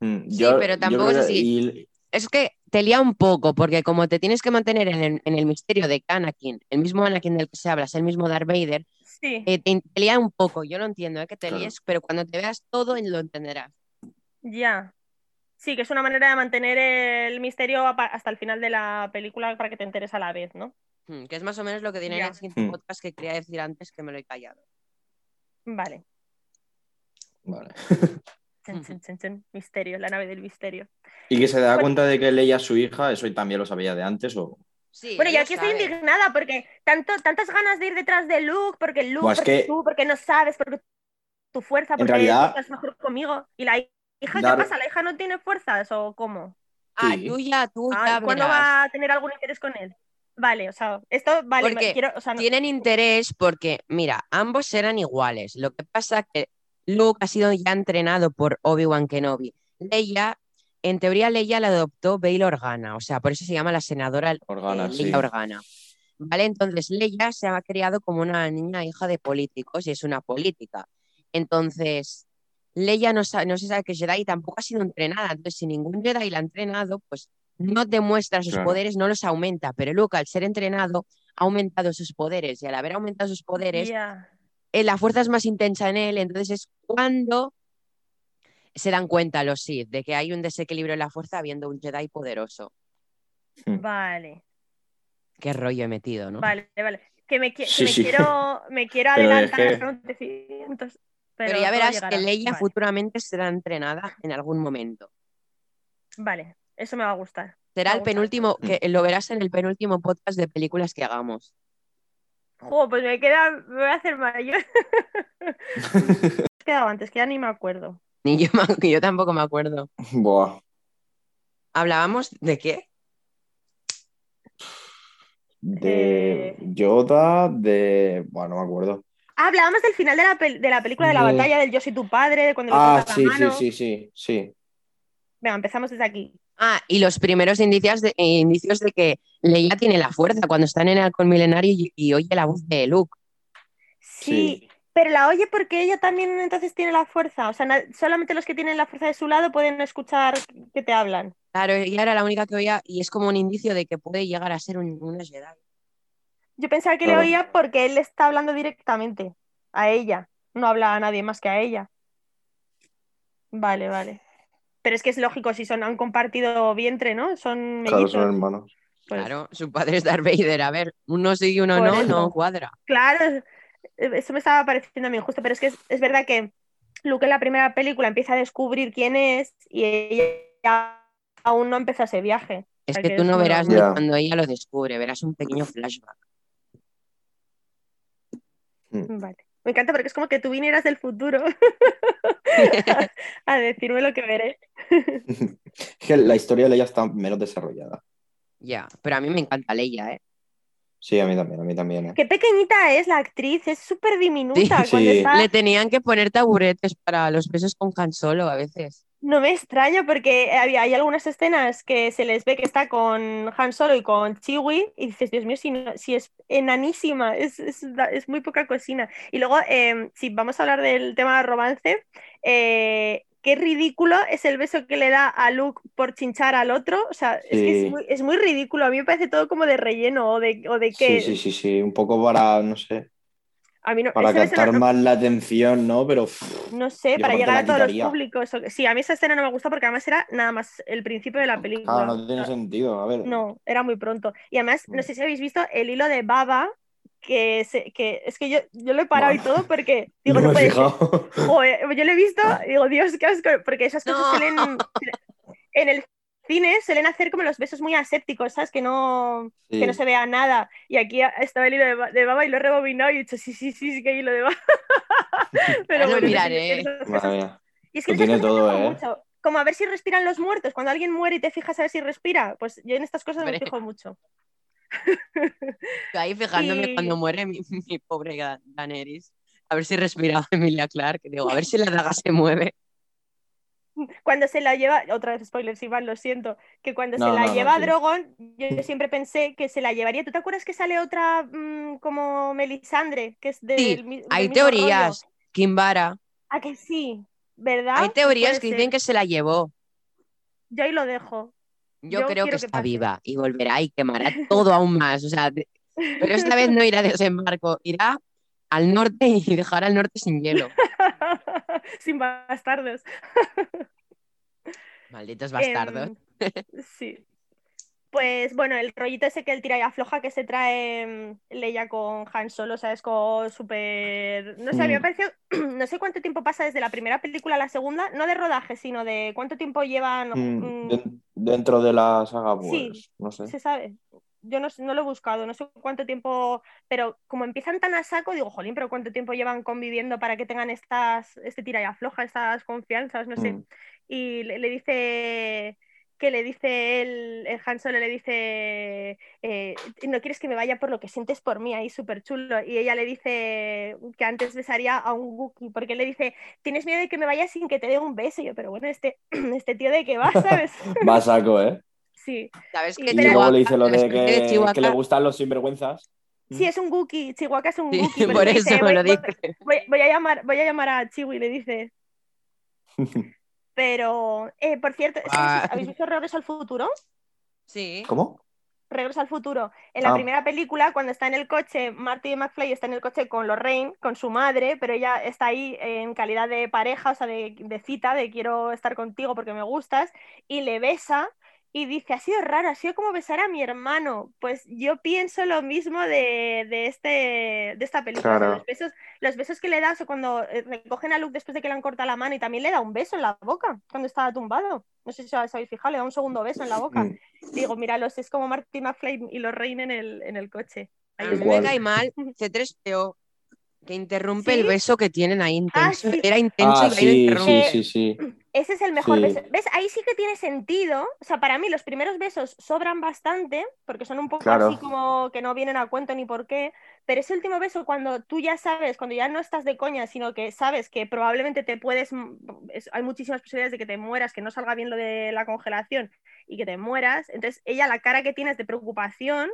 Mm, Sí, pero yo tampoco creo es así. y- es que te lía un poco, porque como te tienes que mantener en el, en el misterio de Anakin, el mismo Anakin del que se habla, es el mismo Darth Vader, Sí, eh, te, te lía un poco. Yo lo entiendo, eh, que te Claro. líes, pero cuando te veas todo lo entenderás. ya. Sí, que es una manera de mantener el misterio hasta el final de la película para que te enteres a la vez, ¿no? Hmm, Que es más o menos lo que en el siguiente Hmm. podcast que quería decir antes que me lo he callado. Vale. Vale. Misterio, la nave del misterio. Y que se da Bueno. cuenta de que Leia es su hija, eso también lo sabía de antes o. Sí, Bueno, yo aquí estoy indignada porque tanto, tantas ganas de ir detrás de Luke, porque Luke, porque que- tú, porque no sabes, porque tu fuerza, En porque realidad- estás mejor conmigo. ¿Y la hija Dar- qué pasa? ¿La hija no tiene fuerzas o cómo? Ah, Sí. tú ya, tú Ah, ya ¿Cuándo verás. va a tener algún interés con él? Vale, o sea, esto, vale, me- Porque quiero, o sea, no- Tienen interés porque, mira, ambos eran iguales. Lo que pasa que Luke ha sido ya entrenado por Obi-Wan Kenobi. Leia, en teoría, Leia la adoptó Bail Organa, o sea, por eso se llama la senadora Organa, eh, sí. Leia Organa. ¿Vale? Entonces, Leia se ha criado como una niña hija de políticos y es una política. Entonces, Leia no, sa- no se sabe que es Jedi y tampoco ha sido entrenada. Entonces, si ningún Jedi la ha entrenado, pues no demuestra sus Claro. poderes, no los aumenta. Pero Luke, al ser entrenado, ha aumentado sus poderes y al haber aumentado sus poderes. Eh, la fuerza es más intensa en él. Entonces, es cuando se dan cuenta los Sith de que hay un desequilibrio en la fuerza habiendo un Jedi poderoso. Vale, Qué rollo he metido, ¿no? vale, vale. Que me, que Sí, me sí. quiero, me quiero es adelantar que-. Pero, Pero, ya verás que Leia Vale. futuramente será entrenada en algún momento. Vale, eso me va a gustar. Será el penúltimo, que lo verás en el penúltimo podcast de películas que hagamos. Jo, pues me queda, me voy a hacer mayor. ¿Qué has quedado antes? Que ya ni me acuerdo. Ni yo, me- yo tampoco me acuerdo. Buah. ¿Hablábamos de qué? De Eh. Yoda, de. Bueno, no me acuerdo. Ah, hablábamos del final de la, pel- de la película de la De- batalla del Yo soy tu padre, de cuando le Ah, cortas sí, la sí, mano. sí, sí, sí. Venga, empezamos desde aquí. Ah, y los primeros indicios de, eh, indicios de que Leia tiene la fuerza cuando están en el halcón milenario y, y oye la voz de Luke. Sí, pero la oye porque ella también entonces tiene la fuerza. O sea, na- solamente los que tienen la fuerza de su lado pueden escuchar que te hablan. Claro, ella era la única que oía y es como un indicio de que puede llegar a ser un, una Jedi. Yo pensaba que le oía porque él está hablando directamente a ella. No habla a nadie más que a ella. Vale, vale. Pero es que es lógico, si son, han compartido vientre, ¿no? Son Claro, son hermanos. Claro, su padre es Darth Vader. A ver, uno sí y uno no, eso. no cuadra. Claro, eso me estaba pareciendo a mí injusto, pero es que es, es verdad que Luke en la primera película empieza a descubrir quién es y ella aún no empezó ese viaje. Es que tú no verás ni cuando ella lo descubre, verás un pequeño flashback. Vale. Me encanta porque es como que tú vinieras del futuro a decirme lo que veré. La historia de Leia está menos desarrollada. Ya, pero a mí me encanta Leia, ¿eh? Sí, a mí también, a mí también. ¿eh? Qué pequeñita es la actriz, es súper diminuta. Sí. Cuando Sí. está... Le tenían que poner taburetes para los besos con Han Solo a veces. No me extraña porque había, hay algunas escenas que se les ve que está con Han Solo y con Chewie y dices, Dios mío, si, no- si es enanísima, es, es, es muy poca cocina. Y luego, eh, si vamos a hablar del tema de romance, eh, qué ridículo es el beso que le da a Luke por chinchar al otro. O sea, es que es muy, es muy ridículo. A mí me parece todo como de relleno o de, o de que... Sí, sí, sí, sí, un poco para, no sé, A mí no, para captar no- más la atención, ¿no? Pero pff, No sé, para llegar a todos los públicos. Sí, a mí esa escena no me gustó porque además era nada más el principio de la película. claro, no tiene sea, sentido. A ver, No, era muy pronto. Y además, no Mm. sé si habéis visto el hilo de baba, que, se- que es que yo, yo lo he parado y No. todo porque digo, no puede ser. Joder, yo lo he visto y digo, Dios, qué asco, porque esas cosas No. suelen. En el cine suelen hacer como los besos muy asépticos, ¿sabes? Que no, que no Sí. se vea nada. Y aquí estaba el hilo de, de baba y lo he rebobinado y he dicho, sí, sí, sí, sí que hay hilo de baba. Pero lo bueno, miraré. mía. y es que tiene todo, ¿eh? mucho. Como a ver si respiran los muertos. Cuando alguien muere y te fijas a ver si respira, pues yo en estas cosas me fijo mucho. Yo ahí fijándome Y- cuando muere mi, mi pobre Da- Daenerys. A ver si respiraba Emilia Clark. Digo, a ver si la daga se mueve. Cuando se la lleva, otra vez spoilers, Iván, lo siento, que cuando No, se la no, no, lleva sí. Drogon, yo siempre pensé que se la llevaría. ¿Tú te acuerdas que sale otra mm, como Melisandre, que es del, Sí, del Hay teorías. rollo? Kimbara. ¿A que sí? ¿Verdad? Hay teorías Puede que ser. dicen que se la llevó. Yo ahí lo dejo. Yo, Yo creo que está viva y volverá y quemará todo aún más. O sea, pero esta vez no irá a desembarco, irá al norte y dejará al norte sin hielo. Sin bastardos. Malditos bastardos. Em, sí. Pues bueno, el rollito ese que él tira y afloja que se trae em, Leia con Han Solo, o sea, es como súper... No sé, a mí me Mm. pareció... No sé cuánto tiempo pasa desde la primera película a la segunda, no de rodaje, sino de cuánto tiempo llevan... Mm, mm, den- dentro de la saga, Sí. pues, no sé. se sabe. Yo no, lo he buscado, no sé cuánto tiempo, pero como empiezan tan a saco, digo, jolín, pero cuánto tiempo llevan conviviendo para que tengan estas, este tira y afloja, estas confianzas, no sé. Mm. Y le, le dice que le dice él, el Han Solo le dice, eh, no quieres que me vaya por lo que sientes por mí, ahí súper chulo. Y ella le dice que antes besaría a un Wookiee, porque él le dice, tienes miedo de que me vaya sin que te dé un beso. Y yo, pero bueno, este, este tío de qué va, ¿sabes? Va saco, ¿eh? sí. ¿Sabes Y qué? Y le dice lo de que, que le gustan los sinvergüenzas. Sí, es un Wookiee, Chihuahua es un Sí, Wookiee. por eso dice, me voy, lo voy- dice. voy- voy a llamar, voy a llamar a Chiwi, le dice. Pero, eh, por cierto, Ah. ¿habéis visto Regreso al Futuro? Sí. ¿Cómo? Regreso al Futuro. En la Ah. primera película, cuando está en el coche, Marty McFly está en el coche con Lorraine, con su madre, pero ella está ahí en calidad de pareja, o sea, de, de cita, de quiero estar contigo porque me gustas, y le besa y dice, ha sido raro, ha sido como besar a mi hermano. Pues yo pienso lo mismo de, de este, de esta película. O sea, Claro. los, besos, los besos que le da, o cuando eh, recogen a Luke después de que le han cortado la mano y también le da un beso en la boca cuando estaba tumbado. No sé si os habéis fijado, le da un segundo beso en la boca. Mm. Digo, míralos, es como Marty McFly y los Rein en el, en el coche. A Ahí mí está. me cae mal C3PO, que interrumpe ¿Sí? el beso que tienen ahí intenso. sí. Era intenso Ah, y ahí lo sí, sí, interrumpe. sí, sí. Ese es el mejor Sí. beso. ¿Ves? Ahí sí que tiene sentido. O sea, para mí los primeros besos sobran bastante, porque son un poco Claro. así como que no vienen a cuento ni por qué. Pero ese último beso, cuando tú ya sabes, cuando ya no estás de coña, sino que sabes que probablemente te puedes. es- hay muchísimas posibilidades de que te mueras, que no salga bien lo de la congelación y que te mueras. Entonces, ella, la cara que tienes de preocupación.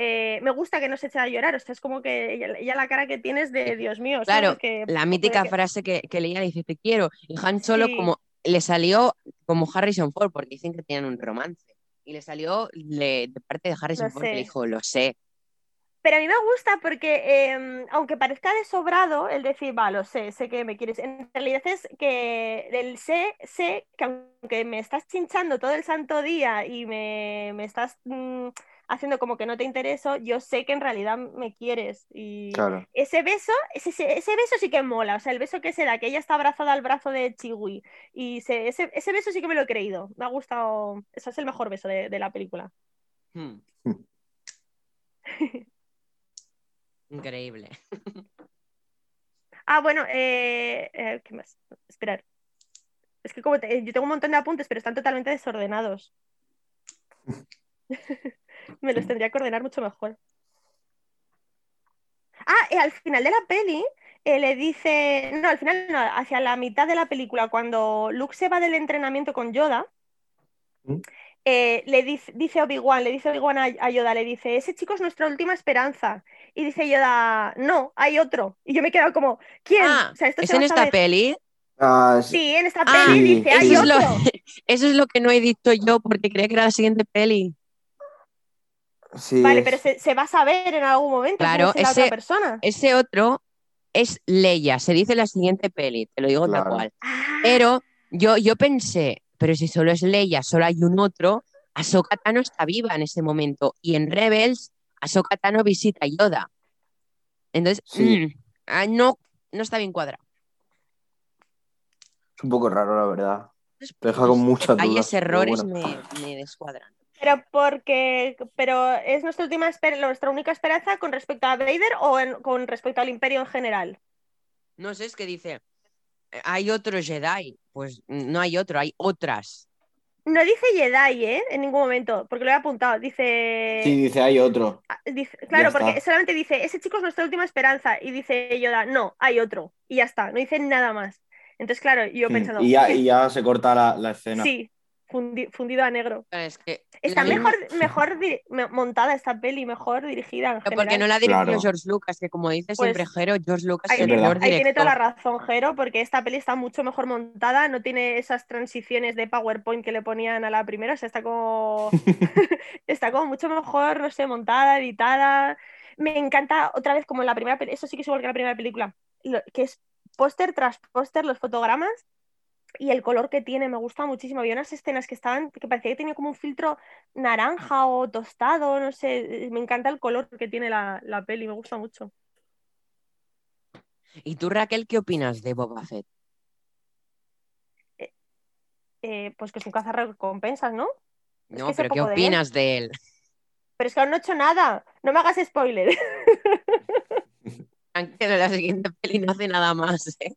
Eh, me gusta que no se eche a llorar, o sea, es como que ella, ella la cara que tienes de Dios mío. Claro, que La mítica que- frase que, que leía dice, te quiero. Y Han Solo Sí. como le salió como Harrison Ford, porque dicen que tenían un romance. Y le salió le- de parte de Harrison Ford, que le dijo, lo sé. Pero a mí me gusta porque, em, aunque parezca de sobrado el decir, va, lo sé, sé que me quieres, en realidad es que el sé, sé que aunque me estás chinchando todo el santo día y me, estás mm, haciendo como que no te intereso, yo sé que en realidad me quieres. Y ese beso, ese, ese, beso sí que mola, o sea, el beso que se da, que ella está abrazada al brazo de Chiwi, y ese, ese, beso sí que me lo he creído, me ha gustado, ese es el mejor beso de, la película. Hmm. Increíble. ah, bueno, eh, eh, ¿qué más? Esperar. Es que como yo tengo un montón de apuntes, pero están totalmente desordenados. Me los tendría que ordenar mucho mejor. Ah, al final de la peli eh, le dice, no, al final no, hacia la mitad de la película, cuando Luke se va del entrenamiento con Yoda, ¿Mm? Eh, le dice, dice Obi-Wan, le dice Obi-Wan a, Yoda, le dice, ese chico es nuestra última esperanza. Y dice Yoda, no, hay otro. Y yo me he quedado como, ¿quién? Ah, ¿Es en esta peli? Ah, sí. en esta ah, peli dice, hay eso otro. Es lo, eso es lo que no he dicho yo, porque creía que era la siguiente peli. Vale, pero se, va a saber en algún momento claro, ese, otra persona. Ese otro es Leia, se dice la siguiente peli, te lo digo tal cual. Pero yo, yo pensé, pero si solo es Leia, solo hay un otro, Ahsoka Tano está viva en ese momento. Y en Rebels, Ahsoka Tano visita a Yoda. Entonces, mm, ah, no, no está bien cuadrado. Es un poco raro, la verdad. deja con muchas dudas. Hay errores me, me, descuadran. Pero porque, pero es nuestra última nuestra única esperanza con respecto a Vader o con respecto al Imperio en general. No sé, es que dice, hay otro Jedi. Pues no hay otro, hay otras. No dice Jedi, ¿eh? En ningún momento, porque lo he apuntado. Dice. Sí, dice hay otro. Ah, claro, porque solamente dice, ese chico es nuestra última esperanza. Y dice Yoda, no, hay otro. Y ya está, no dice nada más. Entonces, claro, yo he pensado. Y ya, y ya se corta la, la escena. Sí, fundido a negro. Es que Está mejor, mejor montada esta peli, mejor dirigida. En porque no la dirigió George Lucas, que como dice siempre pues Jero, George Lucas es el mejor Ahí tiene toda la razón, Jero, porque esta peli está mucho mejor montada, no tiene esas transiciones de PowerPoint que le ponían a la primera, o sea, está como, está como mucho mejor, no sé, montada, editada. Me encanta otra vez como en la primera película, eso sí que es igual que la primera película, que es póster tras póster, los fotogramas y el color que tiene me gusta muchísimo. Había unas escenas que estaban, que parecía que tenía como un filtro naranja o tostado, no sé, me encanta el color que tiene la, peli, me gusta mucho. ¿Y tú, Raquel, qué opinas de Boba Fett? Eh, eh, pues que es un cazarrecompensas, ¿no? No, pero ¿qué opinas de él? Pero es que aún no he hecho nada, no me hagas spoiler. Aunque la siguiente peli no hace nada más, ¿eh?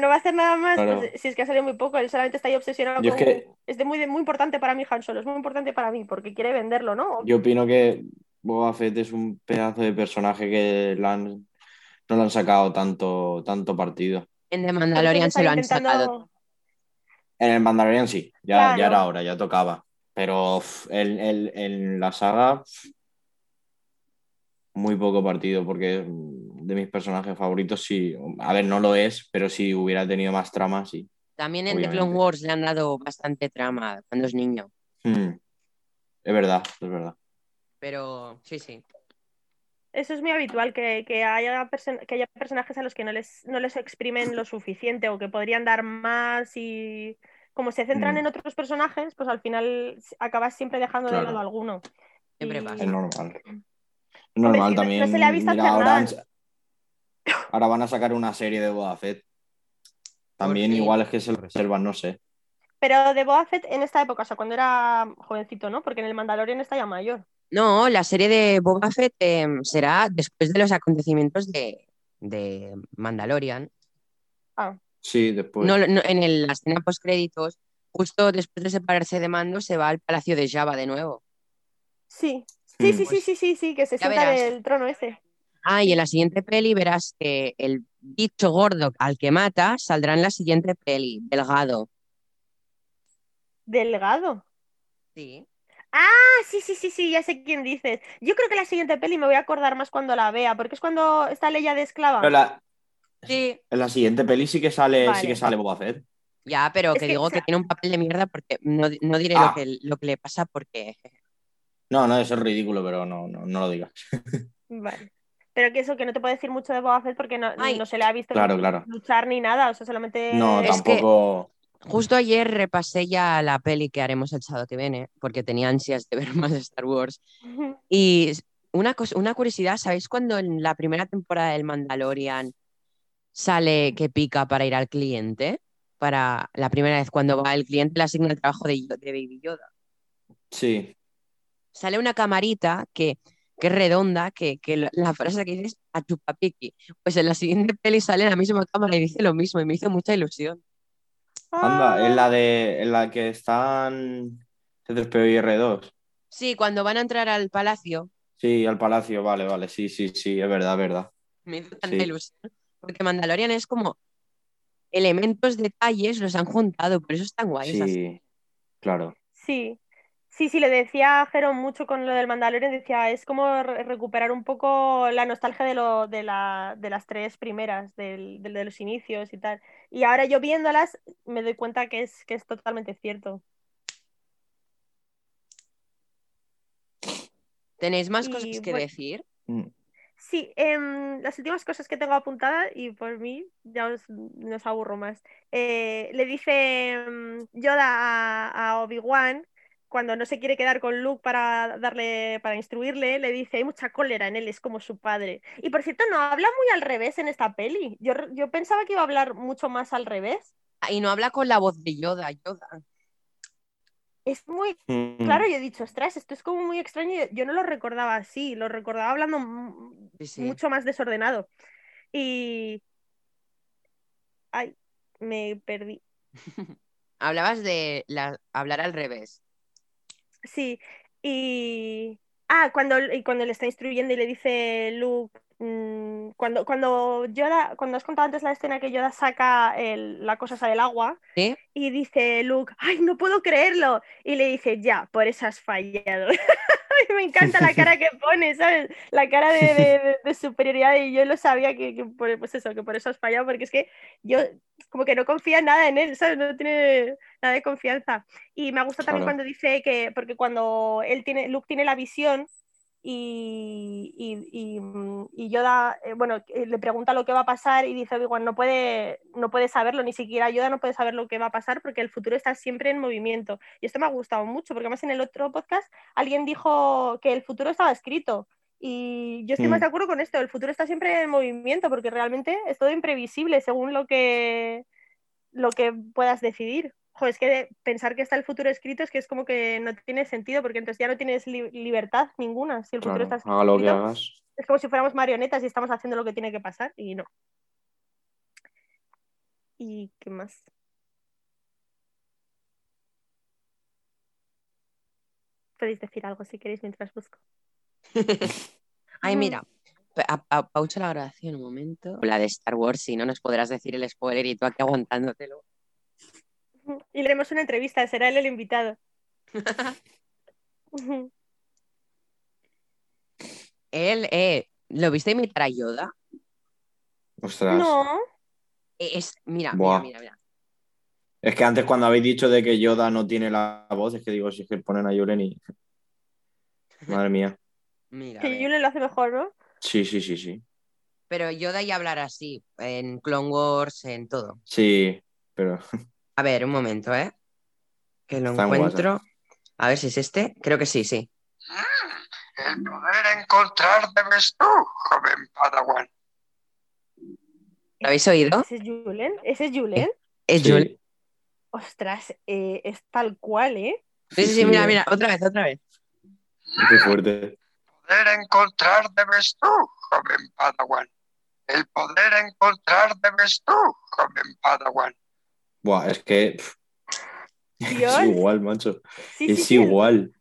No va a hacer nada más, pues, si es que ha salido muy poco, él solamente está ahí obsesionado con... Es, de muy, muy importante para mí Han Solo, es muy importante para mí, porque quiere venderlo, ¿no? Yo opino que Boba Fett es un pedazo de personaje que no lo han sacado tanto, tanto partido. En The Mandalorian se lo han sacado. En el Mandalorian sí, ya, ya era hora, ya tocaba. Pero en la saga, muy poco partido, porque de mis personajes favoritos sí. A ver, no lo es, pero si hubiera tenido más trama, sí. También en The Clone Wars le han dado bastante trama cuando es niño. Hmm. Es verdad, es verdad. Pero sí, sí. Eso es muy habitual, que, haya, que haya personajes a los que no les, no les exprimen lo suficiente o que podrían dar más y como se centran hmm. en otros personajes, pues al final acabas siempre dejando de lado alguno. Siempre pasa. Es normal normal también. Ahora, van a sacar una serie de Boba Fett. También igual es que se lo reservan, no sé. Pero de Boba Fett en esta época, o sea, cuando era jovencito, ¿no? Porque en el Mandalorian está ya mayor. No, la serie de Boba Fett em, será después de los acontecimientos de, Mandalorian. Ah. Sí, después. No, en la escena post créditos, justo después de separarse de Mando, se va al Palacio de Java de nuevo. Sí, Sí, sí, sí, sí, sí, sí, que se sienta del trono ese. Ah, y en la siguiente peli verás que el bicho gordo al que mata saldrá en la siguiente peli, Delgado. ¿Delgado? Sí. Ah, sí, sí, sí, sí, ya sé quién dices. Yo creo que la siguiente peli me voy a acordar más cuando la vea, porque es cuando está Leia de esclava. Sí. En la siguiente peli sí que sale, sí que sale Boba Fett. Ya, pero que, digo que tiene un papel de mierda porque no, diré lo, ah. que, lo que le pasa porque No, no, eso es ridículo, pero no, no, no lo digas. Vale. Pero que eso, que no te puedo decir mucho de Boba Fett porque no, Ay. no se le ha visto Claro, claro. luchar ni nada, o sea, solamente... No, Es que- tampoco. Justo ayer repasé ya la peli que haremos el sábado que viene, porque tenía ansias de ver más de Star Wars. Y una, cos- una curiosidad, ¿sabéis cuando en la primera temporada del Mandalorian sale que pica para ir al cliente? Para la primera vez cuando va el cliente le asigna el trabajo de Baby Yoda. Sí. Sale una camarita que, que es redonda, que, que la- frase que dice es a chupapiqui. Pues en la siguiente peli sale la misma cámara y dice lo mismo y me hizo mucha ilusión. Anda, en la de en la que están C3PO y R2. Sí, cuando van a entrar al palacio, Sí, al palacio, vale, vale, sí, sí, sí, es verdad, es verdad. me hizo tanta Sí. ilusión. Porque Mandalorian es como elementos, detalles, los han juntado, por eso es tan guay. Sí, claro. Sí, sí, sí, le decía a Jero mucho con lo del Mandalorian, decía, es como re- recuperar un poco la nostalgia de, lo, de, la, de las tres primeras, del, del- de los inicios y tal. Y ahora yo viéndolas me doy cuenta que es, que es totalmente cierto. ¿Tenéis más Y cosas que bueno- decir? Mm. Sí, em, las últimas cosas que tengo apuntadas, y por mí ya os, no os aburro más. Eh, le dice em, Yoda a, a Obi-Wan, cuando no se quiere quedar con Luke para darle, para instruirle, le dice, hay mucha cólera en él, es como su padre. Y por cierto, no habla muy al revés en esta peli. Yo, yo pensaba que iba a hablar mucho más al revés. Ah, Y no habla con la voz de Yoda, Yoda. Es muy Mm. claro, yo he dicho, ostras, esto es como muy extraño. Yo no lo recordaba así, lo recordaba hablando m- Sí, sí. mucho más desordenado. Y. Ay, me perdí. Hablabas de la... hablar al revés. Sí, y. Ah, cuando, y cuando le está instruyendo y le dice Luke. mm, cuando, cuando Yoda, cuando has contado antes la escena que Yoda saca el- la cosa esa del agua ¿Sí? y dice Luke, ¡ay, no puedo creerlo! Y le dice, ya, por eso has fallado. Me encanta la cara que pone, ¿sabes? La cara de, de- de- de superioridad y yo lo sabía que, que por, pues eso, que por eso has fallado, porque es que yo como que no confía nada en él, ¿sabes? No tiene nada de confianza. Y me gusta también Claro. cuando dice que, porque cuando él tiene, Luke tiene la visión y, y, y, mm, y Yoda, eh, bueno, le pregunta lo que va a pasar y dice, Obi-Wan, no puede, no puede saberlo, ni siquiera Yoda no puede saber lo que va a pasar porque el futuro está siempre en movimiento. Y esto me ha gustado mucho, porque además en el otro podcast alguien dijo que el futuro estaba escrito. Y yo estoy más Mm. de acuerdo con esto, el futuro está siempre en movimiento porque realmente es todo imprevisible según lo que, lo que puedas decidir. Jo, es que pensar que está el futuro escrito es que es como que no tiene sentido porque entonces ya no tienes li- libertad ninguna. Si el futuro Claro, está haga lo que escrito, hagas. es como si fuéramos marionetas y estamos haciendo lo que tiene que pasar y no. ¿Y qué más? Podéis decir algo si queréis mientras busco. Ay, mira, pa- a- pa- pausa la grabación un momento. La de Star Wars, si no nos podrás decir el spoiler y tú aquí aguantándotelo. Y le haremos una entrevista, será él el invitado. Él, eh, ¿lo viste imitar a Yoda? Ostras. No, Eh, Es, mira, Buah. mira, mira, mira. Es que antes cuando habéis dicho de que Yoda no tiene la voz, es que digo, si es que ponen a Yolen y... Madre mía. Mira, a que ver. Julen lo hace mejor, ¿no? Sí, sí, sí, sí. Pero Yoda ya hablará así, en Clone Wars, en todo. Sí, pero... A ver, un momento, ¿eh? Que lo Está en encuentro. A ver si es este. Creo que sí, sí. El poder encontrar debes tú, joven Padawan. ¿Lo habéis oído? ¿Ese es Julen? ¿Ese es Julen? Es Sí. Julen. Ostras, eh, es tal cual, ¿eh? Sí, sí, sí, mira, mira, otra vez, otra vez. Qué fuerte. Poder encontrar debes tú, joven Padawan. El poder encontrar debes tú, joven Padawan. Buah, es que... Dios. Es igual, macho. Sí, Es sí, igual.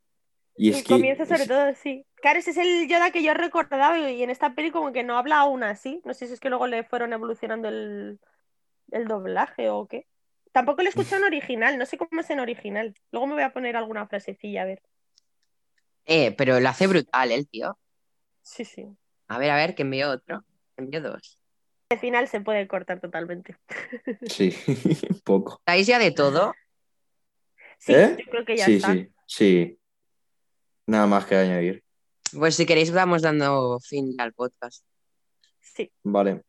Y es el que... comienzo sobre es- todo, sí. Claro, ese es el Yoda que yo recordaba y y en esta peli como que no habla aún así. No sé si es que luego le fueron evolucionando el, el doblaje o qué. Tampoco lo escuché en original, no sé cómo es en original. Luego me voy a poner alguna frasecilla, a ver. Eh, pero lo hace brutal el tío. Sí, sí. A ver, a ver, que envío otro. Envío dos. Al final se puede cortar totalmente. Sí, poco. ¿Estáis ya de todo? Sí, ¿Eh? yo creo que ya Sí, está. sí, sí. Nada más que añadir. Pues si queréis vamos dando fin al podcast. Sí. Vale.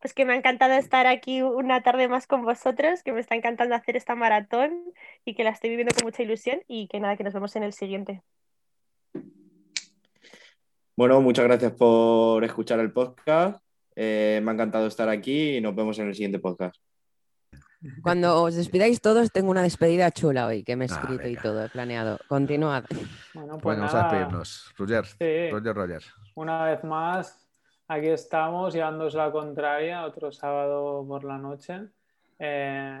Pues que me ha encantado estar aquí una tarde más con vosotros, que me está encantando hacer esta maratón y que la estoy viviendo con mucha ilusión y que nada, que nos vemos en el siguiente. Bueno, muchas gracias por escuchar el podcast. Eh, me ha encantado estar aquí y nos vemos en el siguiente podcast. Cuando os despidáis todos, tengo una despedida chula hoy, que me he ah, escrito y todo, he planeado. Continuad. Bueno, pues vamos a despedirnos. Roger, Roger, Roger. Una vez más, aquí estamos llevándoos la contraria, otro sábado por la noche. Eh,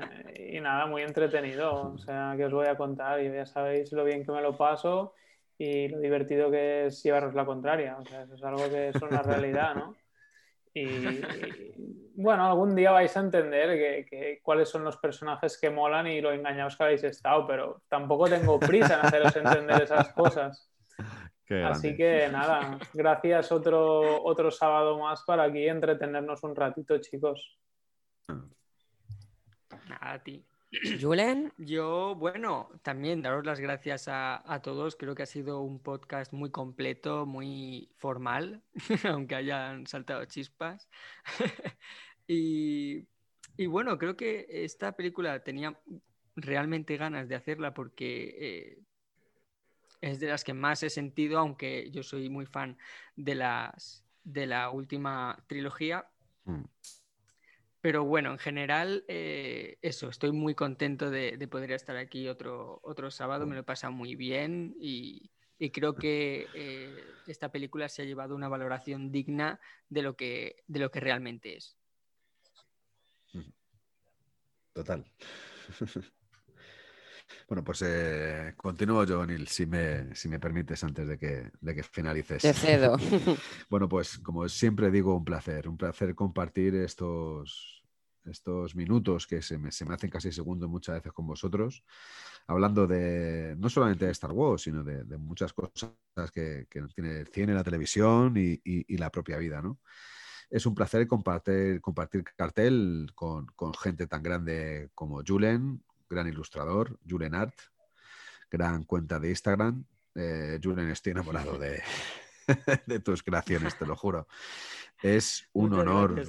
y nada, muy entretenido. O sea, que os voy a contar. Y ya sabéis lo bien que me lo paso y lo divertido que es llevaros la contraria. O sea, eso es algo que es una realidad, ¿no? Y, bueno, algún día vais a entender que, cuáles son los personajes que molan y lo engañados que habéis estado, pero tampoco tengo prisa en haceros entender esas cosas. Así que nada, gracias otro, otro sábado más para aquí entretenernos un ratito, chicos. Nada, a ti. Julen. Yo, bueno, también daros las gracias a, todos. Creo que ha sido un podcast muy completo, muy formal, aunque hayan saltado chispas. y, bueno, creo que esta película tenía realmente ganas de hacerla porque eh, es de las que más he sentido, aunque yo soy muy fan de, las, de la última trilogía. Mm. Pero bueno, en general, eh, eso, estoy muy contento de, poder estar aquí otro, otro sábado, me lo he pasado muy bien y, creo que eh, esta película se ha llevado una valoración digna de lo que, de lo que realmente es. Total. Bueno, pues eh, continúo yo, Neil, si me, si me permites, antes de que, de que finalices. Te cedo. bueno, pues como siempre digo, un placer, un placer compartir estos, estos minutos que se me, se me hacen casi segundos muchas veces con vosotros, hablando de no solamente de Star Wars, sino de, muchas cosas que, que, tiene el cine, la televisión y, y, la propia vida, ¿no? Es un placer compartir, compartir cartel con, con gente tan grande como Julen, gran ilustrador, Julen Art, gran cuenta de Instagram. Eh, Julen, estoy enamorado de, de tus creaciones, te lo juro. Es un honor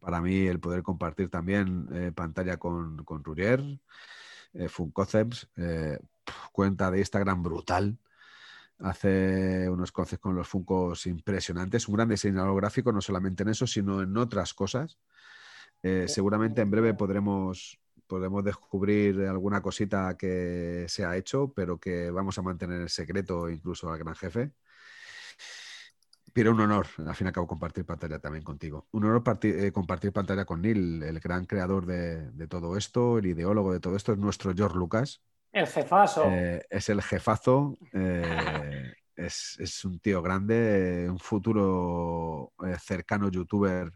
para mí el poder compartir también eh, pantalla con, con Rugger, eh, Funcoceps, eh, cuenta de Instagram brutal. Hace unos conceptos con los Funcos impresionantes, un gran diseñador gráfico, no solamente en eso, sino en otras cosas. seguramente en breve podremos, podremos descubrir alguna cosita que se ha hecho, pero que vamos a mantener en secreto incluso al gran jefe. Pero un honor, al fin y al cabo, compartir pantalla también contigo. Un honor eh, compartir pantalla con Neil, el gran creador de, todo esto, el ideólogo de todo esto, es nuestro George Lucas. El jefazo. Eh, es el jefazo. Eh, es, un tío grande, un futuro cercano youtuber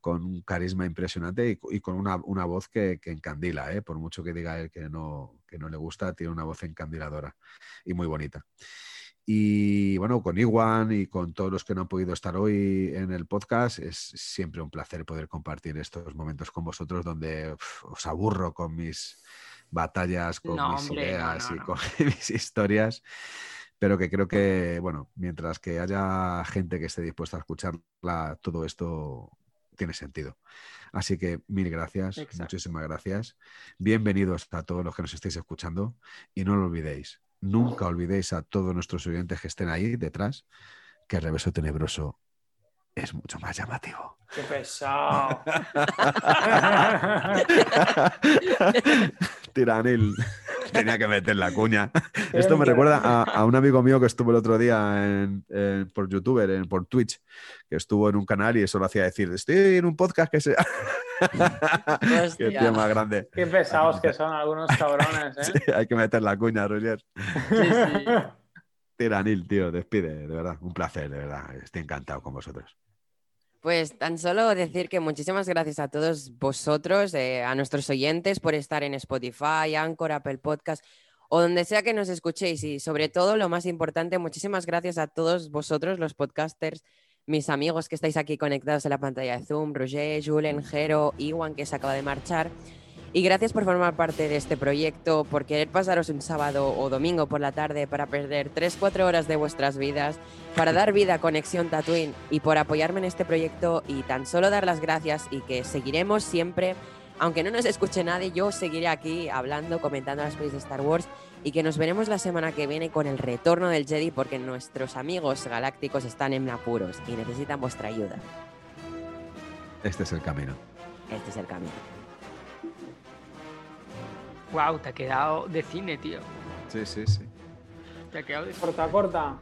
con un carisma impresionante y, con una, voz que, que encandila, por mucho que diga él que no, que no le gusta, tiene una voz encandiladora y muy bonita. Y bueno, con Iwan y con todos los que no han podido estar hoy en el podcast, es siempre un placer poder compartir estos momentos con vosotros donde os aburro con mis batallas, con mis ideas y con mis historias, pero que creo que, bueno, mientras que haya gente que esté dispuesta a escucharla, todo esto tiene sentido. Así que mil gracias, muchísimas gracias. Bienvenidos a todos los que nos estéis escuchando y no lo olvidéis, nunca olvidéis a todos nuestros oyentes que estén ahí detrás que el reverso tenebroso es mucho más llamativo. ¡Qué pesado! Tiranil. Tenía que meter la cuña. Esto me recuerda a, un amigo mío que estuvo el otro día por YouTuber, en, por Twitch, que estuvo en un canal y eso lo hacía decir, estoy en un podcast que se... Qué tío más grande. Qué pesados que son algunos cabrones, ¿eh? hay que meter la cuña, Roger. Tiranil, tío, despide, de verdad. Un placer, de verdad. Estoy encantado con vosotros. Pues tan solo decir que muchísimas gracias a todos vosotros, eh, a nuestros oyentes por estar en Spotify, Anchor, Apple Podcast o donde sea que nos escuchéis. Y sobre todo lo más importante, muchísimas gracias a todos vosotros, los podcasters, mis amigos que estáis aquí conectados en la pantalla de Zoom, Roger, Julen, Jero, Iwan que se acaba de marchar Y gracias por formar parte de este proyecto, por querer pasaros un sábado o domingo por la tarde para perder 3-4 horas de vuestras vidas, para dar vida a Conexión Tatooine y por apoyarme en este proyecto y tan solo dar las gracias y que seguiremos siempre, aunque no nos escuche nadie, yo seguiré aquí hablando, comentando las películas de Star Wars y que nos veremos la semana que viene con el retorno del Jedi porque nuestros amigos galácticos están en apuros y necesitan vuestra ayuda. Este es el camino. Este es el camino. Wow, te ha quedado de cine, tío. Sí, sí, sí. Te ha quedado de Corta, corta.